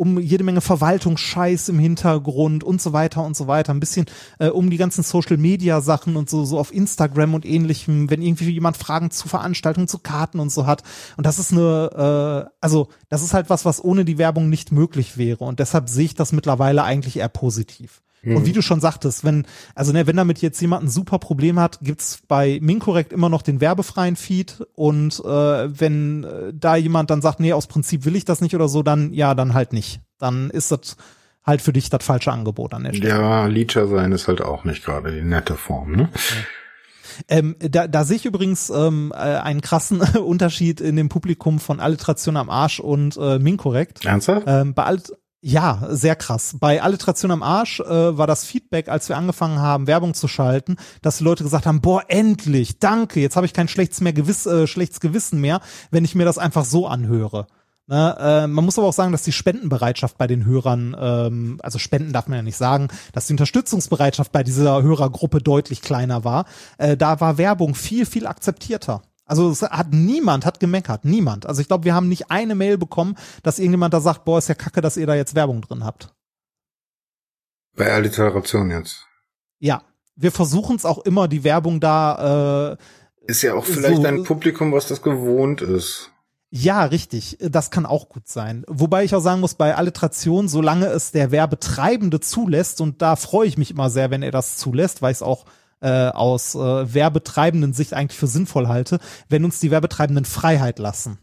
um jede Menge Verwaltungsscheiß im Hintergrund und so weiter und so weiter. Ein bisschen äh, um die ganzen Social Media Sachen und so, so auf Instagram und ähnlichem, wenn irgendwie jemand Fragen zu Veranstaltungen, zu Karten und so hat. Und das ist eine, äh, also das ist halt was, was ohne die Werbung nicht möglich wäre. Und deshalb sehe ich das mittlerweile eigentlich eher positiv. Und wie du schon sagtest, wenn, also ne, wenn damit jetzt jemand ein super Problem hat, gibt's bei Minkorrekt immer noch den werbefreien Feed und äh, wenn äh, da jemand dann sagt, nee, aus Prinzip will ich das nicht oder so, dann ja, dann halt nicht. Dann ist das halt für dich das falsche Angebot an der Stelle. Ja, Leecher sein ist halt auch nicht gerade die nette Form, ne? Ähm, da, da sehe ich übrigens ähm, äh, einen krassen Unterschied in dem Publikum von Alliteration am Arsch und äh, Minkorrekt. Ernsthaft? Ähm, bei Allit ja, sehr krass. Bei Alliteration am Arsch äh, war das Feedback, als wir angefangen haben, Werbung zu schalten, dass die Leute gesagt haben, boah, endlich, danke, jetzt habe ich kein schlechtes, mehr Gewiss, äh, schlechtes Gewissen mehr, wenn ich mir das einfach so anhöre. Ne, äh, man muss aber auch sagen, dass die Spendenbereitschaft bei den Hörern, ähm, also Spenden darf man ja nicht sagen, dass die Unterstützungsbereitschaft bei dieser Hörergruppe deutlich kleiner war. Äh, da war Werbung viel, viel akzeptierter. Also es hat niemand hat gemeckert, niemand. Also ich glaube, wir haben nicht eine Mail bekommen, dass irgendjemand da sagt, boah, ist ja kacke, dass ihr da jetzt Werbung drin habt. Bei Alliteration jetzt. Ja, wir versuchen es auch immer, die Werbung da. Äh, Ist ja auch vielleicht So- ein Publikum, was das gewohnt ist. Ja, richtig. Das kann auch gut sein. Wobei ich auch sagen muss, bei Alliteration, solange es der Werbetreibende zulässt, und da freue ich mich immer sehr, wenn er das zulässt, weil ich es auch äh, aus äh, werbetreibenden Sicht eigentlich für sinnvoll halte, wenn uns die Werbetreibenden Freiheit lassen.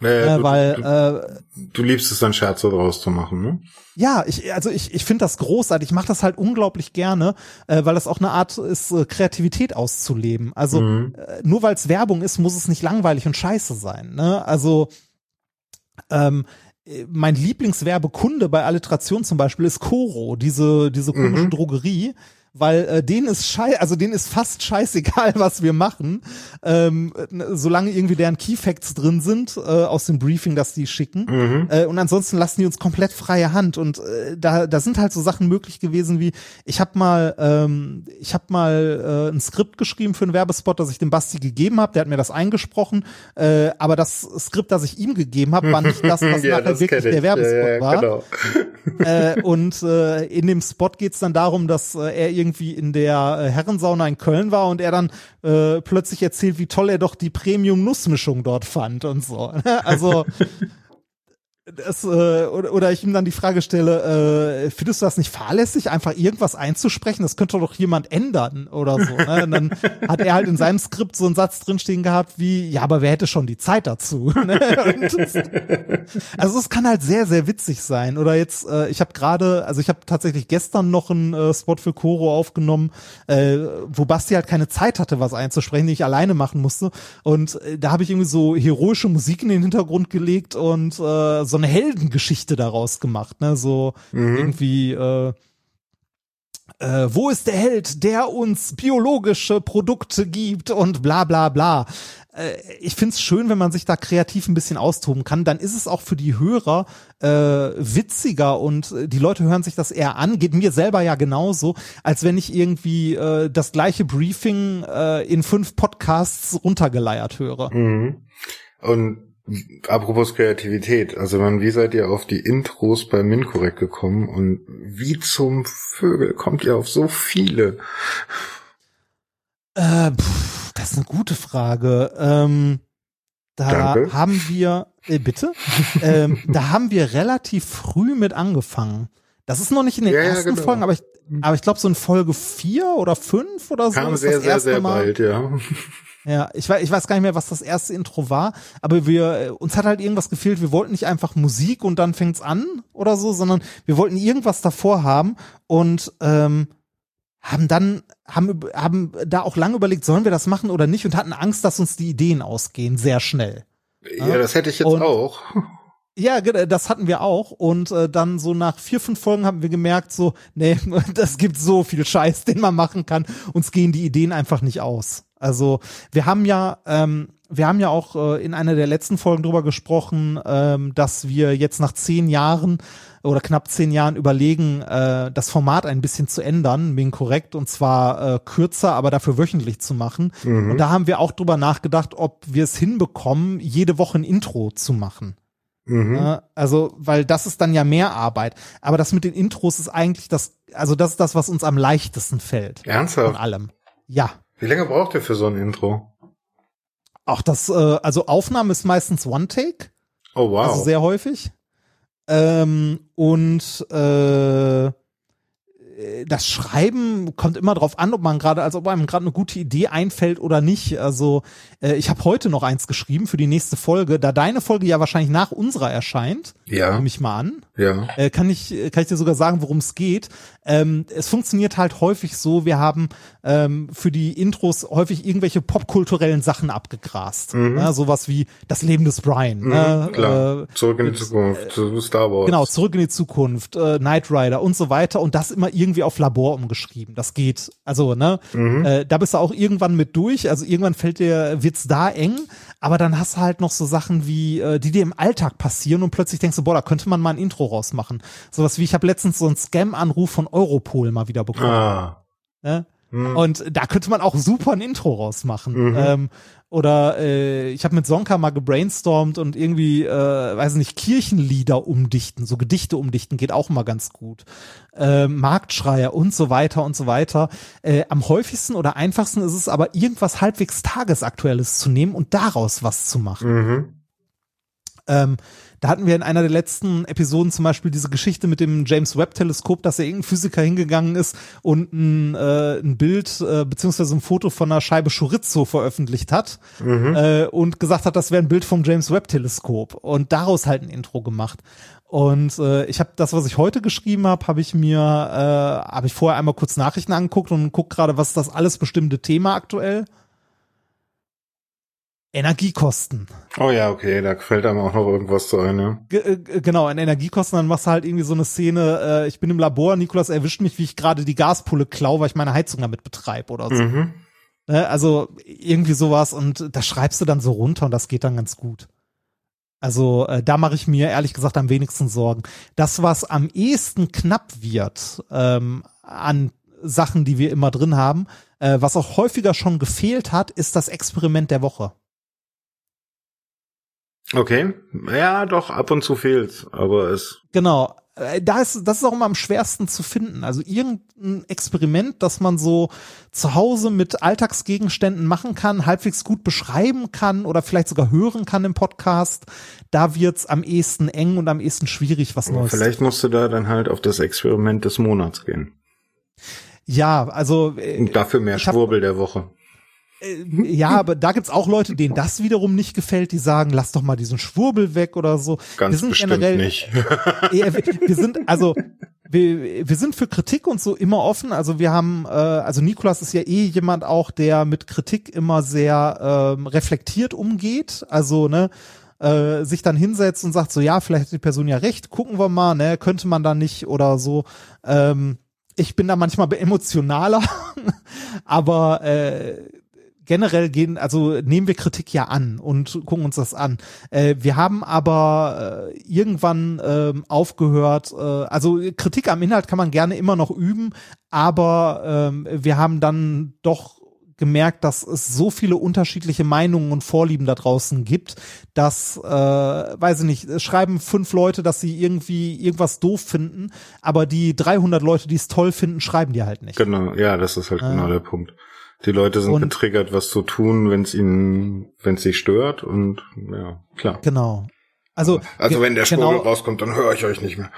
Naja, äh, du, weil du, äh, du liebst es dann Scherze draus zu machen, ne? ja, ich also ich ich finde das großartig. Ich mache das halt unglaublich gerne, äh, weil das auch eine Art ist, äh, Kreativität auszuleben. Also Mhm. äh, nur weil es Werbung ist, muss es nicht langweilig und scheiße sein. Ne? Also ähm, äh, mein Lieblingswerbekunde bei Alliteration zum Beispiel ist Coro, diese diese komische Mhm. Drogerie. Weil äh, denen ist schei also denen ist fast scheißegal, was wir machen, ähm, äh, solange irgendwie deren Key Facts drin sind äh, aus dem Briefing, das die schicken. Mhm. Äh, und ansonsten lassen die uns komplett freie Hand. Und äh, da, da sind halt so Sachen möglich gewesen wie, ich habe mal, ähm, ich habe mal äh, ein Skript geschrieben für einen Werbespot, das ich dem Basti gegeben habe. Der hat mir das eingesprochen. Äh, aber das Skript, das ich ihm gegeben habe, war nicht das, was ja, nachher wirklich der Werbespot ja, ja, war. Genau. äh, und äh, in dem Spot geht's dann darum, dass äh, er irgendwie in der äh, Herrensauna in Köln war und er dann äh, plötzlich erzählt, wie toll er doch die Premium-Nussmischung dort fand und so. Also das, äh, oder, oder ich ihm dann die Frage stelle, äh, findest du das nicht fahrlässig, einfach irgendwas einzusprechen? Das könnte doch jemand ändern oder so. Ne? Und dann hat er halt in seinem Skript so einen Satz drinstehen gehabt wie, ja, aber wer hätte schon die Zeit dazu? Ne? Das, also es kann halt sehr, sehr witzig sein. Oder jetzt, äh, ich habe gerade, also ich habe tatsächlich gestern noch einen äh, Spot für Koro aufgenommen, äh, wo Basti halt keine Zeit hatte, was einzusprechen, die ich alleine machen musste. Und äh, da habe ich irgendwie so heroische Musik in den Hintergrund gelegt und äh, so eine Heldengeschichte daraus gemacht. Ne? So irgendwie äh, äh, wo ist der Held, der uns biologische Produkte gibt und bla bla bla. Äh, ich find's schön, wenn man sich da kreativ ein bisschen austoben kann. Dann ist es auch für die Hörer äh, witziger und äh, die Leute hören sich das eher an. Geht mir selber ja genauso, als wenn ich irgendwie äh, das gleiche Briefing äh, in fünf Podcasts runtergeleiert höre. Mhm. Und apropos Kreativität, also man, wie seid ihr auf die Intros bei Minkorrekt gekommen und wie zum Vögel kommt ihr auf so viele? Äh, pff, das ist eine gute Frage. Ähm, da Danke. haben wir, äh, bitte, ähm, da haben wir relativ früh mit angefangen. Das ist noch nicht in den Ja, ja, ersten genau. Folgen, aber ich, aber ich glaube so in Folge vier oder fünf oder so. Kam ist sehr, das sehr, erste sehr Mal. bald, ja. Ja, ich weiß, ich weiß gar nicht mehr, was das erste Intro war, aber wir, äh, uns hat halt irgendwas gefehlt. Wir wollten nicht einfach Musik und dann fängt's an oder so, sondern wir wollten irgendwas davor haben und ähm, haben dann haben haben da auch lange überlegt, sollen wir das machen oder nicht und hatten Angst, dass uns die Ideen ausgehen sehr schnell. Ja, das hätte ich jetzt Und- auch. Ja, ge- das hatten wir auch und äh, dann so nach vier fünf Folgen haben wir gemerkt, so nee, das gibt so viel Scheiß, den man machen kann. Uns gehen die Ideen einfach nicht aus. Also wir haben ja ähm, wir haben ja auch äh, in einer der letzten Folgen drüber gesprochen, ähm, dass wir jetzt nach zehn Jahren oder knapp zehn Jahren überlegen, äh, das Format ein bisschen zu ändern, wegen korrekt, und zwar äh, kürzer, aber dafür wöchentlich zu machen. Und da haben wir auch drüber nachgedacht, ob wir es hinbekommen, jede Woche ein Intro zu machen. Mhm. Ja, also, weil das ist dann ja mehr Arbeit. Aber das mit den Intros ist eigentlich das, also das ist das, was uns am leichtesten fällt. Von Ernsthaft? allem. Ja. Wie lange braucht ihr für so ein Intro? Auch das, äh, also Aufnahme ist meistens One-Take, Oh wow. also sehr häufig. Ähm, und äh, das Schreiben kommt immer drauf an, ob man gerade, also ob einem gerade eine gute Idee einfällt oder nicht. Also äh, ich habe heute noch eins geschrieben für die nächste Folge, da deine Folge ja wahrscheinlich nach unserer erscheint, ja, nehme ich mal an. Ja. äh, kann ich kann ich dir sogar sagen, worum es geht. Ähm, es funktioniert halt häufig so, wir haben ähm, für die Intros häufig irgendwelche popkulturellen Sachen abgegrast. Ne? Sowas wie das Leben des Brian. ne? Mhm, klar. Äh, Zurück in die Zukunft, zu Star Wars. Genau, zurück in die Zukunft, äh, Knight Rider und so weiter und das immer irgendwie auf Labor umgeschrieben. Das geht. Also, ne, äh, da bist du auch irgendwann mit durch. Also irgendwann fällt dir, wird's da eng, aber dann hast du halt noch so Sachen wie, äh, die dir im Alltag passieren und plötzlich denkst du, boah, da könnte man mal ein Intro rausmachen. Sowas wie, ich habe letztens so einen Scam-Anruf von Europol mal wieder bekommen. Ah. Ne? Hm. Und da könnte man auch super ein Intro rausmachen. Ähm, oder äh, ich habe mit Sonka mal gebrainstormt und irgendwie, äh, weiß nicht, Kirchenlieder umdichten, so Gedichte umdichten, geht auch immer ganz gut. Äh, Marktschreier und so weiter und so weiter. Äh, am häufigsten oder einfachsten ist es aber, irgendwas halbwegs Tagesaktuelles zu nehmen und daraus was zu machen. Mhm. Ähm, da hatten wir in einer der letzten Episoden zum Beispiel diese Geschichte mit dem James Webb Teleskop, dass er irgendein Physiker hingegangen ist und ein, äh, ein Bild äh, beziehungsweise ein Foto von einer Scheibe Chorizo veröffentlicht hat mhm. äh, und gesagt hat, das wäre ein Bild vom James Webb Teleskop und daraus halt ein Intro gemacht. Und äh, ich habe das, was ich heute geschrieben habe, habe ich mir, äh, habe ich vorher einmal kurz Nachrichten angeguckt und guck gerade, was ist das alles bestimmte Thema aktuell. Energiekosten. Oh ja, okay, da fällt einem auch noch irgendwas zu ein, ja. G äh, genau, in Energiekosten, dann machst du halt irgendwie so eine Szene, äh, ich bin im Labor, Nikolas erwischt mich, wie ich gerade die Gaspulle klau, weil ich meine Heizung damit betreibe oder so. Mhm. Ne, also irgendwie sowas und das schreibst du dann so runter und das geht dann ganz gut. Also äh, da mache ich mir ehrlich gesagt am wenigsten Sorgen. Das, was am ehesten knapp wird ähm, an Sachen, die wir immer drin haben, äh, was auch häufiger schon gefehlt hat, ist das Experiment der Woche. Okay, ja, doch, ab und zu fehlt's, aber es. Genau, äh, da ist, das ist auch immer am schwersten zu finden. Also irgendein Experiment, das man so zu Hause mit Alltagsgegenständen machen kann, halbwegs gut beschreiben kann oder vielleicht sogar hören kann im Podcast, da wird's am ehesten eng und am ehesten schwierig, was Neues. Vielleicht musst du da dann halt auf das Experiment des Monats gehen. Ja, also. Äh, und dafür mehr Schwurbel der Woche. Äh, ja, aber da gibt's auch Leute, denen das wiederum nicht gefällt, die sagen, lass doch mal diesen Schwurbel weg oder so. Ganz wir sind bestimmt generell, nicht. wir, wir sind, also, wir, wir sind für Kritik und so immer offen. Also wir haben, äh, also Nikolas ist ja eh jemand auch, der mit Kritik immer sehr ähm, reflektiert umgeht. Also, ne, äh, sich dann hinsetzt und sagt so, ja, vielleicht hat die Person ja recht, gucken wir mal, ne, könnte man da nicht oder so. Ähm, ich bin da manchmal emotionaler, aber äh, generell gehen, also nehmen wir Kritik ja an und gucken uns das an. Äh, wir haben aber äh, irgendwann äh, aufgehört, also Kritik am Inhalt kann man gerne immer noch üben, aber äh, wir haben dann doch gemerkt, dass es so viele unterschiedliche Meinungen und Vorlieben da draußen gibt, dass, äh, weiß ich nicht, es schreiben fünf Leute, dass sie irgendwie irgendwas doof finden, aber die 300 Leute, die es toll finden, schreiben die halt nicht. Genau, ja, das ist halt äh. genau der Punkt. Die Leute sind und, getriggert, was zu tun, wenn es ihnen, wenn es sie stört und ja, klar. Genau. Also, also wenn der Schwurbel genau, rauskommt, dann höre ich euch nicht mehr.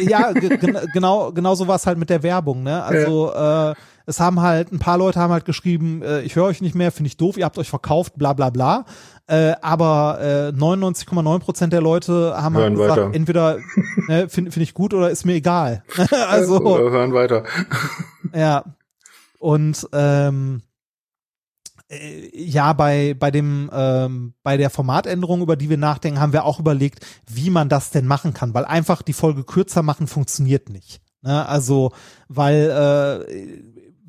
ja, genau, genau so war es halt mit der Werbung, ne? Also ja. äh, es haben halt, ein paar Leute haben halt geschrieben, äh, ich höre euch nicht mehr, finde ich doof, ihr habt euch verkauft, bla bla bla. Äh, aber äh, 99,9 Prozent der Leute haben halt gesagt, weiter. entweder ne, finde find ich gut oder ist mir egal. also oder hören weiter. ja, und ähm, äh, ja, bei, bei dem, ähm, bei der Formatänderung, über die wir nachdenken, haben wir auch überlegt, wie man das denn machen kann, weil einfach die Folge kürzer machen funktioniert nicht. Ne? Also, weil äh,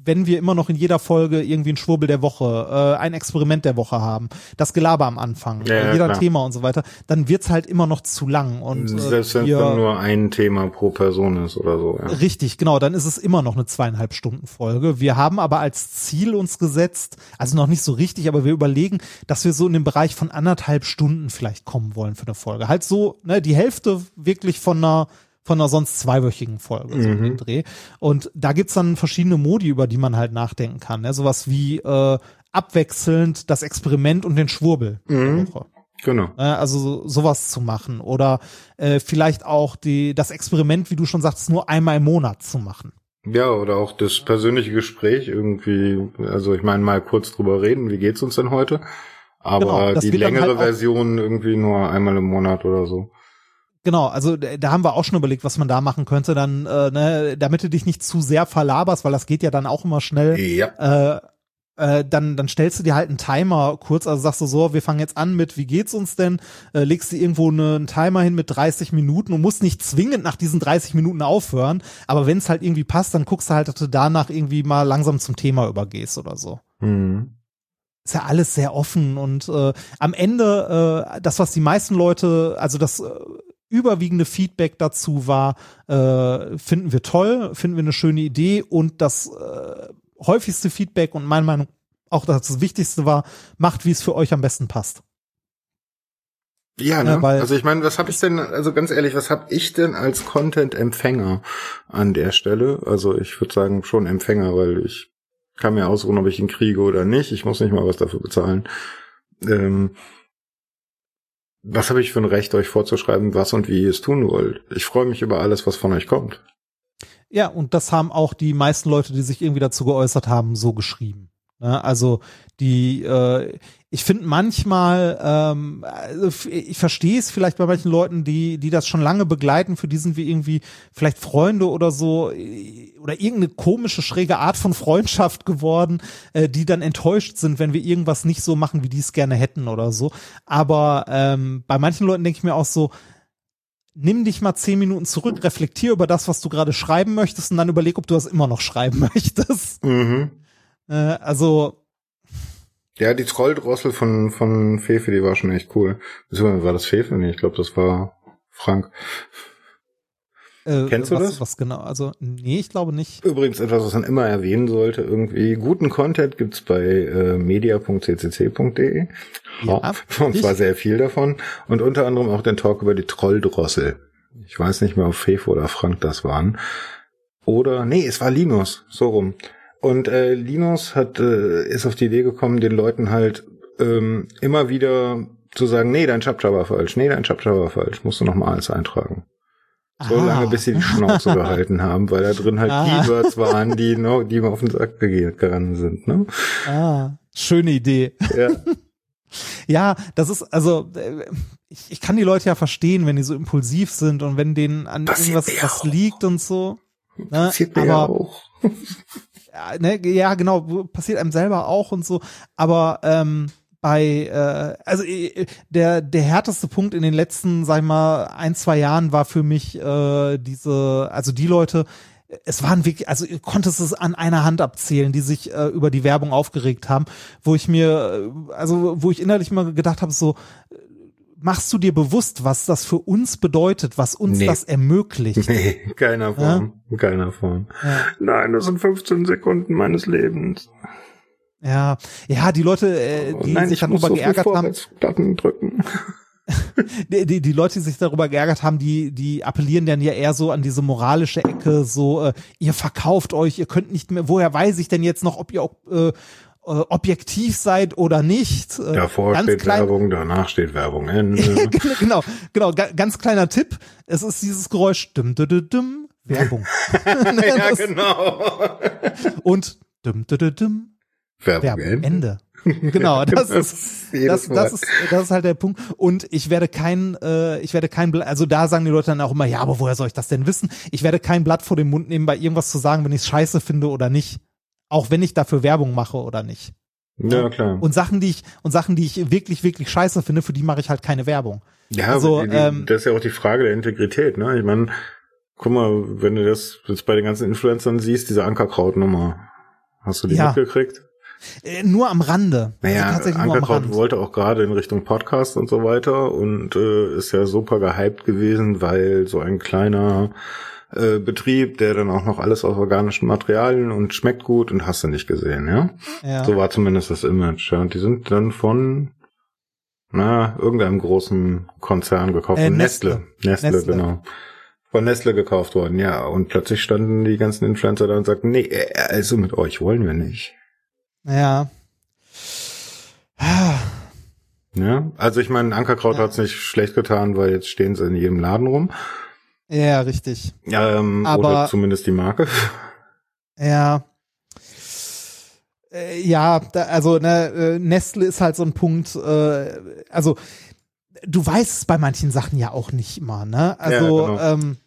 wenn wir immer noch in jeder Folge irgendwie ein Schwurbel der Woche, äh, ein Experiment der Woche haben, das Gelaber am Anfang, ja, ja, jeder klar. Thema und so weiter, dann wird's halt immer noch zu lang. Und, äh, Selbst wenn es dann nur ein Thema pro Person ist oder so. Ja. Richtig, genau, dann ist es immer noch eine zweieinhalb Stunden Folge. Wir haben aber als Ziel uns gesetzt, also noch nicht so richtig, aber wir überlegen, dass wir so in den Bereich von anderthalb Stunden vielleicht kommen wollen für eine Folge. Halt so, ne, die Hälfte wirklich von einer von einer sonst zweiwöchigen Folge, mhm. so im Dreh. Und da gibt's dann verschiedene Modi, über die man halt nachdenken kann. Ne? Sowas wie äh, abwechselnd das Experiment und den Schwurbel. Mhm. Genau. Also so, sowas zu machen. Oder äh, vielleicht auch die, das Experiment, wie du schon sagst, nur einmal im Monat zu machen. Ja, oder auch das persönliche Gespräch irgendwie, also ich meine mal kurz drüber reden, wie geht's uns denn heute? Aber genau, die längere halt Version irgendwie nur einmal im Monat oder so. Genau, also da haben wir auch schon überlegt, was man da machen könnte, dann, äh, ne, damit du dich nicht zu sehr verlaberst, weil das geht ja dann auch immer schnell. Ja. Äh, äh, dann, dann stellst du dir halt einen Timer kurz, also sagst du so, wir fangen jetzt an mit, wie geht's uns denn? Äh, legst du irgendwo eine, einen Timer hin mit 30 Minuten und musst nicht zwingend nach diesen 30 Minuten aufhören, aber wenn es halt irgendwie passt, dann guckst du halt, dass du danach irgendwie mal langsam zum Thema übergehst oder so. Mhm ist ja alles sehr offen und äh, am Ende äh, das, was die meisten Leute, also das äh, überwiegende Feedback dazu war, äh, finden wir toll, finden wir eine schöne Idee und das äh, häufigste Feedback und meiner Meinung auch das Wichtigste war, macht, wie es für euch am besten passt. Ja, ne? Ja, also ich meine, was habe ich denn, also ganz ehrlich, was habe ich denn als Content-Empfänger an der Stelle? Also ich würde sagen schon Empfänger, weil ich kann mir ausruhen, ob ich ihn kriege oder nicht. Ich muss nicht mal was dafür bezahlen. Ähm, was habe ich für ein Recht, euch vorzuschreiben, was und wie ihr es tun wollt? Ich freue mich über alles, was von euch kommt. Ja, und das haben auch die meisten Leute, die sich irgendwie dazu geäußert haben, so geschrieben. Ne? Also die, äh, ich finde manchmal, ähm, also ich verstehe es vielleicht bei manchen Leuten, die, die das schon lange begleiten, für die sind wir irgendwie vielleicht Freunde oder so äh, oder irgendeine komische, schräge Art von Freundschaft geworden, äh, die dann enttäuscht sind, wenn wir irgendwas nicht so machen, wie die es gerne hätten oder so. Aber ähm, bei manchen Leuten denke ich mir auch so, nimm dich mal zehn Minuten zurück, reflektier über das, was du gerade schreiben möchtest und dann überleg, ob du das immer noch schreiben möchtest. Mhm. Äh, also ja, die Trolldrossel von, von Fefe, die war schon echt cool. War das Fefe? Nee, ich glaube, das war Frank. Äh, Kennst du was, das? Was genau? Also, nee, ich glaube nicht. Übrigens etwas, was man immer erwähnen sollte, irgendwie guten Content gibt's bei äh, media.ccc.de. Ja, und zwar sehr viel davon. Und unter anderem auch den Talk über die Trolldrossel. Ich weiß nicht mehr, ob Fefe oder Frank das waren. Oder, nee, es war Linus, so rum. Und äh, Linus hat äh, ist auf die Idee gekommen, den Leuten halt ähm, immer wieder zu sagen, nee, dein Chapter war falsch, nee, dein Chapter war falsch, musst du noch mal alles eintragen. So ah. lange, bis sie die Schnauze gehalten haben, weil da drin halt ah. Keywords waren, die no, die mir auf den Sack gegangen sind. Ne? Ah, schöne Idee. Ja. ja, das ist also äh, ich, ich kann die Leute ja verstehen, wenn die so impulsiv sind und wenn denen an das irgendwas was liegt und so. Ne? Passiert mir aber, auch. ja, ne, ja, genau, passiert einem selber auch und so, aber ähm, bei äh, also äh, der der härteste Punkt in den letzten sag ich mal ein zwei Jahren war für mich äh, diese also die Leute es waren wirklich also ihr konntest es an einer Hand abzählen die sich äh, über die Werbung aufgeregt haben wo ich mir äh, also wo ich innerlich mal gedacht habe so machst du dir bewusst, was das für uns bedeutet, was uns nee. das ermöglicht? Nee, keiner Form. Ja? Keiner Form. Ja. Nein, das sind 15 Sekunden meines Lebens. Ja, ja, die Leute, äh, die Nein, sich darüber so geärgert haben. Drücken. die, die, die Leute, die sich darüber geärgert haben, die, die appellieren dann ja eher so an diese moralische Ecke, so, äh, ihr verkauft euch, ihr könnt nicht mehr, woher weiß ich denn jetzt noch, ob ihr auch, äh, objektiv seid oder nicht. Äh, Davor ganz steht klein, Werbung, danach steht Werbung. Ende. genau, genau, ganz kleiner Tipp. Es ist dieses Geräusch, dum, dum, dum, dum Werbung. ja, genau. Und dum, dum, dum, dum, Werbung, Werbung Ende. Genau, das, das ist, das, das ist das ist halt der Punkt. Und ich werde kein, äh, ich werde kein, also da sagen die Leute dann auch immer, ja, aber woher soll ich das denn wissen? Ich werde kein Blatt vor den Mund nehmen, bei irgendwas zu sagen, wenn ich es scheiße finde oder nicht auch wenn ich dafür Werbung mache oder nicht. Ja, klar. Und Sachen, die ich, und Sachen, die ich wirklich, wirklich scheiße finde, für die mache ich halt keine Werbung. Ja, also, die, ähm, das ist ja auch die Frage der Integrität, ne? Ich meine, guck mal, wenn du das jetzt bei den ganzen Influencern siehst, diese Ankerkraut-Nummer. Hast du die ja. mitgekriegt? Äh, nur am Rande. Also naja, also Ankerkraut wollte auch gerade in Richtung Podcast und so weiter und äh, ist ja super gehypt gewesen, weil so ein kleiner äh, Betrieb, der dann auch noch alles aus organischen Materialien und schmeckt gut und hast du nicht gesehen, ja? ja. So war zumindest das Image. Ja. Und die sind dann von na, irgendeinem großen Konzern gekauft. Äh, Nestle. Nestle. Nestle, genau. Von Nestle gekauft worden, ja. Und plötzlich standen die ganzen Influencer da und sagten, nee, äh, also mit euch wollen wir nicht. Ja. Ja, also ich meine, Ankerkraut ja. hat's nicht schlecht getan, weil jetzt stehen sie in jedem Laden rum. Ja, richtig. Ähm, Aber, oder zumindest die Marke. Ja. Äh, ja, da, also ne, äh, Nestle ist halt so ein Punkt, äh, also du weißt es bei manchen Sachen ja auch nicht immer, ne? Also, ja, genau. ähm,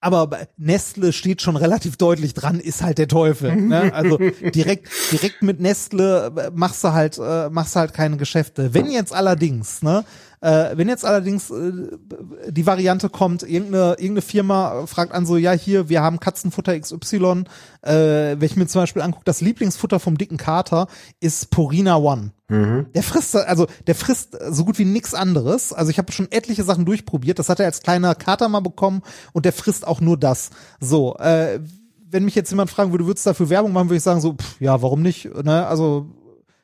aber Nestle steht schon relativ deutlich dran, ist halt der Teufel. Ne? Also direkt, direkt mit Nestle äh, machst du halt, äh, machst du halt keine Geschäfte. Wenn jetzt allerdings, ne, äh, wenn jetzt allerdings äh, die Variante kommt, irgendeine, irgendeine Firma fragt an so, ja hier, wir haben Katzenfutter XY, äh, wenn ich mir zum Beispiel angucke, das Lieblingsfutter vom dicken Kater ist Purina One. Mhm. Der frisst, also der frisst so gut wie nichts anderes. Also ich habe schon etliche Sachen durchprobiert. Das hat er als kleiner Kater mal bekommen und der frisst auch nur das. So, äh, wenn mich jetzt jemand fragen würde, würdest du dafür Werbung machen, würde ich sagen so, pff, ja, warum nicht? Ne? Also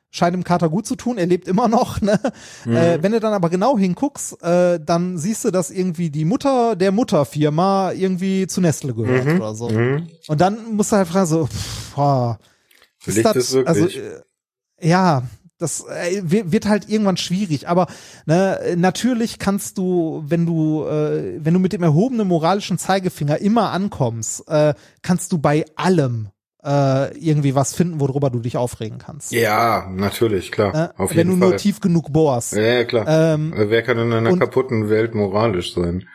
scheint dem Kater gut zu tun, er lebt immer noch. Ne? Mhm. Äh, wenn du dann aber genau hinguckst, äh, dann siehst du, dass irgendwie die Mutter der Mutterfirma irgendwie zu Nestle gehört mhm. oder so. Mhm. Und dann musst du halt fragen, so, pff, oh, ist das, das also, äh, ja, das äh, wird halt irgendwann schwierig. Aber ne, natürlich kannst du, wenn du, äh, wenn du mit dem erhobenen moralischen Zeigefinger immer ankommst, äh, kannst du bei allem äh, irgendwie was finden, worüber du dich aufregen kannst. Ja, natürlich, klar. Äh, auf jeden wenn du Fall. nur tief genug bohrst. Ja, ja klar. Ähm, Wer kann in einer und, kaputten Welt moralisch sein?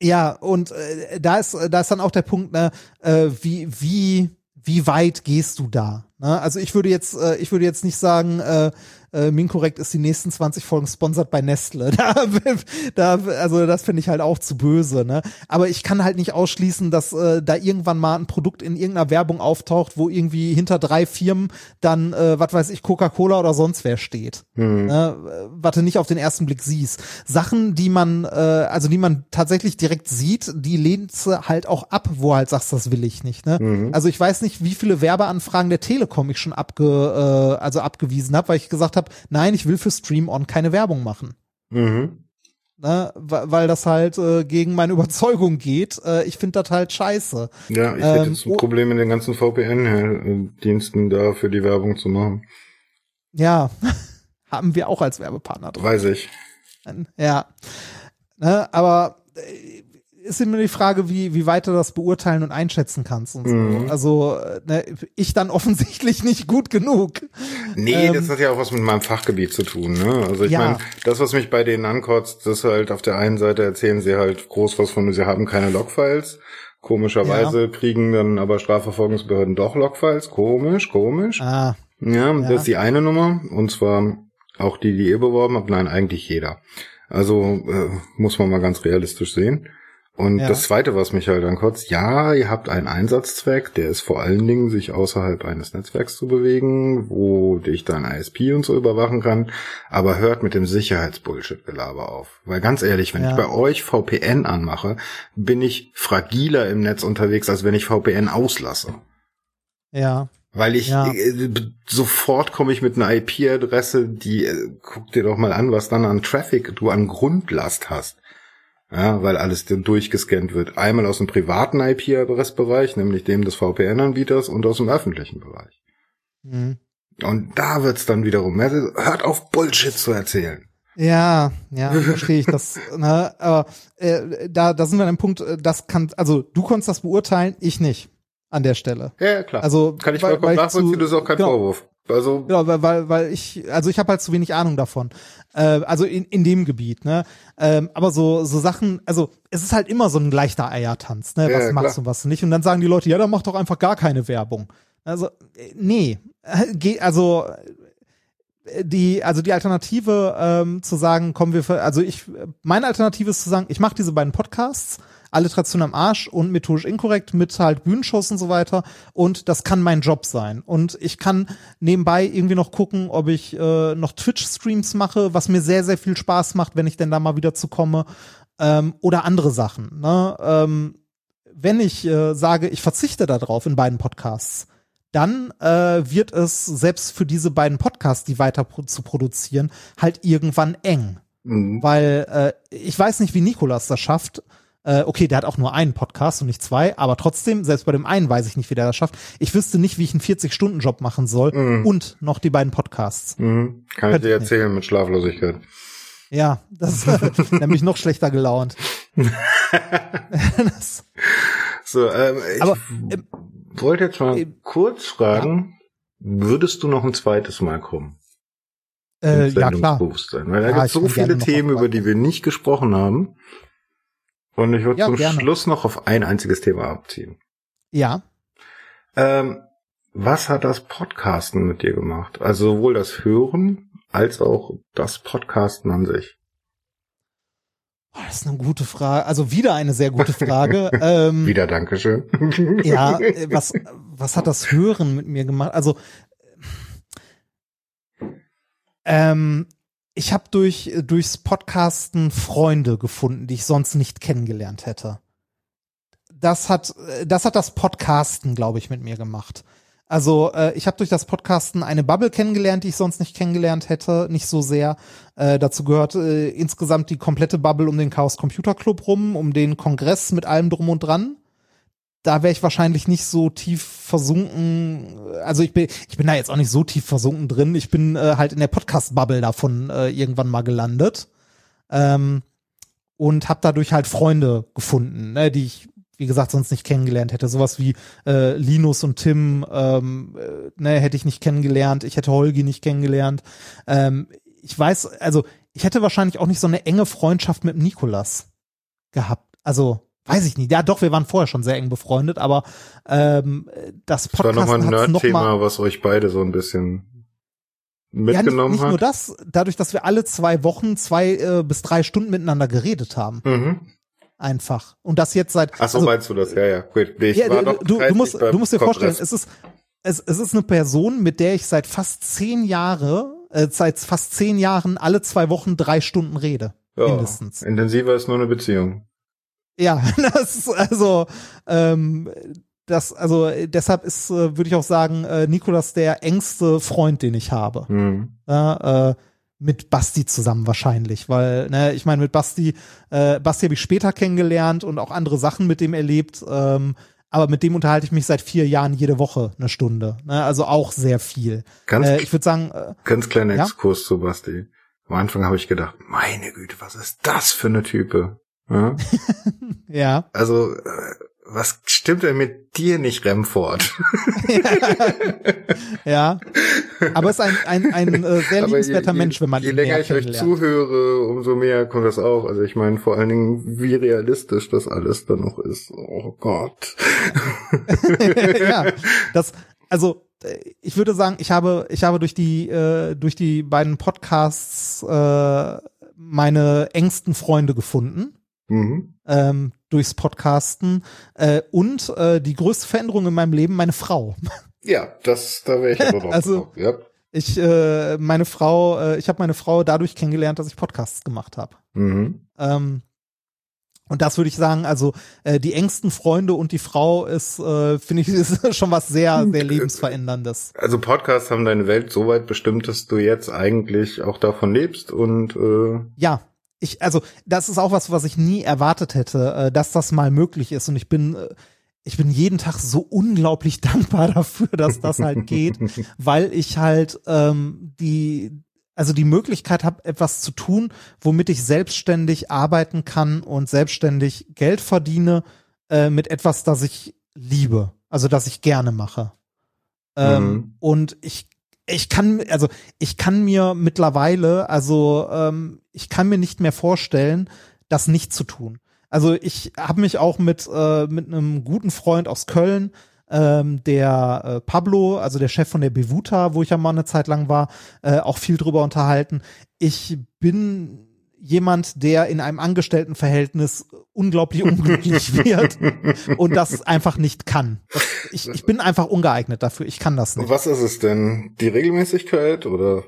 Ja, und äh, da ist da ist dann auch der Punkt, ne, äh, wie wie wie weit gehst du da? Ne? Also ich würde jetzt äh, ich würde jetzt nicht sagen, äh, äh, Minkorrekt ist die nächsten 20 Folgen sponsert bei Nestle. Da, da, also das finde ich halt auch zu böse. Ne? Aber ich kann halt nicht ausschließen, dass äh, da irgendwann mal ein Produkt in irgendeiner Werbung auftaucht, wo irgendwie hinter drei Firmen dann, äh, was weiß ich, Coca-Cola oder sonst wer steht. Mhm. Ne? Was du nicht auf den ersten Blick siehst. Sachen, die man, äh, also die man tatsächlich direkt sieht, die lehnt halt auch ab, wo halt sagst, das will ich nicht. Ne? Mhm. Also ich weiß nicht, wie viele Werbeanfragen der Telekom ich schon abge, äh, also abgewiesen habe, weil ich gesagt habe, nein, ich will für Stream On keine Werbung machen. Mhm. Ne, weil das halt äh, gegen meine Überzeugung geht. Äh, ich finde das halt scheiße. Ja, ich hätte ähm, ein Problem in den ganzen VPN-Diensten da für die Werbung zu machen. Ja, haben wir auch als Werbepartner drin. Weiß ich. Ja. Ne, aber äh, ist immer die Frage, wie, wie weit du das beurteilen und einschätzen kannst und so. Mhm. Also, ne, ich dann offensichtlich nicht gut genug. Nee, ähm, das hat ja auch was mit meinem Fachgebiet zu tun, ne? Also ich ja. meine, das, was mich bei denen ankotzt, das halt auf der einen Seite erzählen sie halt groß was von, sie haben keine Logfiles. Komischerweise ja. kriegen dann aber Strafverfolgungsbehörden doch Logfiles. Komisch, komisch. Ah. Ja, ja, das ist die eine Nummer. Und zwar auch die, die ihr beworben habt. Nein, eigentlich jeder. Also äh, muss man mal ganz realistisch sehen. Und ja. das Zweite, was mich halt ankotzt, ja, ihr habt einen Einsatzzweck, der ist vor allen Dingen, sich außerhalb eines Netzwerks zu bewegen, wo dich dein ISP und so überwachen kann, aber hört mit dem Sicherheitsbullshit-Gelaber auf. Weil ganz ehrlich, wenn ja. ich bei euch VPN anmache, bin ich fragiler im Netz unterwegs, als wenn ich VPN auslasse. Ja. Weil ich ja. äh, sofort komme ich mit einer IP-Adresse, die äh, guck dir doch mal an, was dann an Traffic du an Grundlast hast. Ja, weil alles dann durchgescannt wird. Einmal aus dem privaten IP-Adressbereich, nämlich dem des VPN-Anbieters und aus dem öffentlichen Bereich. Mhm. Und da wird's dann wiederum, hört auf Bullshit zu erzählen. Ja, ja, verstehe ich das. Ne? Aber äh, da, da sind wir an dem Punkt, äh, das kann, also du konntest das beurteilen, ich nicht an der Stelle. Ja, klar. Also kann ich vollkommen nachvollziehen, das ist auch kein genau, Vorwurf. Also genau, weil, weil, weil ich, also ich habe halt zu wenig Ahnung davon. Äh, also in, in dem Gebiet, ne? Ähm, aber so, so Sachen, also es ist halt immer so ein leichter Eiertanz, ne? Was ja, machst klar. du, was nicht? Und dann sagen die Leute, ja, dann mach doch einfach gar keine Werbung. Also, äh, nee. Geh, also die, also die Alternative ähm, zu sagen, kommen wir, für, also ich, meine Alternative ist zu sagen, ich mache diese beiden Podcasts Alliteration am Arsch und methodisch inkorrekt mit halt Bühnenshows und so weiter. Und das kann mein Job sein. Und ich kann nebenbei irgendwie noch gucken, ob ich äh, noch Twitch-Streams mache, was mir sehr, sehr viel Spaß macht, wenn ich denn da mal wieder zu komme. Ähm, oder andere Sachen. Ne? Ähm, wenn ich äh, sage, ich verzichte darauf in beiden Podcasts, dann äh, wird es selbst für diese beiden Podcasts, die weiter pro zu produzieren, halt irgendwann eng. Mhm. Weil äh, ich weiß nicht, wie Nikolas das schafft, äh, okay, der hat auch nur einen Podcast und nicht zwei, aber trotzdem, selbst bei dem einen weiß ich nicht, wie der das schafft. Ich wüsste nicht, wie ich einen 40-Stunden-Job machen soll mhm. und noch die beiden Podcasts. Mhm. Kann Könnt ich dir erzählen nicht. mit Schlaflosigkeit. Ja, das ist nämlich noch schlechter gelaunt. so, ähm, ich aber, ähm, wollte jetzt mal äh, kurz fragen, ja. würdest du noch ein zweites Mal kommen? Äh, ja, klar. Weil da ja, gibt so viele Themen, über die wir nicht gesprochen haben. Und ich würde ja, zum gerne. Schluss noch auf ein einziges Thema abziehen. Ja. Ähm, was hat das Podcasten mit dir gemacht? Also sowohl das Hören als auch das Podcasten an sich. Oh, das ist eine gute Frage. Also wieder eine sehr gute Frage. ähm, wieder Dankeschön. ja, äh, was, was hat das Hören mit mir gemacht? Also ähm, ich habe durch durchs Podcasten Freunde gefunden, die ich sonst nicht kennengelernt hätte. Das hat das hat das Podcasten, glaube ich, mit mir gemacht. Also äh, ich habe durch das Podcasten eine Bubble kennengelernt, die ich sonst nicht kennengelernt hätte, nicht so sehr. Äh, dazu gehört äh, insgesamt die komplette Bubble um den Chaos Computer Club rum, um den Kongress mit allem drum und dran. Da wäre ich wahrscheinlich nicht so tief versunken. Also ich bin, ich bin da jetzt auch nicht so tief versunken drin. Ich bin äh, halt in der Podcast-Bubble davon äh, irgendwann mal gelandet. Ähm, und habe dadurch halt Freunde gefunden, ne, die ich wie gesagt, sonst nicht kennengelernt hätte. Sowas wie äh, Linus und Tim ähm, äh, ne, hätte ich nicht kennengelernt. Ich hätte Holgi nicht kennengelernt. Ähm, ich weiß, also ich hätte wahrscheinlich auch nicht so eine enge Freundschaft mit Nikolas gehabt. Also weiß ich nicht. Ja, doch, wir waren vorher schon sehr eng befreundet, aber ähm, das Podcast das war nochmal ein Nerd-Thema, was euch beide so ein bisschen mitgenommen ja, nicht, nicht hat. nur das, dadurch, dass wir alle zwei Wochen zwei äh, bis drei Stunden miteinander geredet haben. Mhm einfach. Und das jetzt seit. Ach so, also, meinst du das? Ja, ja. Gut. Ich ja, war doch du, du musst, du musst dir vorstellen, es ist, es, es ist eine Person, mit der ich seit fast zehn Jahre, äh, seit fast zehn Jahren alle zwei Wochen drei Stunden rede. Ja, mindestens. Intensiver ist nur eine Beziehung. Ja, das ist also, ähm, das, also deshalb ist, äh, würde ich auch sagen, äh, Nikolas der engste Freund, den ich habe. Mhm. Ja, äh, mit Basti zusammen wahrscheinlich, weil, ne, ich meine, mit Basti, äh, Basti habe ich später kennengelernt und auch andere Sachen mit dem erlebt, ähm, aber mit dem unterhalte ich mich seit vier Jahren jede Woche eine Stunde, ne, also auch sehr viel. Ganz, äh, ich würde sagen, äh, ganz kleiner ja? Exkurs zu Basti. Am Anfang habe ich gedacht, meine Güte, was ist das für eine Type? Ja. ja. Also, äh, was stimmt denn mit dir nicht, Remford? ja. Aber es ist ein, ein, ein äh, sehr liebenswerter je, Mensch, wenn man je, je länger ich euch zuhöre, umso mehr kommt das auch. Also ich meine vor allen Dingen, wie realistisch das alles dann noch ist. Oh Gott. ja, das, also ich würde sagen, ich habe, ich habe durch die, äh, durch die beiden Podcasts äh, meine engsten Freunde gefunden. Mhm. Ähm, durchs Podcasten äh, und äh, die größte Veränderung in meinem Leben, meine Frau. Ja, das, da wäre ich aber drauf. also, ja. ich, äh, meine Frau, äh, ich habe meine Frau dadurch kennengelernt, dass ich Podcasts gemacht habe. Mhm. Ähm, und das würde ich sagen, also äh, die engsten Freunde und die Frau ist, äh, finde ich, ist schon was sehr, sehr lebensveränderndes. Also Podcasts haben deine Welt so weit bestimmt, dass du jetzt eigentlich auch davon lebst und äh ja, ich, also das ist auch was, was ich nie erwartet hätte, äh, dass das mal möglich ist. Und ich bin, äh, ich bin jeden Tag so unglaublich dankbar dafür, dass das halt geht, weil ich halt ähm, die, also die Möglichkeit habe, etwas zu tun, womit ich selbstständig arbeiten kann und selbstständig Geld verdiene äh, mit etwas, das ich liebe, also das ich gerne mache. Ähm, mhm. Und ich ich kann, also ich kann mir mittlerweile, also ähm, ich kann mir nicht mehr vorstellen, das nicht zu tun. Also ich habe mich auch mit äh, mit einem guten Freund aus Köln, ähm, der äh, Pablo, also der Chef von der Bevuta, wo ich ja mal eine Zeit lang war, äh, auch viel drüber unterhalten. Ich bin jemand, der in einem Angestelltenverhältnis unglaublich unglücklich wird und das einfach nicht kann. Ich, ich bin einfach ungeeignet dafür. Ich kann das nicht. Was ist es denn? Die Regelmäßigkeit oder?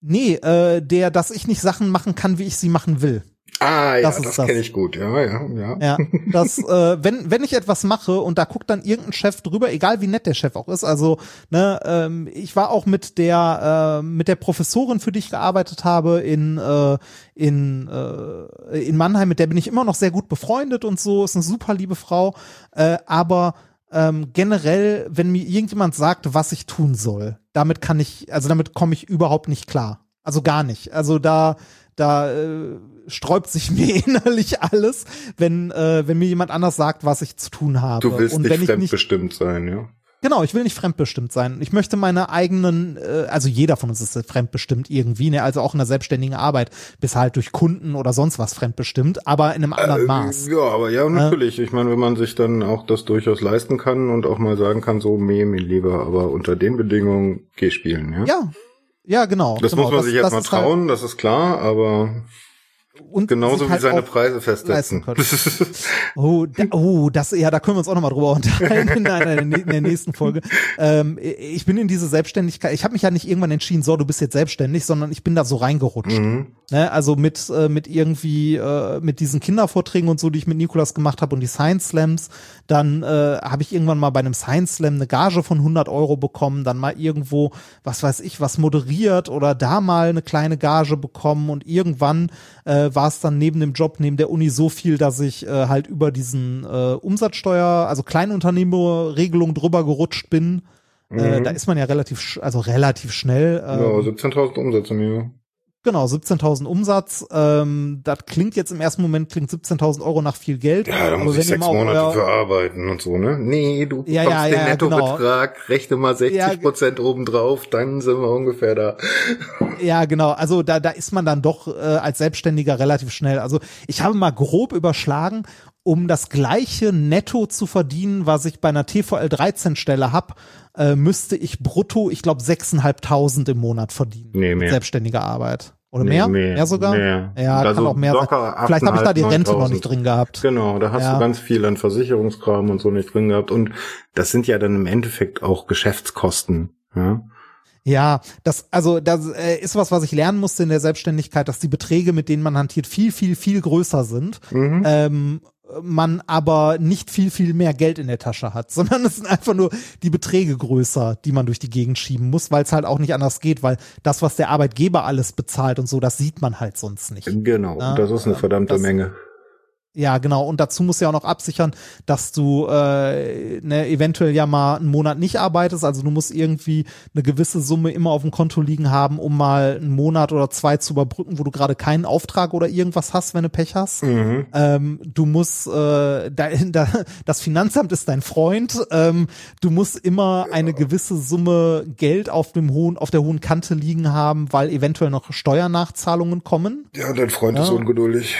Nee, äh, der, dass ich nicht Sachen machen kann, wie ich sie machen will. Ah, ja, das, das kenne ich gut, ja, ja, ja. Ja, das, äh, wenn, wenn ich etwas mache und da guckt dann irgendein Chef drüber, egal wie nett der Chef auch ist, also, ne, ähm, ich war auch mit der, äh, mit der Professorin, für die ich gearbeitet habe, in, äh, in, äh, in Mannheim, mit der bin ich immer noch sehr gut befreundet und so, ist eine super liebe Frau, äh, aber ähm, generell, wenn mir irgendjemand sagt, was ich tun soll, damit kann ich, also damit komme ich überhaupt nicht klar. Also gar nicht. Also da, da äh, sträubt sich mir innerlich alles, wenn, äh, wenn mir jemand anders sagt, was ich zu tun habe. Du willst nicht fremdbestimmt nicht, sein, ja? Genau, ich will nicht fremdbestimmt sein. Ich möchte meine eigenen, äh, also jeder von uns ist fremdbestimmt irgendwie, ne? also auch in der selbstständigen Arbeit, bis halt durch Kunden oder sonst was fremdbestimmt, aber in einem anderen äh, Maß. Ja, aber ja, natürlich. Äh, ich meine, wenn man sich dann auch das durchaus leisten kann und auch mal sagen kann, so, meh, mir lieber, aber unter den Bedingungen geh spielen, ja? Ja, ja, genau. Das genau. muss man sich jetzt mal halt trauen, halt das ist klar, aber und genauso wie halt seine Preise festsetzen. oh, da, oh, das ja, da können wir uns auch noch mal drüber unterhalten in, der, in der nächsten Folge. Ähm, ich bin in diese Selbstständigkeit. Ich habe mich ja nicht irgendwann entschieden, so du bist jetzt selbstständig, sondern ich bin da so reingerutscht. Mhm. Ne, also mit äh, mit irgendwie äh, mit diesen Kindervorträgen und so, die ich mit Nikolas gemacht habe und die Science Slams. Dann äh, habe ich irgendwann mal bei einem Science Slam eine Gage von 100 Euro bekommen. Dann mal irgendwo, was weiß ich, was moderiert oder da mal eine kleine Gage bekommen und irgendwann äh, äh, war es dann neben dem Job, neben der Uni so viel, dass ich äh, halt über diesen äh, Umsatzsteuer, also Kleinunternehmerregelung drüber gerutscht bin. Äh, Mhm. da ist man ja relativ, also relativ schnell. Ähm, ja, 17.000 Umsätze im Jahr. Genau, 17.000 Umsatz. Ähm, das klingt jetzt im ersten Moment klingt 17.000 Euro nach viel Geld. Ja, da muss ich sechs Monate für arbeiten und so, ne? Nee, du Ja, bekommst ja, den ja, genau. Nettobetrag, rechne mal 60 Ja, Prozent obendrauf, dann sind wir ungefähr da. Ja, genau. Also da, da ist man dann doch äh, als Selbstständiger relativ schnell. Also ich habe mal grob überschlagen, um das gleiche Netto zu verdienen, was ich bei einer TVL 13 Stelle hab, äh, müsste ich brutto, ich glaube, 6.500 im Monat verdienen. Nee, mehr. Selbstständige Arbeit. Oder Nee, mehr? mehr, Mehr sogar? mehr. Ja, Also kann auch mehr sein. Vielleicht habe ich da die 8.500, Rente noch nicht drin gehabt. Genau, da hast Ja. du ganz viel an Versicherungskram und so nicht drin gehabt. Und das sind ja dann im Endeffekt auch Geschäftskosten. Ja? Ja, das, also das äh, ist was, was ich lernen musste in der Selbstständigkeit, dass die Beträge, mit denen man hantiert, viel, viel, viel größer sind. Mhm. Ähm, man aber nicht viel, viel mehr Geld in der Tasche hat, sondern es sind einfach nur die Beträge größer, die man durch die Gegend schieben muss, weil es halt auch nicht anders geht, weil das, was der Arbeitgeber alles bezahlt und so, das sieht man halt sonst nicht. Genau, Ja, das ist eine verdammte das- Menge. Ja, genau. Und dazu musst du ja auch noch absichern, dass du äh, ne, eventuell ja mal einen Monat nicht arbeitest. Also du musst irgendwie eine gewisse Summe immer auf dem Konto liegen haben, um mal einen Monat oder zwei zu überbrücken, wo du gerade keinen Auftrag oder irgendwas hast, wenn du Pech hast. Mhm. Ähm, du musst, äh, da, da, das Finanzamt ist dein Freund. Ähm, du musst immer eine gewisse Summe Geld auf dem hohen, auf der hohen Kante liegen haben, weil eventuell noch Steuernachzahlungen kommen. Ja, dein Freund Ja. ist ungeduldig.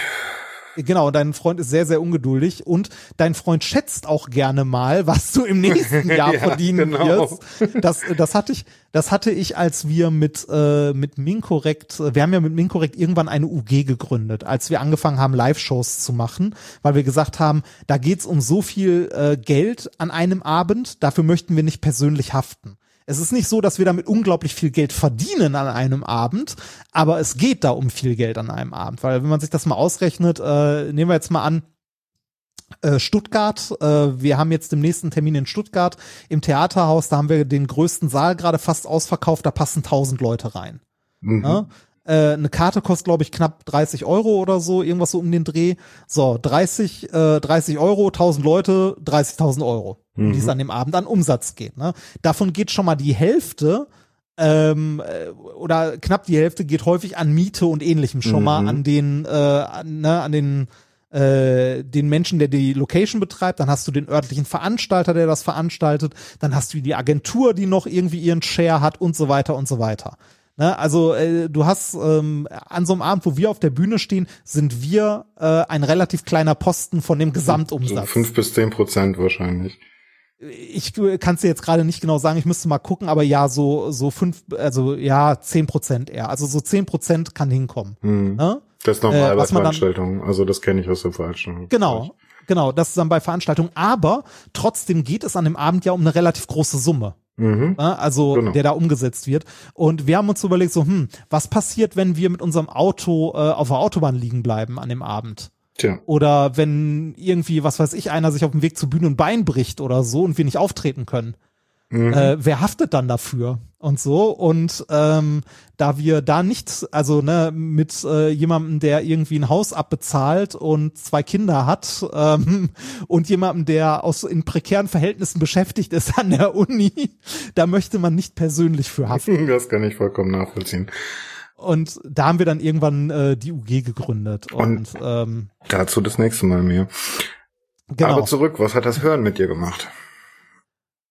Genau, dein Freund ist sehr, sehr ungeduldig und dein Freund schätzt auch gerne mal, was du im nächsten Jahr Ja, verdienen genau. wirst. Das, das hatte ich, das hatte ich, als wir mit, äh, mit Minkorrekt, äh, wir haben ja mit Minkorrekt irgendwann eine UG gegründet, als wir angefangen haben, Live-Shows zu machen, weil wir gesagt haben, da geht's um so viel äh, Geld an einem Abend, dafür möchten wir nicht persönlich haften. Es ist nicht so, dass wir damit unglaublich viel Geld verdienen an einem Abend, aber es geht da um viel Geld an einem Abend, weil wenn man sich das mal ausrechnet, äh, nehmen wir jetzt mal an, äh, Stuttgart, äh, wir haben jetzt den nächsten Termin in Stuttgart im Theaterhaus, da haben wir den größten Saal gerade fast ausverkauft, da passen 1000 Leute rein. Mhm. Äh, eine Karte kostet, glaube ich, knapp 30 Euro oder so, irgendwas so um den Dreh. So, 30, äh, 30 Euro, 1000 Leute, 30.000 Euro, um die es an dem Abend an Umsatz geht. Ne? Davon geht schon mal die Hälfte ähm, äh, oder knapp die Hälfte geht häufig an Miete und ähnlichem schon mal Mhm. an den, äh, an, ne, an den äh, den Menschen, der die Location betreibt, dann hast du den örtlichen Veranstalter, der das veranstaltet, dann hast du die Agentur, die noch irgendwie ihren Share hat und so weiter und so weiter. Ne, also äh, du hast ähm, an so einem Abend, wo wir auf der Bühne stehen, sind wir äh, ein relativ kleiner Posten von dem So Gesamtumsatz. fünf bis zehn Prozent wahrscheinlich. ich kann es dir jetzt gerade nicht genau sagen, ich müsste mal gucken, aber ja, so so fünf, also ja, zehn Prozent eher. Also so zehn Prozent kann hinkommen. Mhm. Ne? Das ist normal Äh, bei Veranstaltungen. Also das kenne ich aus der Veranstaltung. Genau, genau, das ist dann bei Veranstaltungen. Aber trotzdem geht es an dem Abend ja um eine relativ große Summe. Mhm. ne, also Genau. der da umgesetzt wird. Und wir haben uns überlegt, so, hm, was passiert, wenn wir mit unserem Auto äh, auf der Autobahn liegen bleiben an dem Abend? Tja. Oder wenn irgendwie, was weiß ich, einer sich auf dem Weg zur Bühne ein Bein bricht oder so und wir nicht auftreten können. Mhm. Äh, wer haftet dann dafür? Und so. Und ähm, da wir da nicht, also ne, mit äh, jemandem, der irgendwie ein Haus abbezahlt und zwei Kinder hat ähm, und jemandem, der aus in prekären Verhältnissen beschäftigt ist an der Uni, da möchte man nicht persönlich für haften. Das kann ich vollkommen nachvollziehen. Und da haben wir dann irgendwann äh, die UG gegründet. Und, ähm, Dazu das nächste Mal mehr. genau. Aber zurück, was hat das Hören mit dir gemacht?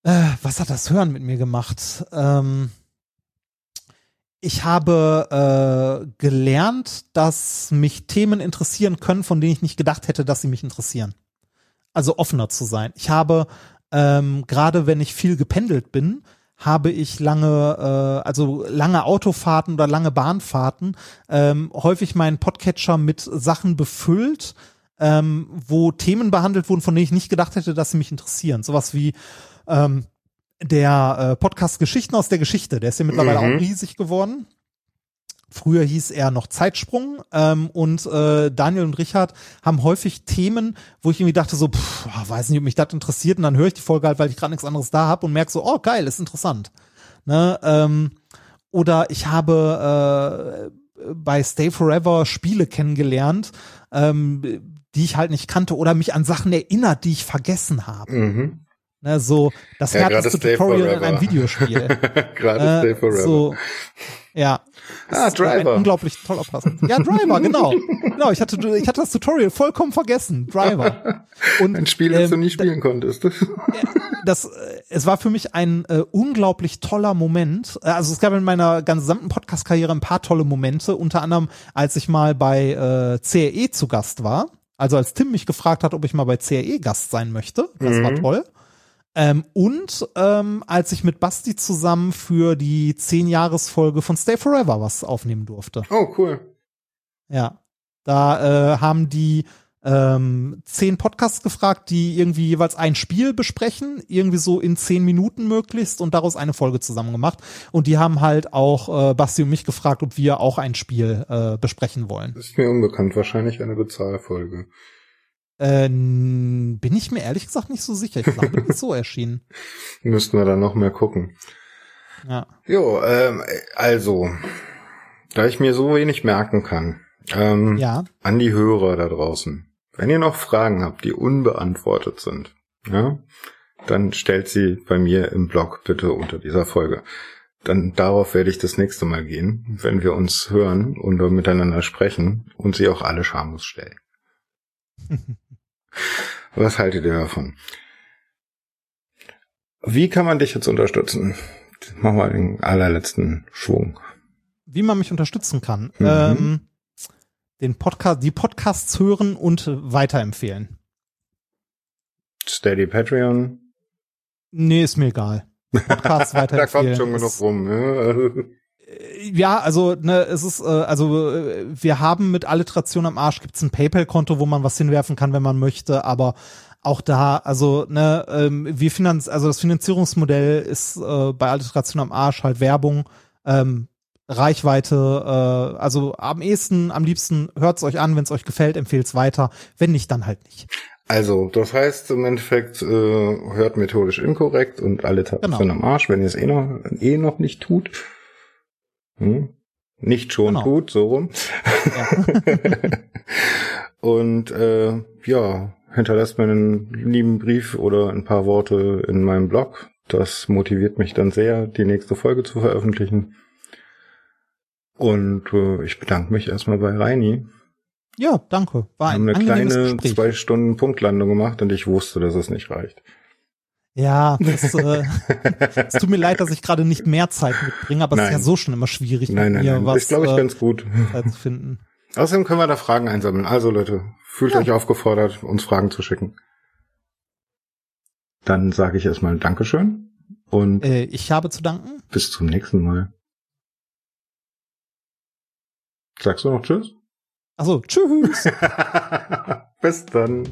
Äh, was hat das Hören mit mir gemacht? Ähm, ich habe äh, gelernt, dass mich Themen interessieren können, von denen ich nicht gedacht hätte, dass sie mich interessieren. Also offener zu sein. Ich habe ähm, gerade, wenn ich viel gependelt bin, habe ich lange, äh, also lange Autofahrten oder lange Bahnfahrten, ähm, häufig meinen Podcatcher mit Sachen befüllt, ähm, wo Themen behandelt wurden, von denen ich nicht gedacht hätte, dass sie mich interessieren. Sowas wie ähm, der äh, Podcast Geschichten aus der Geschichte, der ist ja mittlerweile Mhm. auch riesig geworden. Früher hieß er noch Zeitsprung ähm, und äh, Daniel und Richard haben häufig Themen, wo ich irgendwie dachte so, pff, ah, weiß nicht, ob mich das interessiert und dann höre ich die Folge halt, weil ich gerade nichts anderes da habe und merke so, oh geil, ist interessant. Ne? Ähm, oder ich habe bei Stay Forever Spiele kennengelernt, ähm, die ich halt nicht kannte oder mich an Sachen erinnert, die ich vergessen habe. Mhm. Ne, so das ja, härteste Tutorial in einem Videospiel. gerade äh, Forever. So, ja. Ah, Driver. Ein unglaublich toller Pass. Ja, Driver, genau. genau, ich hatte, ich hatte das Tutorial vollkommen vergessen. Driver. Und, ein Spiel, das ähm, du nie spielen konntest. das, äh, es war für mich ein äh, unglaublich toller Moment. Äh, also es gab in meiner gesamten Podcast-Karriere ein paar tolle Momente. Unter anderem, als ich mal bei äh, CRE zu Gast war. Also als Tim mich gefragt hat, ob ich mal bei CRE Gast sein möchte. Das mhm. war toll. Ähm, und ähm, als ich mit Basti zusammen für die 10-Jahres-Folge von Stay Forever was aufnehmen durfte. Oh, cool. Ja. Da äh, haben die ähm, zehn Podcasts gefragt, die irgendwie jeweils ein Spiel besprechen, irgendwie so in zehn Minuten möglichst und daraus eine Folge zusammen gemacht. Und die haben halt auch äh, Basti und mich gefragt, ob wir auch ein Spiel äh, besprechen wollen. Das ist mir unbekannt, wahrscheinlich eine Bezahlfolge. Äh, bin ich mir ehrlich gesagt nicht so sicher. Ich glaube, das ist so erschienen. Müssten wir dann noch mehr gucken. Ja. Jo, ähm, also, da ich mir so wenig merken kann, ähm, ja. an die Hörer da draußen. Wenn ihr noch Fragen habt, die unbeantwortet sind, ja, dann stellt sie bei mir im Blog bitte unter dieser Folge. Dann darauf werde ich das nächste Mal gehen, wenn wir uns hören und miteinander sprechen und sie auch alle schamlos stellen. Was haltet ihr davon? Wie kann man dich jetzt unterstützen? Mach mal den allerletzten Schwung. Wie man mich unterstützen kann. Mhm. Ähm, den Podcast, die Podcasts hören und weiterempfehlen. Steady Patreon? Nee, ist mir egal. Podcasts weiterempfehlen. da kommt schon genug rum. Ja. Ja, also ne, es ist äh, also äh, wir haben mit Alliteration am Arsch gibt's ein PayPal-Konto, wo man was hinwerfen kann, wenn man möchte, aber auch da, also ne, ähm, wir finanz, also das Finanzierungsmodell ist äh, bei Alliteration am Arsch halt Werbung, ähm, Reichweite, äh, also am ehesten, am liebsten hört's euch an, wenn es euch gefällt, empfehlt's weiter, wenn nicht, dann halt nicht. Also, das heißt im Endeffekt, äh, hört methodisch inkorrekt und Alliteration genau. am Arsch, wenn ihr es eh noch, eh noch nicht tut. Hm? Nicht schon genau. gut, so rum. Ja. und äh, ja, hinterlasst mir einen lieben Brief oder ein paar Worte in meinem Blog. Das motiviert mich dann sehr, die nächste Folge zu veröffentlichen. Und äh, ich bedanke mich erstmal bei Reini. Ja, danke. War ein Wir haben eine kleine Gespräch. zwei Stunden Punktlandung gemacht und ich wusste, dass es nicht reicht. Ja, das, äh, es tut mir leid, dass ich gerade nicht mehr Zeit mitbringe, aber es ist ja so schon immer schwierig, nein, nein, nein. Was, ist, glaube ich, äh, ganz gut. Zeit zu finden. Außerdem können wir da Fragen einsammeln. Also Leute, fühlt ja. euch aufgefordert, uns Fragen zu schicken. Dann sage ich erstmal Dankeschön und äh, ich habe zu danken. Bis zum nächsten Mal. Sagst du noch Tschüss? Also Tschüss. bis dann.